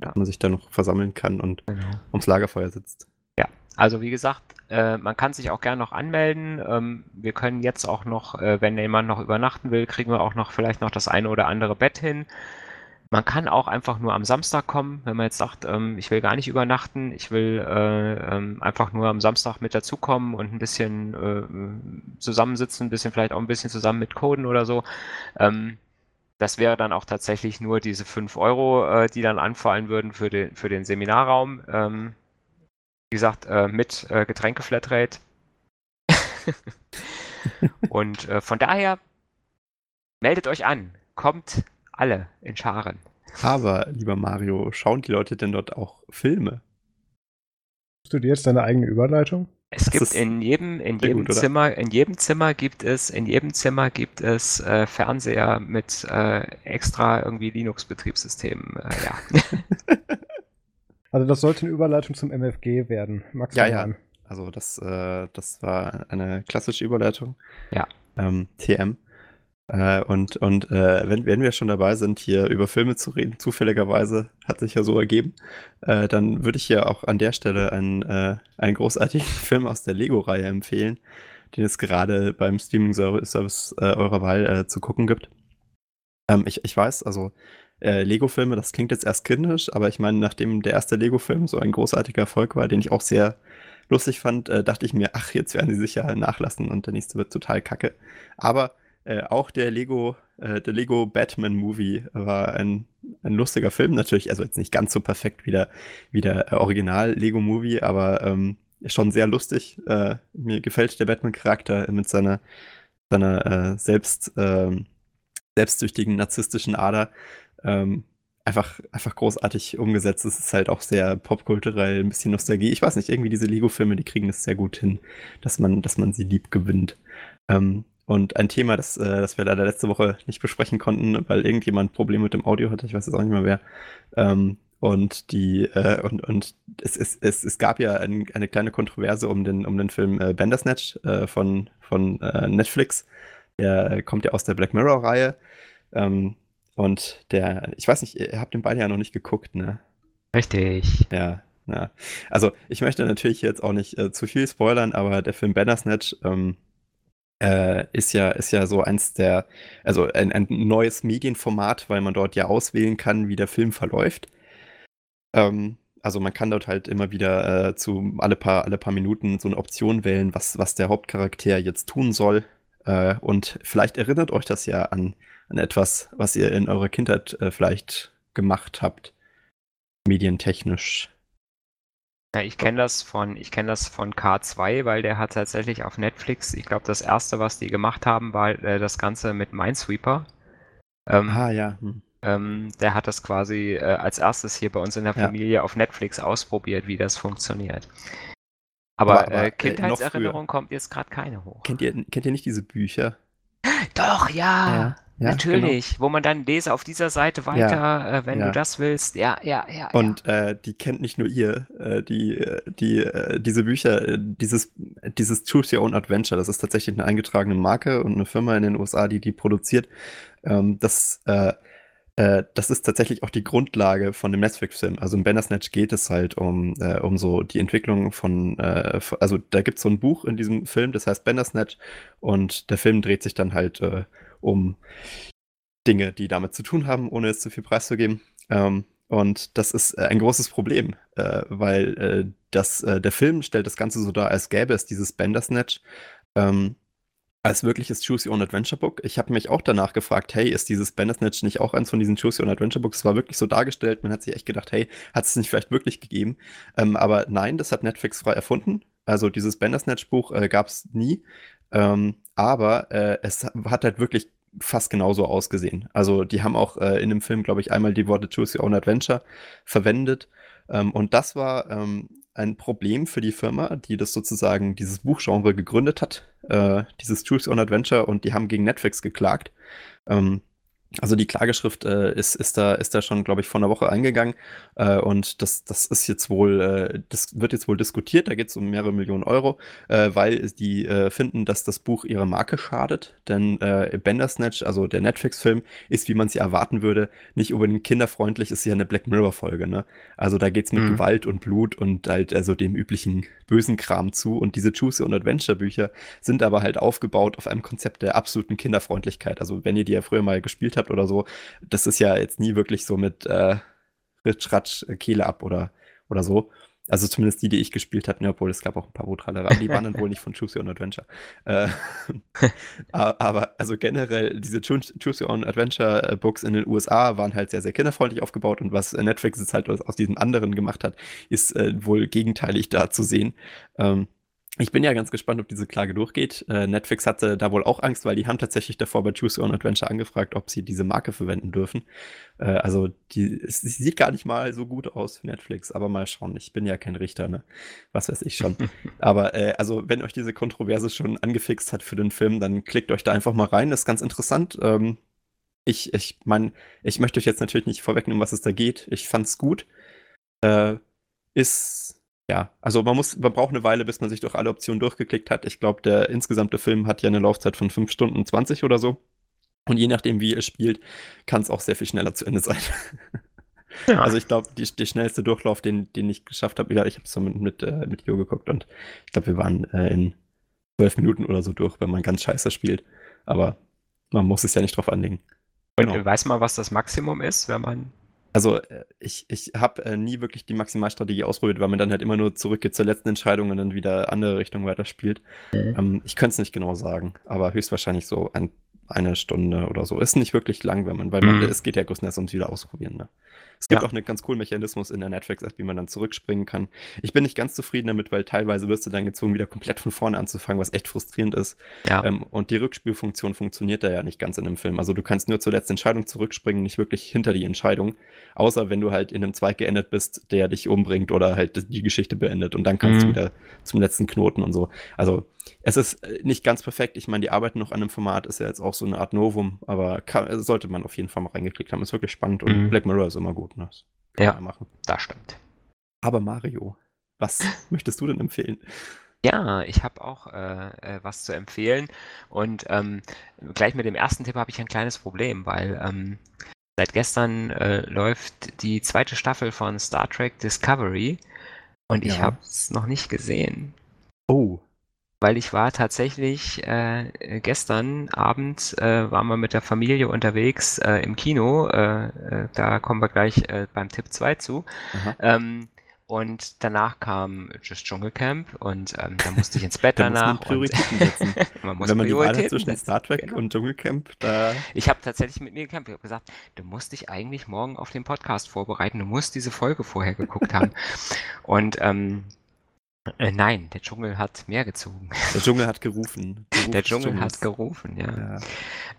[SPEAKER 2] ja. dass man sich da noch versammeln kann und genau. ums Lagerfeuer sitzt.
[SPEAKER 3] Ja, also wie gesagt, äh, man kann sich auch gerne noch anmelden. Ähm, wir können jetzt auch noch, äh, wenn jemand noch übernachten will, kriegen wir auch noch vielleicht noch das eine oder andere Bett hin. Man kann auch einfach nur am Samstag kommen, wenn man jetzt sagt, ähm, ich will gar nicht übernachten, ich will äh, ähm, einfach nur am Samstag mit dazukommen und ein bisschen äh, zusammensitzen, ein bisschen vielleicht auch ein bisschen zusammen mit Coden oder so. Ähm, das wäre dann auch tatsächlich nur diese 5 Euro, äh, die dann anfallen würden für den, für den Seminarraum. Wie gesagt, äh, mit äh, Getränke-Flatrate. und äh, von daher meldet euch an, kommt alle in Scharen.
[SPEAKER 2] Aber, lieber Mario, schauen die Leute denn dort auch Filme?
[SPEAKER 1] Hast du dir jetzt deine eigene Überleitung?
[SPEAKER 3] Es das gibt in jedem, in jedem gut, Zimmer, in jedem Zimmer gibt es, in jedem Zimmer gibt es äh, Fernseher mit äh, extra irgendwie Linux-Betriebssystemen. Äh, ja.
[SPEAKER 1] also das sollte eine Überleitung zum MFG werden.
[SPEAKER 2] Max ja, ja. Also das, äh, das war eine klassische Überleitung.
[SPEAKER 3] Ja.
[SPEAKER 2] Ähm, TM. Äh, und und äh, wenn, wenn wir schon dabei sind, hier über Filme zu reden, zufälligerweise hat sich ja so ergeben, äh, dann würde ich ja auch an der Stelle einen, äh, einen großartigen Film aus der Lego-Reihe empfehlen, den es gerade beim Streaming-Service äh, eurer Wahl äh, zu gucken gibt. Ähm, ich, ich weiß, also Lego-Filme, das klingt jetzt erst kindisch, aber ich meine, nachdem der erste Lego-Film so ein großartiger Erfolg war, den ich auch sehr lustig fand, dachte ich mir, ach, jetzt werden sie sich ja nachlassen und der nächste wird total kacke. Aber äh, auch der Lego, äh, der Lego Batman Movie war ein, ein lustiger Film natürlich, also jetzt nicht ganz so perfekt wie der, wie der äh, Original Lego Movie, aber ähm, schon sehr lustig. Äh, mir gefällt der Batman-Charakter mit seiner, seiner äh, selbst, ähm, selbstsüchtigen narzisstischen Ader. Ähm, einfach, einfach großartig umgesetzt. Es ist halt auch sehr popkulturell, ein bisschen Nostalgie. Ich weiß nicht, irgendwie diese Lego-Filme, die kriegen das sehr gut hin, dass man, dass man sie lieb gewinnt. Ähm, und ein Thema, das, äh, das wir leider letzte Woche nicht besprechen konnten, weil irgendjemand Probleme mit dem Audio hatte, ich weiß jetzt auch nicht mehr wer. Ähm, und die, äh, und, und es, es, es, es gab ja ein, eine kleine Kontroverse um den, um den Film äh, Bandersnatch äh, von, von äh, Netflix. Der kommt ja aus der Black Mirror-Reihe. Ähm, und der, ich weiß nicht, ihr habt den beide ja noch nicht geguckt, ne?
[SPEAKER 3] Richtig.
[SPEAKER 2] Ja, ja. Also ich möchte natürlich jetzt auch nicht äh, zu viel spoilern, aber der Film Bandersnatch, ähm, äh, ist ja, ist ja so eins der, also ein, ein, neues Medienformat, weil man dort ja auswählen kann, wie der Film verläuft. Ähm, also man kann dort halt immer wieder äh, zu alle paar, alle paar Minuten so eine Option wählen, was, was der Hauptcharakter jetzt tun soll. Äh, und vielleicht erinnert euch das ja an, an etwas, was ihr in eurer Kindheit äh, vielleicht gemacht habt, medientechnisch.
[SPEAKER 3] Ja, ich kenne das von, ich kenne das von K2, weil der hat tatsächlich auf Netflix, ich glaube, das erste, was die gemacht haben, war äh, das Ganze mit Minesweeper.
[SPEAKER 2] Ähm, ah, ja. Hm.
[SPEAKER 3] Ähm, der hat das quasi äh, als erstes hier bei uns in der Familie ja. auf Netflix ausprobiert, wie das funktioniert. Aber, aber, aber äh, Kindheitserinnerung kommt jetzt gerade keine hoch.
[SPEAKER 2] Kennt ihr, kennt ihr nicht diese Bücher?
[SPEAKER 3] Doch, ja. ja. Ja, Natürlich, genau. wo man dann lese auf dieser Seite weiter, ja, äh, wenn ja. du das willst. Ja, ja, ja.
[SPEAKER 2] Und äh, die kennt nicht nur ihr, äh, die, äh, die, äh, diese Bücher, äh, dieses, dieses Choose Your Own Adventure, das ist tatsächlich eine eingetragene Marke und eine Firma in den USA, die die produziert. Ähm, das Äh, das ist tatsächlich auch die Grundlage von dem Netflix-Film. Also im Bandersnatch geht es halt um, um so die Entwicklung von, also da gibt es so ein Buch in diesem Film, das heißt Bandersnatch und der Film dreht sich dann halt um Dinge, die damit zu tun haben, ohne jetzt zu viel preiszugeben. Ähm, und das ist äh, ein großes Problem, äh, weil äh, das, äh, der Film stellt das Ganze so dar, als gäbe es dieses Bandersnatch ähm, als wirkliches Choose Your Own Adventure Book. Ich habe mich auch danach gefragt, hey, ist dieses Bandersnatch nicht auch eins von diesen Choose Your Own Adventure Books? Es war wirklich so dargestellt, man hat sich echt gedacht, hey, hat es nicht vielleicht wirklich gegeben? Ähm, aber nein, das hat Netflix frei erfunden. Also dieses Bandersnatch-Buch äh, gab es nie. Ähm, aber äh, es hat halt wirklich fast genauso ausgesehen. Also die haben auch äh, in dem Film, glaube ich, einmal die Worte Choose Your Own Adventure verwendet. Ähm, und das war ähm, ein Problem für die Firma, die das sozusagen, dieses Buchgenre gegründet hat, äh, dieses Choose Your Own Adventure, und die haben gegen Netflix geklagt. Ähm, also die Klageschrift äh, ist, ist, da, ist da schon, glaube ich, vor einer Woche eingegangen. Äh, und das, das ist jetzt wohl, äh, das wird jetzt wohl diskutiert. Da geht es um mehrere Millionen Euro, äh, weil die äh, finden, dass das Buch ihrer Marke schadet. Denn äh, Bandersnatch, also der Netflix-Film, ist, wie man es ja erwarten würde, nicht unbedingt kinderfreundlich, ist ja eine Black Mirror-Folge. Ne? Also da geht es mit mhm. Gewalt und Blut und halt also dem üblichen bösen Kram zu. Und diese Choose und Adventure-Bücher sind aber halt aufgebaut auf einem Konzept der absoluten Kinderfreundlichkeit. Also wenn ihr die ja früher mal gespielt habt, habt oder so, das ist ja jetzt nie wirklich so mit äh, Ritsch, Ratsch, äh, Kehle ab oder, oder so. Also zumindest die, die ich gespielt habe, obwohl es gab auch ein paar aber die waren dann wohl nicht von Choose Your Own Adventure. Äh, aber also generell, diese Choose Your Own Adventure äh, Books in den USA waren halt sehr, sehr kinderfreundlich aufgebaut und was Netflix jetzt halt aus, aus diesen anderen gemacht hat, ist äh, wohl gegenteilig da zu sehen. Ähm, ich bin ja ganz gespannt, ob diese Klage durchgeht. Äh, Netflix hatte da wohl auch Angst, weil die haben tatsächlich davor bei Choose Your Own Adventure angefragt, ob sie diese Marke verwenden dürfen. Äh, also die, es, sieht gar nicht mal so gut aus für Netflix, aber mal schauen. Ich bin ja kein Richter, ne? Was weiß ich schon. aber äh, also wenn euch diese Kontroverse schon angefixt hat für den Film, dann klickt euch da einfach mal rein. Das ist ganz interessant. Ähm, ich, ich meine, ich möchte euch jetzt natürlich nicht vorwegnehmen, was es da geht. Ich fand's gut. Äh, ist ja, also man muss, man braucht eine Weile, bis man sich durch alle Optionen durchgeklickt hat. Ich glaube, der insgesamte Film hat ja eine Laufzeit von 5 Stunden 20 oder so. Und je nachdem, wie ihr spielt, kann es auch sehr viel schneller zu Ende sein. Ja. Also ich glaube, die, schnellste Durchlauf, den, den ich geschafft habe, ja, ich habe es so mit, mit, äh, mit Jo geguckt und ich glaube, wir waren äh, in zwölf Minuten oder so durch, wenn man ganz scheiße spielt. Aber man muss es ja nicht drauf anlegen.
[SPEAKER 3] Und genau. weiß man, was das Maximum ist, wenn man
[SPEAKER 2] also äh, ich, ich habe äh, nie wirklich die Maximalstrategie ausprobiert, weil man dann halt immer nur zurückgeht zur letzten Entscheidung und dann wieder andere Richtung weiterspielt. Mhm. Ähm, ich könnte es nicht genau sagen, aber höchstwahrscheinlich so ein, eine Stunde oder so. Ist nicht wirklich lang, wenn man, weil man, mhm. es geht ja größtenteils ums wieder ausprobieren. Ne? Es gibt ja. auch einen ganz coolen Mechanismus in der Netflix-App, wie man dann zurückspringen kann. Ich bin nicht ganz zufrieden damit, weil teilweise wirst du dann gezwungen, wieder komplett von vorne anzufangen, was echt frustrierend ist. Ja. Ähm, und die Rückspielfunktion funktioniert da ja nicht ganz in dem Film. Also du kannst nur zur letzten Entscheidung zurückspringen, nicht wirklich hinter die Entscheidung. Außer wenn du halt in einem Zweig geendet bist, der dich umbringt oder halt die Geschichte beendet. Und dann kannst mhm. du wieder zum letzten Knoten und so. Also es ist äh, nicht ganz perfekt. Ich meine, die arbeiten noch an einem Format, ist ja jetzt auch so eine Art Novum, aber kann, sollte man auf jeden Fall mal reingeklickt haben. Ist wirklich spannend und mhm. Black Mirror ist immer gut. Ne?
[SPEAKER 3] ja, machen. das stimmt.
[SPEAKER 2] Aber Mario, was möchtest du denn empfehlen?
[SPEAKER 3] Ja, ich habe auch äh, äh, was zu empfehlen. Und ähm, gleich mit dem ersten Tipp habe ich ein kleines Problem, weil ähm, seit gestern äh, läuft die zweite Staffel von Star Trek Discovery und ich habe es noch nicht gesehen.
[SPEAKER 2] Oh
[SPEAKER 3] weil ich war tatsächlich äh, gestern Abend äh, waren wir mit der Familie unterwegs äh, im Kino. Äh, äh, da kommen wir gleich äh, beim Tipp 2 zu. Ähm, und danach kam das Dschungelcamp und ähm, da musste ich ins Bett da danach.
[SPEAKER 2] Muss man Prioritäten setzen. man muss Wenn man Prioritäten die Wahl zwischen Star Trek genau. und Dschungelcamp, da.
[SPEAKER 3] Ich habe tatsächlich mit mir gekämpft. Ich habe gesagt, du musst dich eigentlich morgen auf den Podcast vorbereiten. Du musst diese Folge vorher geguckt haben. und ähm, äh, nein, der Dschungel hat mehr gezogen.
[SPEAKER 2] Der Dschungel hat gerufen.
[SPEAKER 3] Der Dschungel hat gerufen, ja. ja.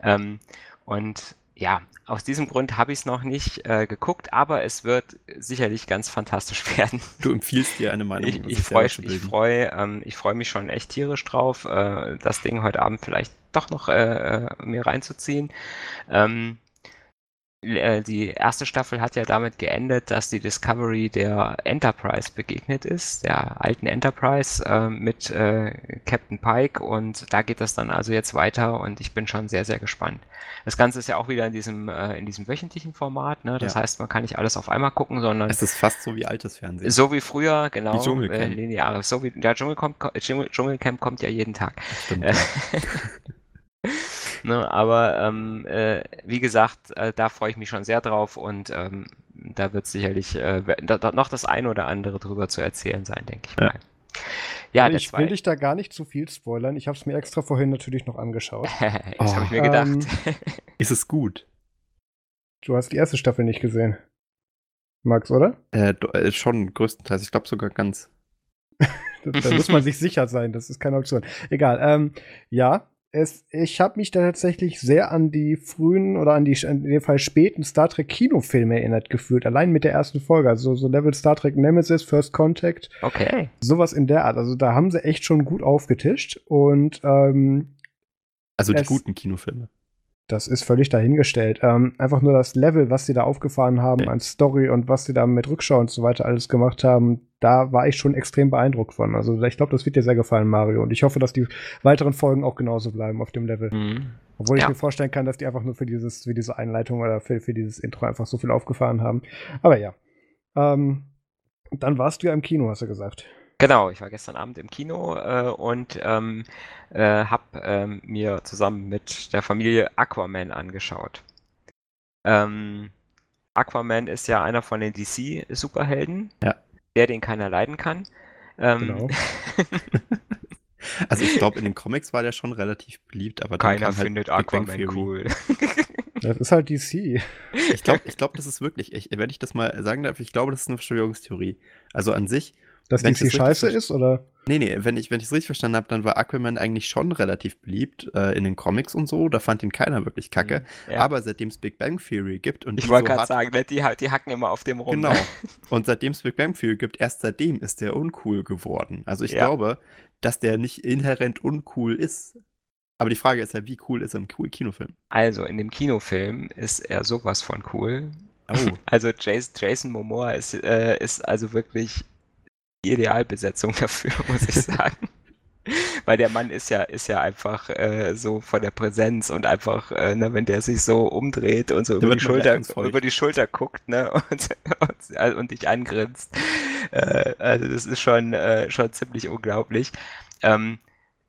[SPEAKER 3] Ähm, und ja, aus diesem Grund habe ich es noch nicht äh, geguckt, aber es wird sicherlich ganz fantastisch werden.
[SPEAKER 2] Du empfiehlst dir eine Meinung.
[SPEAKER 3] Ich, ich freue freu, ähm, freu mich schon echt tierisch drauf, äh, das Ding heute Abend vielleicht doch noch äh, äh mir reinzuziehen. Ähm, äh, die erste Staffel hat ja damit geendet, dass die Discovery der Enterprise begegnet ist, der alten Enterprise äh, mit äh, Captain Pike und da geht das dann also jetzt weiter und ich bin schon sehr, sehr gespannt. Das Ganze ist ja auch wieder in diesem, äh, in diesem wöchentlichen Format, ne? das ja. heißt, man kann nicht alles auf einmal gucken, sondern...
[SPEAKER 2] Es ist fast so wie altes Fernsehen.
[SPEAKER 3] So wie früher, genau.
[SPEAKER 2] Wie Dschungelcamp.
[SPEAKER 3] Äh, lineare. So wie, der Dschungelcamp, Dschungelcamp kommt ja jeden Tag. Stimmt, ja. Ne, aber ähm, äh, wie gesagt, äh, da freue ich mich schon sehr drauf und ähm, da wird sicherlich äh, da, noch das eine oder andere drüber zu erzählen sein, denke ich mal.
[SPEAKER 1] Ja, ja ich will dich da gar nicht zu viel spoilern. Ich habe es mir extra vorhin natürlich noch angeschaut.
[SPEAKER 3] das oh, habe ich mir gedacht. Ähm,
[SPEAKER 2] ist es gut?
[SPEAKER 1] Du hast die erste Staffel nicht gesehen. Max, oder?
[SPEAKER 2] Äh, äh schon größtenteils. Ich glaube sogar ganz.
[SPEAKER 1] da muss man sich sicher sein. Das ist keine Option. Egal. Ähm, ja, es, ich habe mich da tatsächlich sehr an die frühen oder an die in dem Fall späten Star Trek Kinofilme erinnert gefühlt. Allein mit der ersten Folge, also so Level Star Trek Nemesis, First Contact.
[SPEAKER 3] Okay.
[SPEAKER 1] Sowas in der Art. Also da haben sie echt schon gut aufgetischt und ähm,
[SPEAKER 2] also die es, guten Kinofilme.
[SPEAKER 1] Das ist völlig dahingestellt. Ähm, einfach nur das Level, was sie da aufgefahren haben an Story und was sie da mit Rückschau und so weiter alles gemacht haben, da war ich schon extrem beeindruckt von. Also ich glaube, das wird dir sehr gefallen, Mario. Und ich hoffe, dass die weiteren Folgen auch genauso bleiben auf dem Level. Mhm. Obwohl ich ja. mir vorstellen kann, dass die einfach nur für dieses, für diese Einleitung oder für, für dieses Intro einfach so viel aufgefahren haben. Aber ja. Ähm, dann warst du ja im Kino, hast du gesagt.
[SPEAKER 3] Genau, ich war gestern Abend im Kino äh, und ähm, äh, habe ähm, mir zusammen mit der Familie Aquaman angeschaut. Ähm, Aquaman ist ja einer von den DC-Superhelden,
[SPEAKER 2] ja.
[SPEAKER 3] der den keiner leiden kann. Ähm, genau.
[SPEAKER 2] also ich glaube, in den Comics war der schon relativ beliebt, aber
[SPEAKER 3] keiner halt findet Aquaman cool.
[SPEAKER 1] Das ist halt DC.
[SPEAKER 2] Ich glaube, ich glaub, das ist wirklich, ich, wenn ich das mal sagen darf, ich glaube, das ist eine Verschwörungstheorie. Also an sich
[SPEAKER 1] dass wenn DC scheiße ist, oder?
[SPEAKER 2] Nee, nee, wenn ich es richtig verstanden habe, dann war Aquaman eigentlich schon relativ beliebt äh, in den Comics und so. Da fand ihn keiner wirklich kacke. Mhm, ja. Aber seitdem es Big Bang Theory gibt und
[SPEAKER 3] Ich wollte so gerade sagen, ne, die, die hacken immer auf dem rum.
[SPEAKER 2] Genau. und seitdem es Big Bang Theory gibt, erst seitdem ist der uncool geworden. Also ich ja. glaube, dass der nicht inhärent uncool ist. Aber die Frage ist ja, wie cool ist er im Kinofilm?
[SPEAKER 3] Also, in dem Kinofilm ist er sowas von cool. Oh. Also Jason, Jason Momoa ist, äh, ist also wirklich Idealbesetzung dafür, muss ich sagen. Weil der Mann ist ja, ist ja einfach äh, so von der Präsenz und einfach, äh, ne, wenn der sich so umdreht und so über die, Schulter, über die Schulter guckt ne, und, und, und dich angrinst. Äh, also das ist schon, äh, schon ziemlich unglaublich. Ähm,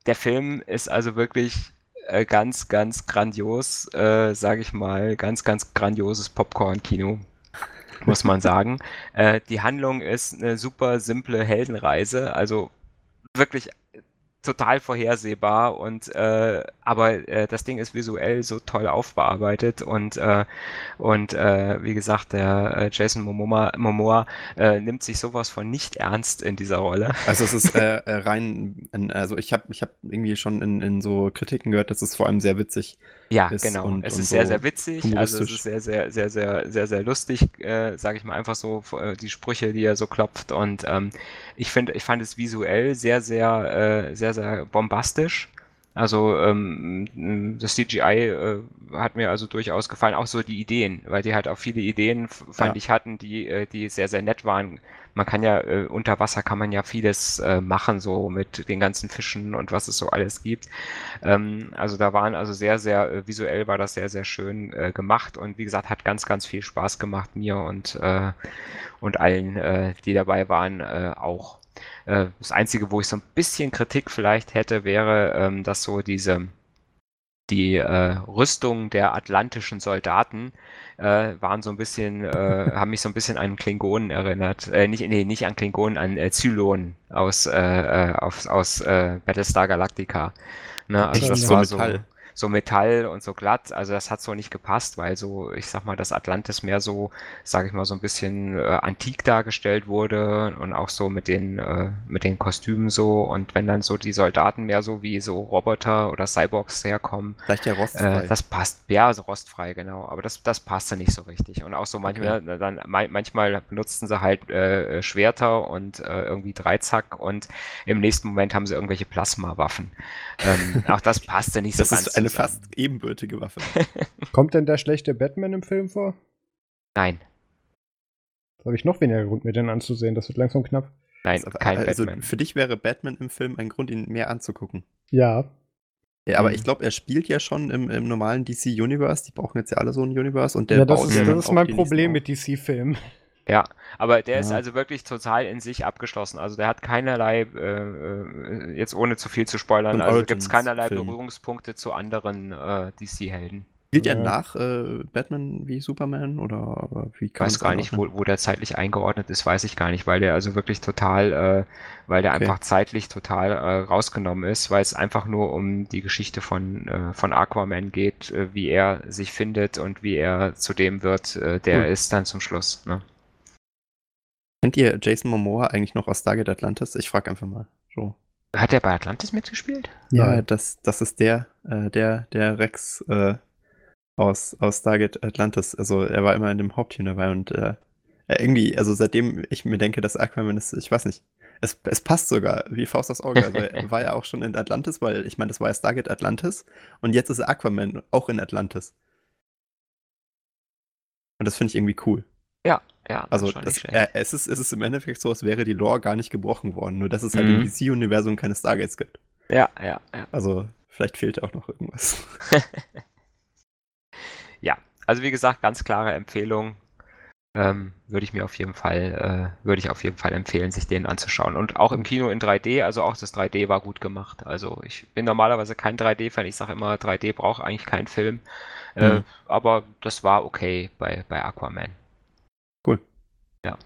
[SPEAKER 3] der Film ist also wirklich äh, ganz, ganz grandios, äh, sage ich mal, ganz, ganz grandioses Popcorn-Kino muss man sagen. Äh, die Handlung ist eine super simple Heldenreise, also wirklich total vorhersehbar und äh, aber äh, das Ding ist visuell so toll aufbearbeitet und äh, und äh, wie gesagt der äh, Jason Momoa, Momoa äh, nimmt sich sowas von nicht ernst in dieser Rolle.
[SPEAKER 2] Also es ist äh, äh rein, also ich habe ich habe irgendwie schon in, in so Kritiken gehört, dass es vor allem sehr witzig
[SPEAKER 3] ja, ist genau. Und, es und ist so sehr, sehr witzig. Also es ist sehr, sehr, sehr, sehr, sehr, sehr lustig, äh, sage ich mal einfach so, äh, die Sprüche, die er so klopft. Und ähm, ich finde, ich fand es visuell sehr, sehr, äh, sehr, sehr bombastisch. Also ähm, das CGI äh, hat mir also durchaus gefallen, auch so die Ideen, weil die halt auch viele Ideen, fand ja. ich, hatten, die, äh, die sehr, sehr nett waren man kann ja äh, unter Wasser kann man ja vieles äh, machen, so mit den ganzen Fischen und was es so alles gibt. Ähm, also da waren also sehr, sehr äh, visuell war das sehr, sehr schön äh, gemacht und wie gesagt, hat ganz, ganz viel Spaß gemacht mir und, äh, und allen, äh, die dabei waren, äh, auch. Äh, das Einzige, wo ich so ein bisschen Kritik vielleicht hätte, wäre, ähm, dass so diese die äh, Rüstung der atlantischen Soldaten äh, waren so ein bisschen, äh, haben mich so ein bisschen an Klingonen erinnert. Äh, nicht, nee, nicht an Klingonen, an äh, Zylonen aus, äh, äh, aus, aus äh, Battlestar Galactica. Ne? Also das war so. Metall so Metall und so glatt. Also das hat so nicht gepasst, weil so, ich sag mal, das Atlantis mehr so, sage ich mal, so ein bisschen äh, antik dargestellt wurde und auch so mit den, äh, mit den Kostümen so. Und wenn dann so die Soldaten mehr so wie so Roboter oder Cyborgs herkommen,
[SPEAKER 2] Vielleicht ja rostfrei.
[SPEAKER 3] Äh, das passt, ja, also rostfrei, genau. Aber das, das passte nicht so richtig. Und auch so manchmal, okay. dann, manchmal benutzten sie halt äh, Schwerter und äh, irgendwie Dreizack und im nächsten Moment haben sie irgendwelche Plasmawaffen. Ähm, auch das passte nicht so
[SPEAKER 2] ganz. Das ist eine fast ebenbürtige Waffe.
[SPEAKER 1] Kommt denn der schlechte Batman im Film vor?
[SPEAKER 3] Nein,
[SPEAKER 1] Da habe ich noch weniger Grund, mir den anzusehen. Das wird langsam knapp.
[SPEAKER 3] nein,
[SPEAKER 2] Also,
[SPEAKER 3] kein
[SPEAKER 2] also
[SPEAKER 3] Batman.
[SPEAKER 2] für dich wäre Batman im Film ein Grund, ihn mehr anzugucken.
[SPEAKER 1] Ja.
[SPEAKER 2] Ja, aber
[SPEAKER 3] Mhm.
[SPEAKER 2] ich glaube, er spielt ja schon im, im normalen DC-Universe. Die brauchen jetzt ja alle so ein Universe und der
[SPEAKER 1] ja, das
[SPEAKER 2] baut
[SPEAKER 1] ist, das ist mein Problem mit DC-Filmen.
[SPEAKER 3] Ja, aber der ist
[SPEAKER 2] Ja.
[SPEAKER 3] also wirklich total in sich abgeschlossen. Also der hat keinerlei, äh, äh, jetzt ohne zu viel zu spoilern,
[SPEAKER 2] Und
[SPEAKER 3] also gibt es keinerlei
[SPEAKER 2] Film.
[SPEAKER 3] Berührungspunkte zu anderen äh, DC-Helden.
[SPEAKER 2] Er
[SPEAKER 1] Ja.
[SPEAKER 2] nach äh, Batman wie Superman oder wie
[SPEAKER 3] Ich
[SPEAKER 2] kann
[SPEAKER 3] weiß gar nicht,
[SPEAKER 2] einordnen?
[SPEAKER 3] wo, wo der zeitlich eingeordnet ist, weiß ich gar nicht, weil der also wirklich total, äh, weil der
[SPEAKER 2] Okay.
[SPEAKER 3] einfach zeitlich total äh, rausgenommen ist, weil es einfach nur um die Geschichte von, äh, von Aquaman geht, äh, wie er sich findet und wie er zu dem wird, äh, der
[SPEAKER 2] Cool.
[SPEAKER 3] ist dann zum Schluss. Ne?
[SPEAKER 2] Kennt ihr Jason Momoa eigentlich noch aus Stargate Atlantis? Ich frage einfach mal. So.
[SPEAKER 3] Hat er bei Atlantis mitgespielt?
[SPEAKER 2] Ja, das, das ist der, äh, der, der Rex äh, aus, aus Stargate Atlantis. Also er war immer in dem Hauptteam dabei und äh, äh, irgendwie, also seitdem ich mir denke, dass Aquaman ist, ich weiß nicht, es, es passt sogar wie Faust aufs Auge. Also er war ja auch schon in Atlantis, weil ich meine, das war ja Stargate Atlantis und jetzt ist Aquaman auch in Atlantis. Und das finde ich irgendwie cool.
[SPEAKER 3] Ja, ja.
[SPEAKER 2] Also
[SPEAKER 3] schon
[SPEAKER 2] das, äh, es, ist, es ist im Endeffekt so, als wäre die Lore gar nicht gebrochen worden, nur dass es halt
[SPEAKER 3] Mhm.
[SPEAKER 2] im DC-Universum keine Stargates gibt.
[SPEAKER 3] ja, ja, ja.
[SPEAKER 2] Also vielleicht fehlt auch noch irgendwas.
[SPEAKER 3] Ja, also wie gesagt, ganz klare Empfehlung. Ähm, würde ich mir auf jeden Fall, äh, würde ich auf jeden Fall empfehlen, sich den anzuschauen. Und auch im Kino in 3D, also auch das 3D war gut gemacht. Also ich bin normalerweise kein 3D-Fan, ich sage immer, 3D braucht eigentlich keinen Film. Äh,
[SPEAKER 2] Mhm.
[SPEAKER 3] aber das war okay bei, bei Aquaman.
[SPEAKER 2] Cool.
[SPEAKER 3] Ja.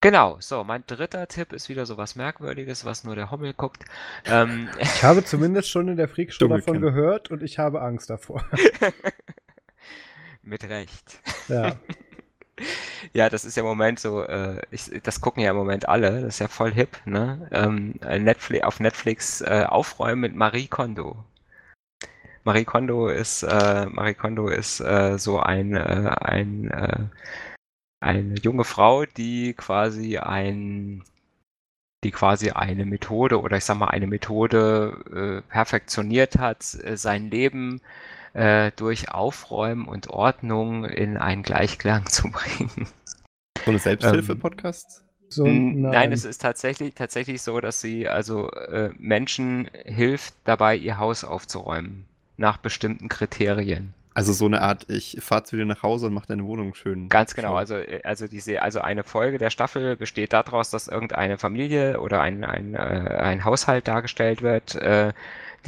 [SPEAKER 3] Genau, so, mein dritter Tipp ist wieder so was Merkwürdiges, was nur der Hommel guckt. Ähm,
[SPEAKER 1] Ich habe zumindest schon in der Freakshow davon gehört und ich habe Angst davor.
[SPEAKER 3] mit Recht.
[SPEAKER 1] Ja.
[SPEAKER 3] Ja, das ist ja im Moment so, äh, ich, das gucken ja im Moment alle, das ist ja voll hip, ne? Ähm, Netflix, auf Netflix äh, aufräumen mit Marie Kondo. Marie Kondo ist, äh, Marie Kondo ist äh, so ein, äh, ein, äh, eine junge Frau, die quasi ein, die quasi eine Methode oder ich sag mal eine Methode äh, perfektioniert hat, äh, sein Leben äh, durch Aufräumen und Ordnung in einen Gleichklang zu bringen.
[SPEAKER 2] So eine Selbsthilfe-Podcast?
[SPEAKER 1] So,
[SPEAKER 3] N- Nein, es ist tatsächlich, tatsächlich so, dass sie also äh, Menschen hilft dabei, ihr Haus aufzuräumen. Nach bestimmten Kriterien.
[SPEAKER 2] Also so eine Art, ich fahr zu dir nach Hause und mach deine Wohnung schön.
[SPEAKER 3] Ganz genau.
[SPEAKER 2] schön.
[SPEAKER 3] Also, äh, also diese, also eine Folge der Staffel besteht daraus, dass irgendeine Familie oder ein, ein, äh, ein Haushalt dargestellt wird, äh,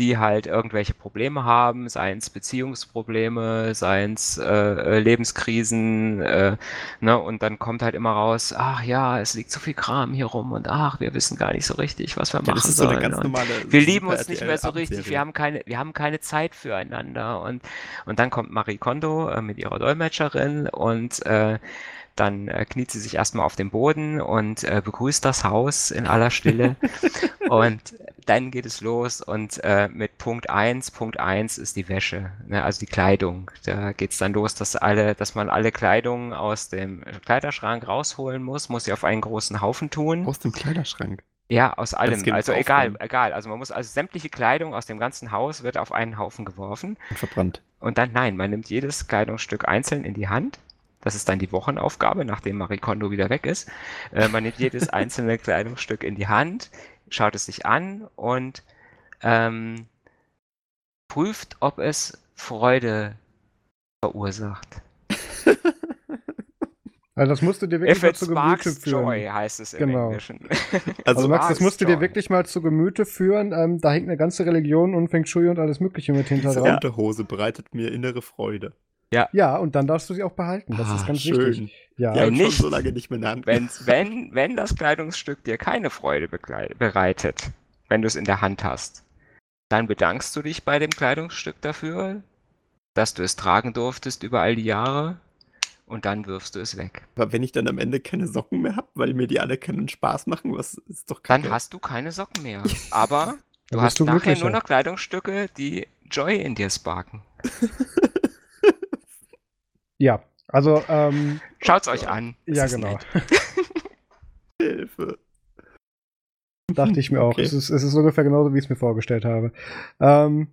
[SPEAKER 3] die halt irgendwelche Probleme haben, seien es Beziehungsprobleme, seien es äh, äh, Lebenskrisen, äh, ne, und dann kommt halt immer raus, ach ja, es liegt so viel Kram hier rum und ach, wir wissen gar nicht so richtig, was wir
[SPEAKER 2] Ja,
[SPEAKER 3] machen
[SPEAKER 2] das ist so
[SPEAKER 3] sollen.
[SPEAKER 2] eine ganz
[SPEAKER 3] und
[SPEAKER 2] normale.
[SPEAKER 3] wir lieben uns nicht mehr so richtig, wir haben keine, wir haben keine Zeit füreinander. Und, und dann kommt Marie Kondo äh, mit ihrer Dolmetscherin und äh, dann äh, kniet sie sich erstmal auf den Boden und äh, begrüßt das Haus in aller Stille. und dann geht es los und äh, mit Punkt 1, Punkt 1 ist die Wäsche, ne, also die Kleidung. Da geht es dann los, dass alle, dass man alle Kleidung aus dem Kleiderschrank rausholen muss, muss sie auf einen großen Haufen tun.
[SPEAKER 2] Aus dem Kleiderschrank.
[SPEAKER 3] Ja, aus allem. Also egal, egal. Also man muss also sämtliche Kleidung aus dem ganzen Haus wird auf einen Haufen geworfen.
[SPEAKER 2] Und verbrannt.
[SPEAKER 3] Und dann, nein, man nimmt jedes Kleidungsstück einzeln in die Hand. Das ist dann die Wochenaufgabe, nachdem Marie Kondo wieder weg ist. Äh, man nimmt jedes einzelne Kleidungsstück in die Hand, schaut es sich an und ähm, prüft, ob es Freude verursacht.
[SPEAKER 1] Also das musst du dir wirklich
[SPEAKER 3] If
[SPEAKER 1] mal zu Gemüte führen.
[SPEAKER 3] joy, heißt es im
[SPEAKER 1] Genau.
[SPEAKER 3] Englischen.
[SPEAKER 1] Also, Max, das musst du dir wirklich mal zu Gemüte führen. Ähm, da hängt eine ganze Religion und Feng Shui und alles Mögliche mit hinter
[SPEAKER 2] Diese
[SPEAKER 1] dran.
[SPEAKER 2] Unterhose bereitet mir innere Freude.
[SPEAKER 1] Ja, und dann darfst du sie auch behalten. Das
[SPEAKER 2] Ah,
[SPEAKER 1] ist ganz
[SPEAKER 2] schön.
[SPEAKER 1] wichtig. Ja,
[SPEAKER 2] Ja,
[SPEAKER 3] Wenn
[SPEAKER 2] und schon
[SPEAKER 3] nicht,
[SPEAKER 2] so lange nicht mehr in der Hand.
[SPEAKER 3] Wenn, wenn das Kleidungsstück dir keine Freude bereitet, wenn du es in der Hand hast, dann bedankst du dich bei dem Kleidungsstück dafür, dass du es tragen durftest über all die Jahre und dann wirfst du es weg.
[SPEAKER 2] Aber wenn ich dann am Ende keine Socken mehr habe, weil mir die alle keinen Spaß machen, was ist doch
[SPEAKER 3] Dann
[SPEAKER 2] kacke.
[SPEAKER 3] hast du keine Socken mehr. Aber du
[SPEAKER 1] Dann
[SPEAKER 3] hast
[SPEAKER 1] du
[SPEAKER 3] nachher nur noch Kleidungsstücke, die Joy in dir sparken.
[SPEAKER 1] ja. Also, ähm,
[SPEAKER 3] Schaut's euch an.
[SPEAKER 1] Ja,
[SPEAKER 3] ist
[SPEAKER 1] genau.
[SPEAKER 2] Hilfe.
[SPEAKER 1] Dachte ich mir auch.
[SPEAKER 2] Okay.
[SPEAKER 1] Es, ist, es ist ungefähr genauso, wie ich es mir vorgestellt habe. Ähm,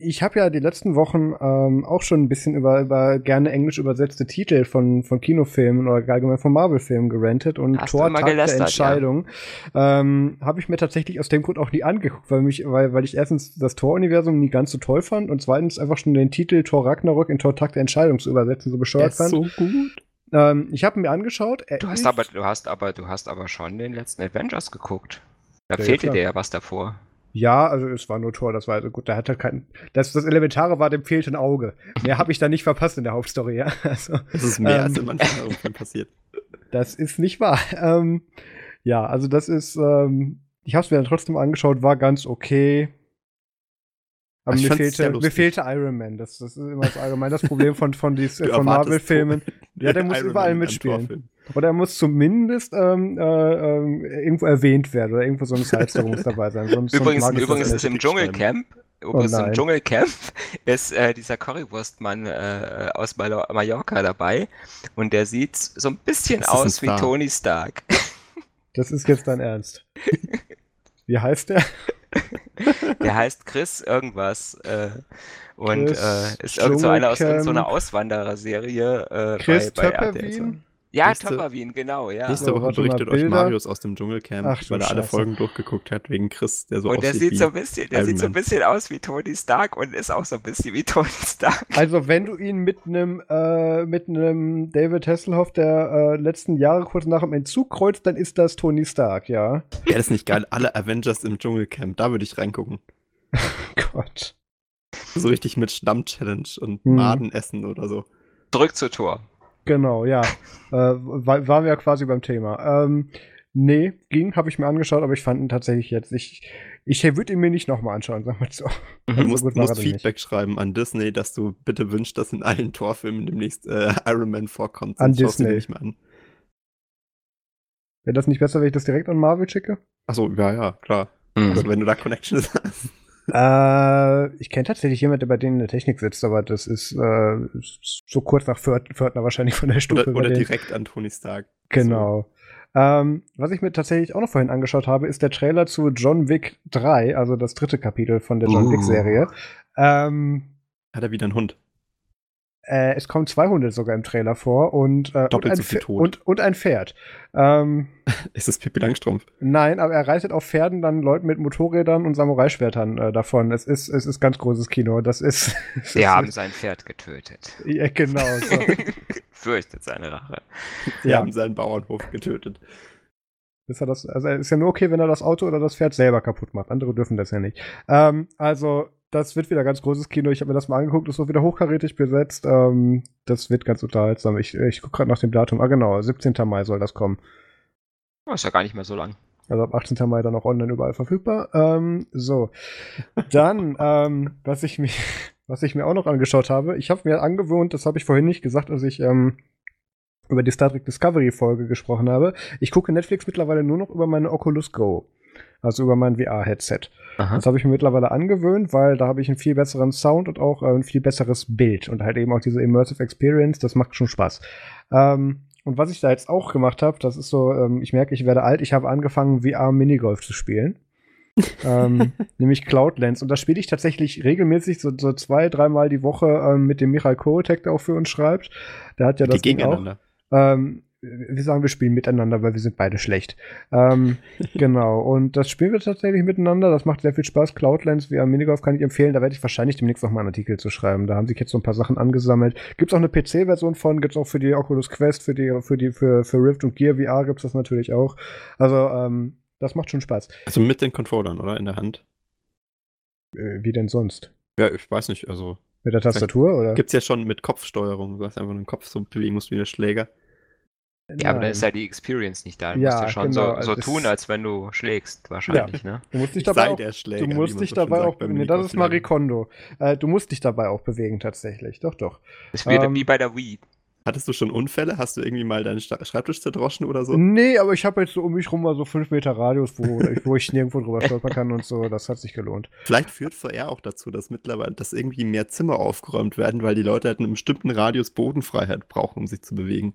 [SPEAKER 1] ich habe ja die letzten Wochen ähm, auch schon ein bisschen über, über gerne englisch übersetzte Titel von, von Kinofilmen oder allgemein von Marvel-Filmen gerantet und
[SPEAKER 3] Hast
[SPEAKER 1] Tor Tag der Entscheidung ähm, habe ich mir tatsächlich aus dem Grund auch nie angeguckt, weil mich, weil, weil ich erstens das Tor-Universum nie ganz so toll fand und zweitens einfach schon den Titel Tor Ragnarok in Tor Tag der Entscheidung zu übersetzen so bescheuert
[SPEAKER 2] ist
[SPEAKER 1] fand.
[SPEAKER 2] so gut.
[SPEAKER 1] Ähm, ich habe mir angeschaut.
[SPEAKER 3] Du hast aber, du hast aber, du hast aber schon den letzten Avengers geguckt. Da
[SPEAKER 1] Ja,
[SPEAKER 3] fehlte
[SPEAKER 1] klar.
[SPEAKER 3] dir ja was davor.
[SPEAKER 1] Ja, also es war nur Tor, das war also gut, da hat er kein. Das, das Elementare war, dem fehlte ein Auge. Mehr habe ich da nicht verpasst in der Hauptstory, ja. Also,
[SPEAKER 2] Das ist mehr
[SPEAKER 1] Ähm.
[SPEAKER 2] als in manchen Filmen passiert.
[SPEAKER 1] das ist nicht wahr. Ähm, ja, also das ist, ähm, ich habe es mir dann trotzdem angeschaut, war ganz okay. Aber
[SPEAKER 2] Ich
[SPEAKER 1] mir fehlte, mir fehlte Iron Man. Das, das ist immer das allgemein das Problem von, von, dies, von Marvel-Filmen. Ja, der muss
[SPEAKER 2] Iron
[SPEAKER 1] überall
[SPEAKER 2] Man
[SPEAKER 1] mitspielen. Oder er muss zumindest ähm, äh, ähm, irgendwo erwähnt werden oder irgendwo so ein muss dabei sein. Sonst, sonst
[SPEAKER 3] Übrigens,
[SPEAKER 1] das
[SPEAKER 3] übrigens ist im Dschungelcamp, übrigens
[SPEAKER 1] nein.
[SPEAKER 3] im Dschungelcamp ist äh, dieser Currywurstmann äh, aus Mallorca dabei und der sieht so ein bisschen
[SPEAKER 2] Das ist ein
[SPEAKER 3] aus wie. Tony Stark.
[SPEAKER 1] Das ist jetzt dein Ernst. Wie heißt der?
[SPEAKER 3] Der heißt Chris irgendwas äh, und
[SPEAKER 1] Chris
[SPEAKER 3] äh, ist irgend so einer aus irgendeiner
[SPEAKER 1] Dschungelcamp.
[SPEAKER 3] Auswandererserie äh,
[SPEAKER 1] Chris
[SPEAKER 3] bei, bei RTL. Ja,
[SPEAKER 2] Nächste-
[SPEAKER 3] Töpperwien, genau, ja.
[SPEAKER 2] Nächste
[SPEAKER 1] So,
[SPEAKER 2] Woche berichtet euch. Marius aus dem Dschungelcamp,
[SPEAKER 1] Ach,
[SPEAKER 2] weil er alle. Folgen durchgeguckt hat, wegen Chris, der so
[SPEAKER 3] Und der
[SPEAKER 2] aussieht
[SPEAKER 3] sieht
[SPEAKER 2] wie
[SPEAKER 3] so ein bisschen, der sieht so ein bisschen aus wie Tony Stark und ist auch so ein bisschen wie Tony Stark.
[SPEAKER 1] Also wenn du ihn mit einem äh, mit einem David Hasselhoff der äh, letzten Jahre kurz nach dem Entzug kreuzt, dann ist das Tony Stark, ja.
[SPEAKER 2] Ja, das ist nicht geil. Alle Avengers im Dschungelcamp, da würde ich reingucken.
[SPEAKER 1] Gott.
[SPEAKER 2] So richtig mit Stamm-Challenge und
[SPEAKER 1] Hm.
[SPEAKER 2] Maden essen oder so.
[SPEAKER 3] Zurück zu Tor.
[SPEAKER 1] Genau, ja. äh, war, waren wir ja quasi beim Thema. Ähm, nee, ging, habe ich mir angeschaut, aber ich fand ihn tatsächlich jetzt. Ich, ich würde ihn mir nicht nochmal anschauen, sagen wir so.
[SPEAKER 2] Du
[SPEAKER 1] So
[SPEAKER 2] musst, musst
[SPEAKER 1] denn nicht.
[SPEAKER 2] Feedback schreiben an Disney, dass du bitte wünschst, dass in allen Torfilmen demnächst äh, Iron Man vorkommt.
[SPEAKER 1] An Disney.
[SPEAKER 2] nicht mehr an.
[SPEAKER 1] Wäre das nicht besser, wenn ich das direkt an Marvel schicke?
[SPEAKER 2] Achso, ja, ja, klar.
[SPEAKER 3] Mhm.
[SPEAKER 2] Also, wenn du da Connections hast.
[SPEAKER 1] Äh, ich kenne tatsächlich jemanden, der bei denen in der Technik sitzt, aber das ist äh, so kurz nach Pförtner wahrscheinlich von der Stufe.
[SPEAKER 2] Oder, oder direkt an Tony Stark.
[SPEAKER 1] Genau. Ähm, was ich mir tatsächlich auch noch vorhin angeschaut habe, ist der Trailer zu John Wick 3, also das dritte Kapitel von der John
[SPEAKER 3] Uh.
[SPEAKER 1] Wick-Serie. Ähm,
[SPEAKER 2] Hat er wieder einen Hund?
[SPEAKER 1] Äh, es kommen zwei Hunde sogar im Trailer vor und, äh, und,
[SPEAKER 2] Doppelt
[SPEAKER 1] ein,
[SPEAKER 2] so viel tot.
[SPEAKER 1] und, und ein Pferd. Ähm,
[SPEAKER 2] Ist das Pippi Langstrumpf?
[SPEAKER 1] nein, aber er reitet auf Pferden dann Leuten mit Motorrädern und Samurai-Schwertern äh, davon. Es ist, es ist ganz großes Kino. Das ist.
[SPEAKER 3] Sie
[SPEAKER 1] ist-
[SPEAKER 3] haben sein Pferd getötet.
[SPEAKER 1] Ja, genau. So.
[SPEAKER 3] Fürchtet seine Rache.
[SPEAKER 2] Die
[SPEAKER 1] Ja.
[SPEAKER 2] haben seinen Bauernhof getötet.
[SPEAKER 1] Ist er das, also ist ja nur okay, wenn er das Auto oder das Pferd selber kaputt macht. Andere dürfen das ja nicht. Ähm, also, das wird wieder ganz großes Kino. Ich habe mir das mal angeguckt, ist so wieder hochkarätig besetzt. Ähm, das wird ganz unterhaltsam. Ich, ich gucke gerade nach dem Datum. Ah, genau, 17. Mai soll das kommen.
[SPEAKER 3] Oh, ist ja gar nicht mehr so lang.
[SPEAKER 1] Also ab 18. Mai dann auch online überall verfügbar. Ähm, so. Dann, ähm, was ich mir, was ich mir auch noch angeschaut habe, ich habe mir angewohnt, das habe ich vorhin nicht gesagt, als ich ähm, über die Star Trek Discovery Folge gesprochen habe. Ich gucke Netflix mittlerweile nur noch über meine Oculus Go. Also über mein VR-Headset. Das habe ich mir mittlerweile angewöhnt, weil da habe ich einen viel besseren Sound und auch äh, ein viel besseres Bild und halt eben auch diese Immersive Experience, das macht schon Spaß. Ähm, und was ich da jetzt auch gemacht habe, das ist so, ähm, ich merke, ich werde alt, ich habe angefangen, VR Minigolf zu spielen. ähm, nämlich Cloudlands. Und da spiele ich tatsächlich regelmäßig so, so zwei, dreimal die Woche ähm, mit dem Michael Kotek, der auch für uns schreibt. Der hat ja
[SPEAKER 2] die
[SPEAKER 1] das auch.
[SPEAKER 2] gegeneinander.
[SPEAKER 1] Ähm, wir sagen, wir spielen miteinander, weil wir sind beide schlecht. Ähm, genau. Und das spielen wir tatsächlich miteinander. Das macht sehr viel Spaß. Cloudlands via Minigolf kann ich empfehlen. Da werde ich wahrscheinlich demnächst noch mal einen Artikel zu schreiben. Da haben sich jetzt so ein paar Sachen angesammelt. Gibt es auch eine PC-Version von, gibt es auch für die Oculus Quest, für die, für die, für, für Rift und Gear VR gibt es das natürlich auch. Also, ähm, das macht schon Spaß.
[SPEAKER 2] Also mit den Controllern, oder? In der Hand.
[SPEAKER 1] Äh, wie denn sonst?
[SPEAKER 2] Ja, ich weiß nicht. Also
[SPEAKER 1] Mit der Tastatur, oder?
[SPEAKER 2] gibt's ja schon mit Kopfsteuerung. Du hast einfach den Kopf so bewegen musst wie der Schläger.
[SPEAKER 3] Ja, aber dann ist ja die Experience nicht da. Du
[SPEAKER 1] Ja,
[SPEAKER 3] musst ja schon
[SPEAKER 1] genau,
[SPEAKER 3] so,
[SPEAKER 1] also
[SPEAKER 3] so
[SPEAKER 1] das-
[SPEAKER 3] tun, als wenn du schlägst, wahrscheinlich, ne?
[SPEAKER 1] Du musst dich
[SPEAKER 2] Ich
[SPEAKER 1] dabei auch
[SPEAKER 2] der Schläger.
[SPEAKER 1] Du musst dich
[SPEAKER 2] so
[SPEAKER 1] dabei auch,
[SPEAKER 2] beim
[SPEAKER 1] nee, das ist Marie
[SPEAKER 2] Minigolf-Lernen.
[SPEAKER 1] Kondo. Äh, du musst dich dabei auch bewegen, tatsächlich. Doch, doch.
[SPEAKER 3] Das wird
[SPEAKER 1] Ähm,
[SPEAKER 3] wie bei der Wii.
[SPEAKER 2] Hattest du schon Unfälle? Hast du irgendwie mal deinen Schreibtisch zerdroschen oder so?
[SPEAKER 1] Nee, aber ich habe jetzt so um mich rum mal so fünf Meter Radius, wo, ich, wo ich nirgendwo drüber stolpern kann und so. Das hat sich gelohnt.
[SPEAKER 2] Vielleicht führt VR auch dazu, dass mittlerweile, dass irgendwie mehr Zimmer aufgeräumt werden, weil die Leute halt einen bestimmten Radius Bodenfreiheit brauchen, um sich zu bewegen.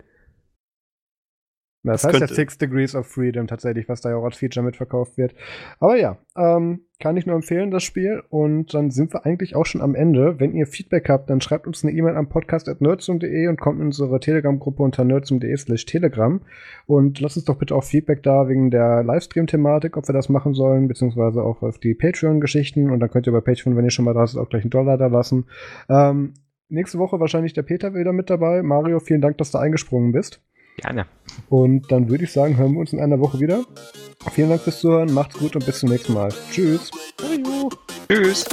[SPEAKER 1] Das, das heißt ja Six Degrees of Freedom tatsächlich, was da ja auch als Feature mitverkauft wird. Aber ja, ähm, kann ich nur empfehlen, das Spiel. Und dann sind wir eigentlich auch schon am Ende. Wenn ihr Feedback habt, dann schreibt uns eine E-Mail am podcast.nerdsum.de und kommt in unsere Telegram-Gruppe unter nerdsum.de slash telegram. Und lasst uns doch bitte auch Feedback da wegen der Livestream-Thematik, ob wir das machen sollen, beziehungsweise auch auf die Patreon-Geschichten. Und dann könnt ihr bei Patreon, wenn ihr schon mal da seid, auch gleich einen Dollar da lassen. Ähm, nächste Woche wahrscheinlich der Peter wieder mit dabei. Mario, vielen Dank, dass du eingesprungen bist.
[SPEAKER 3] Gerne.
[SPEAKER 1] Und dann würde ich sagen, hören wir uns in einer Woche wieder. Vielen Dank fürs Zuhören, macht's gut und bis zum nächsten Mal. Tschüss.
[SPEAKER 3] Tschüss.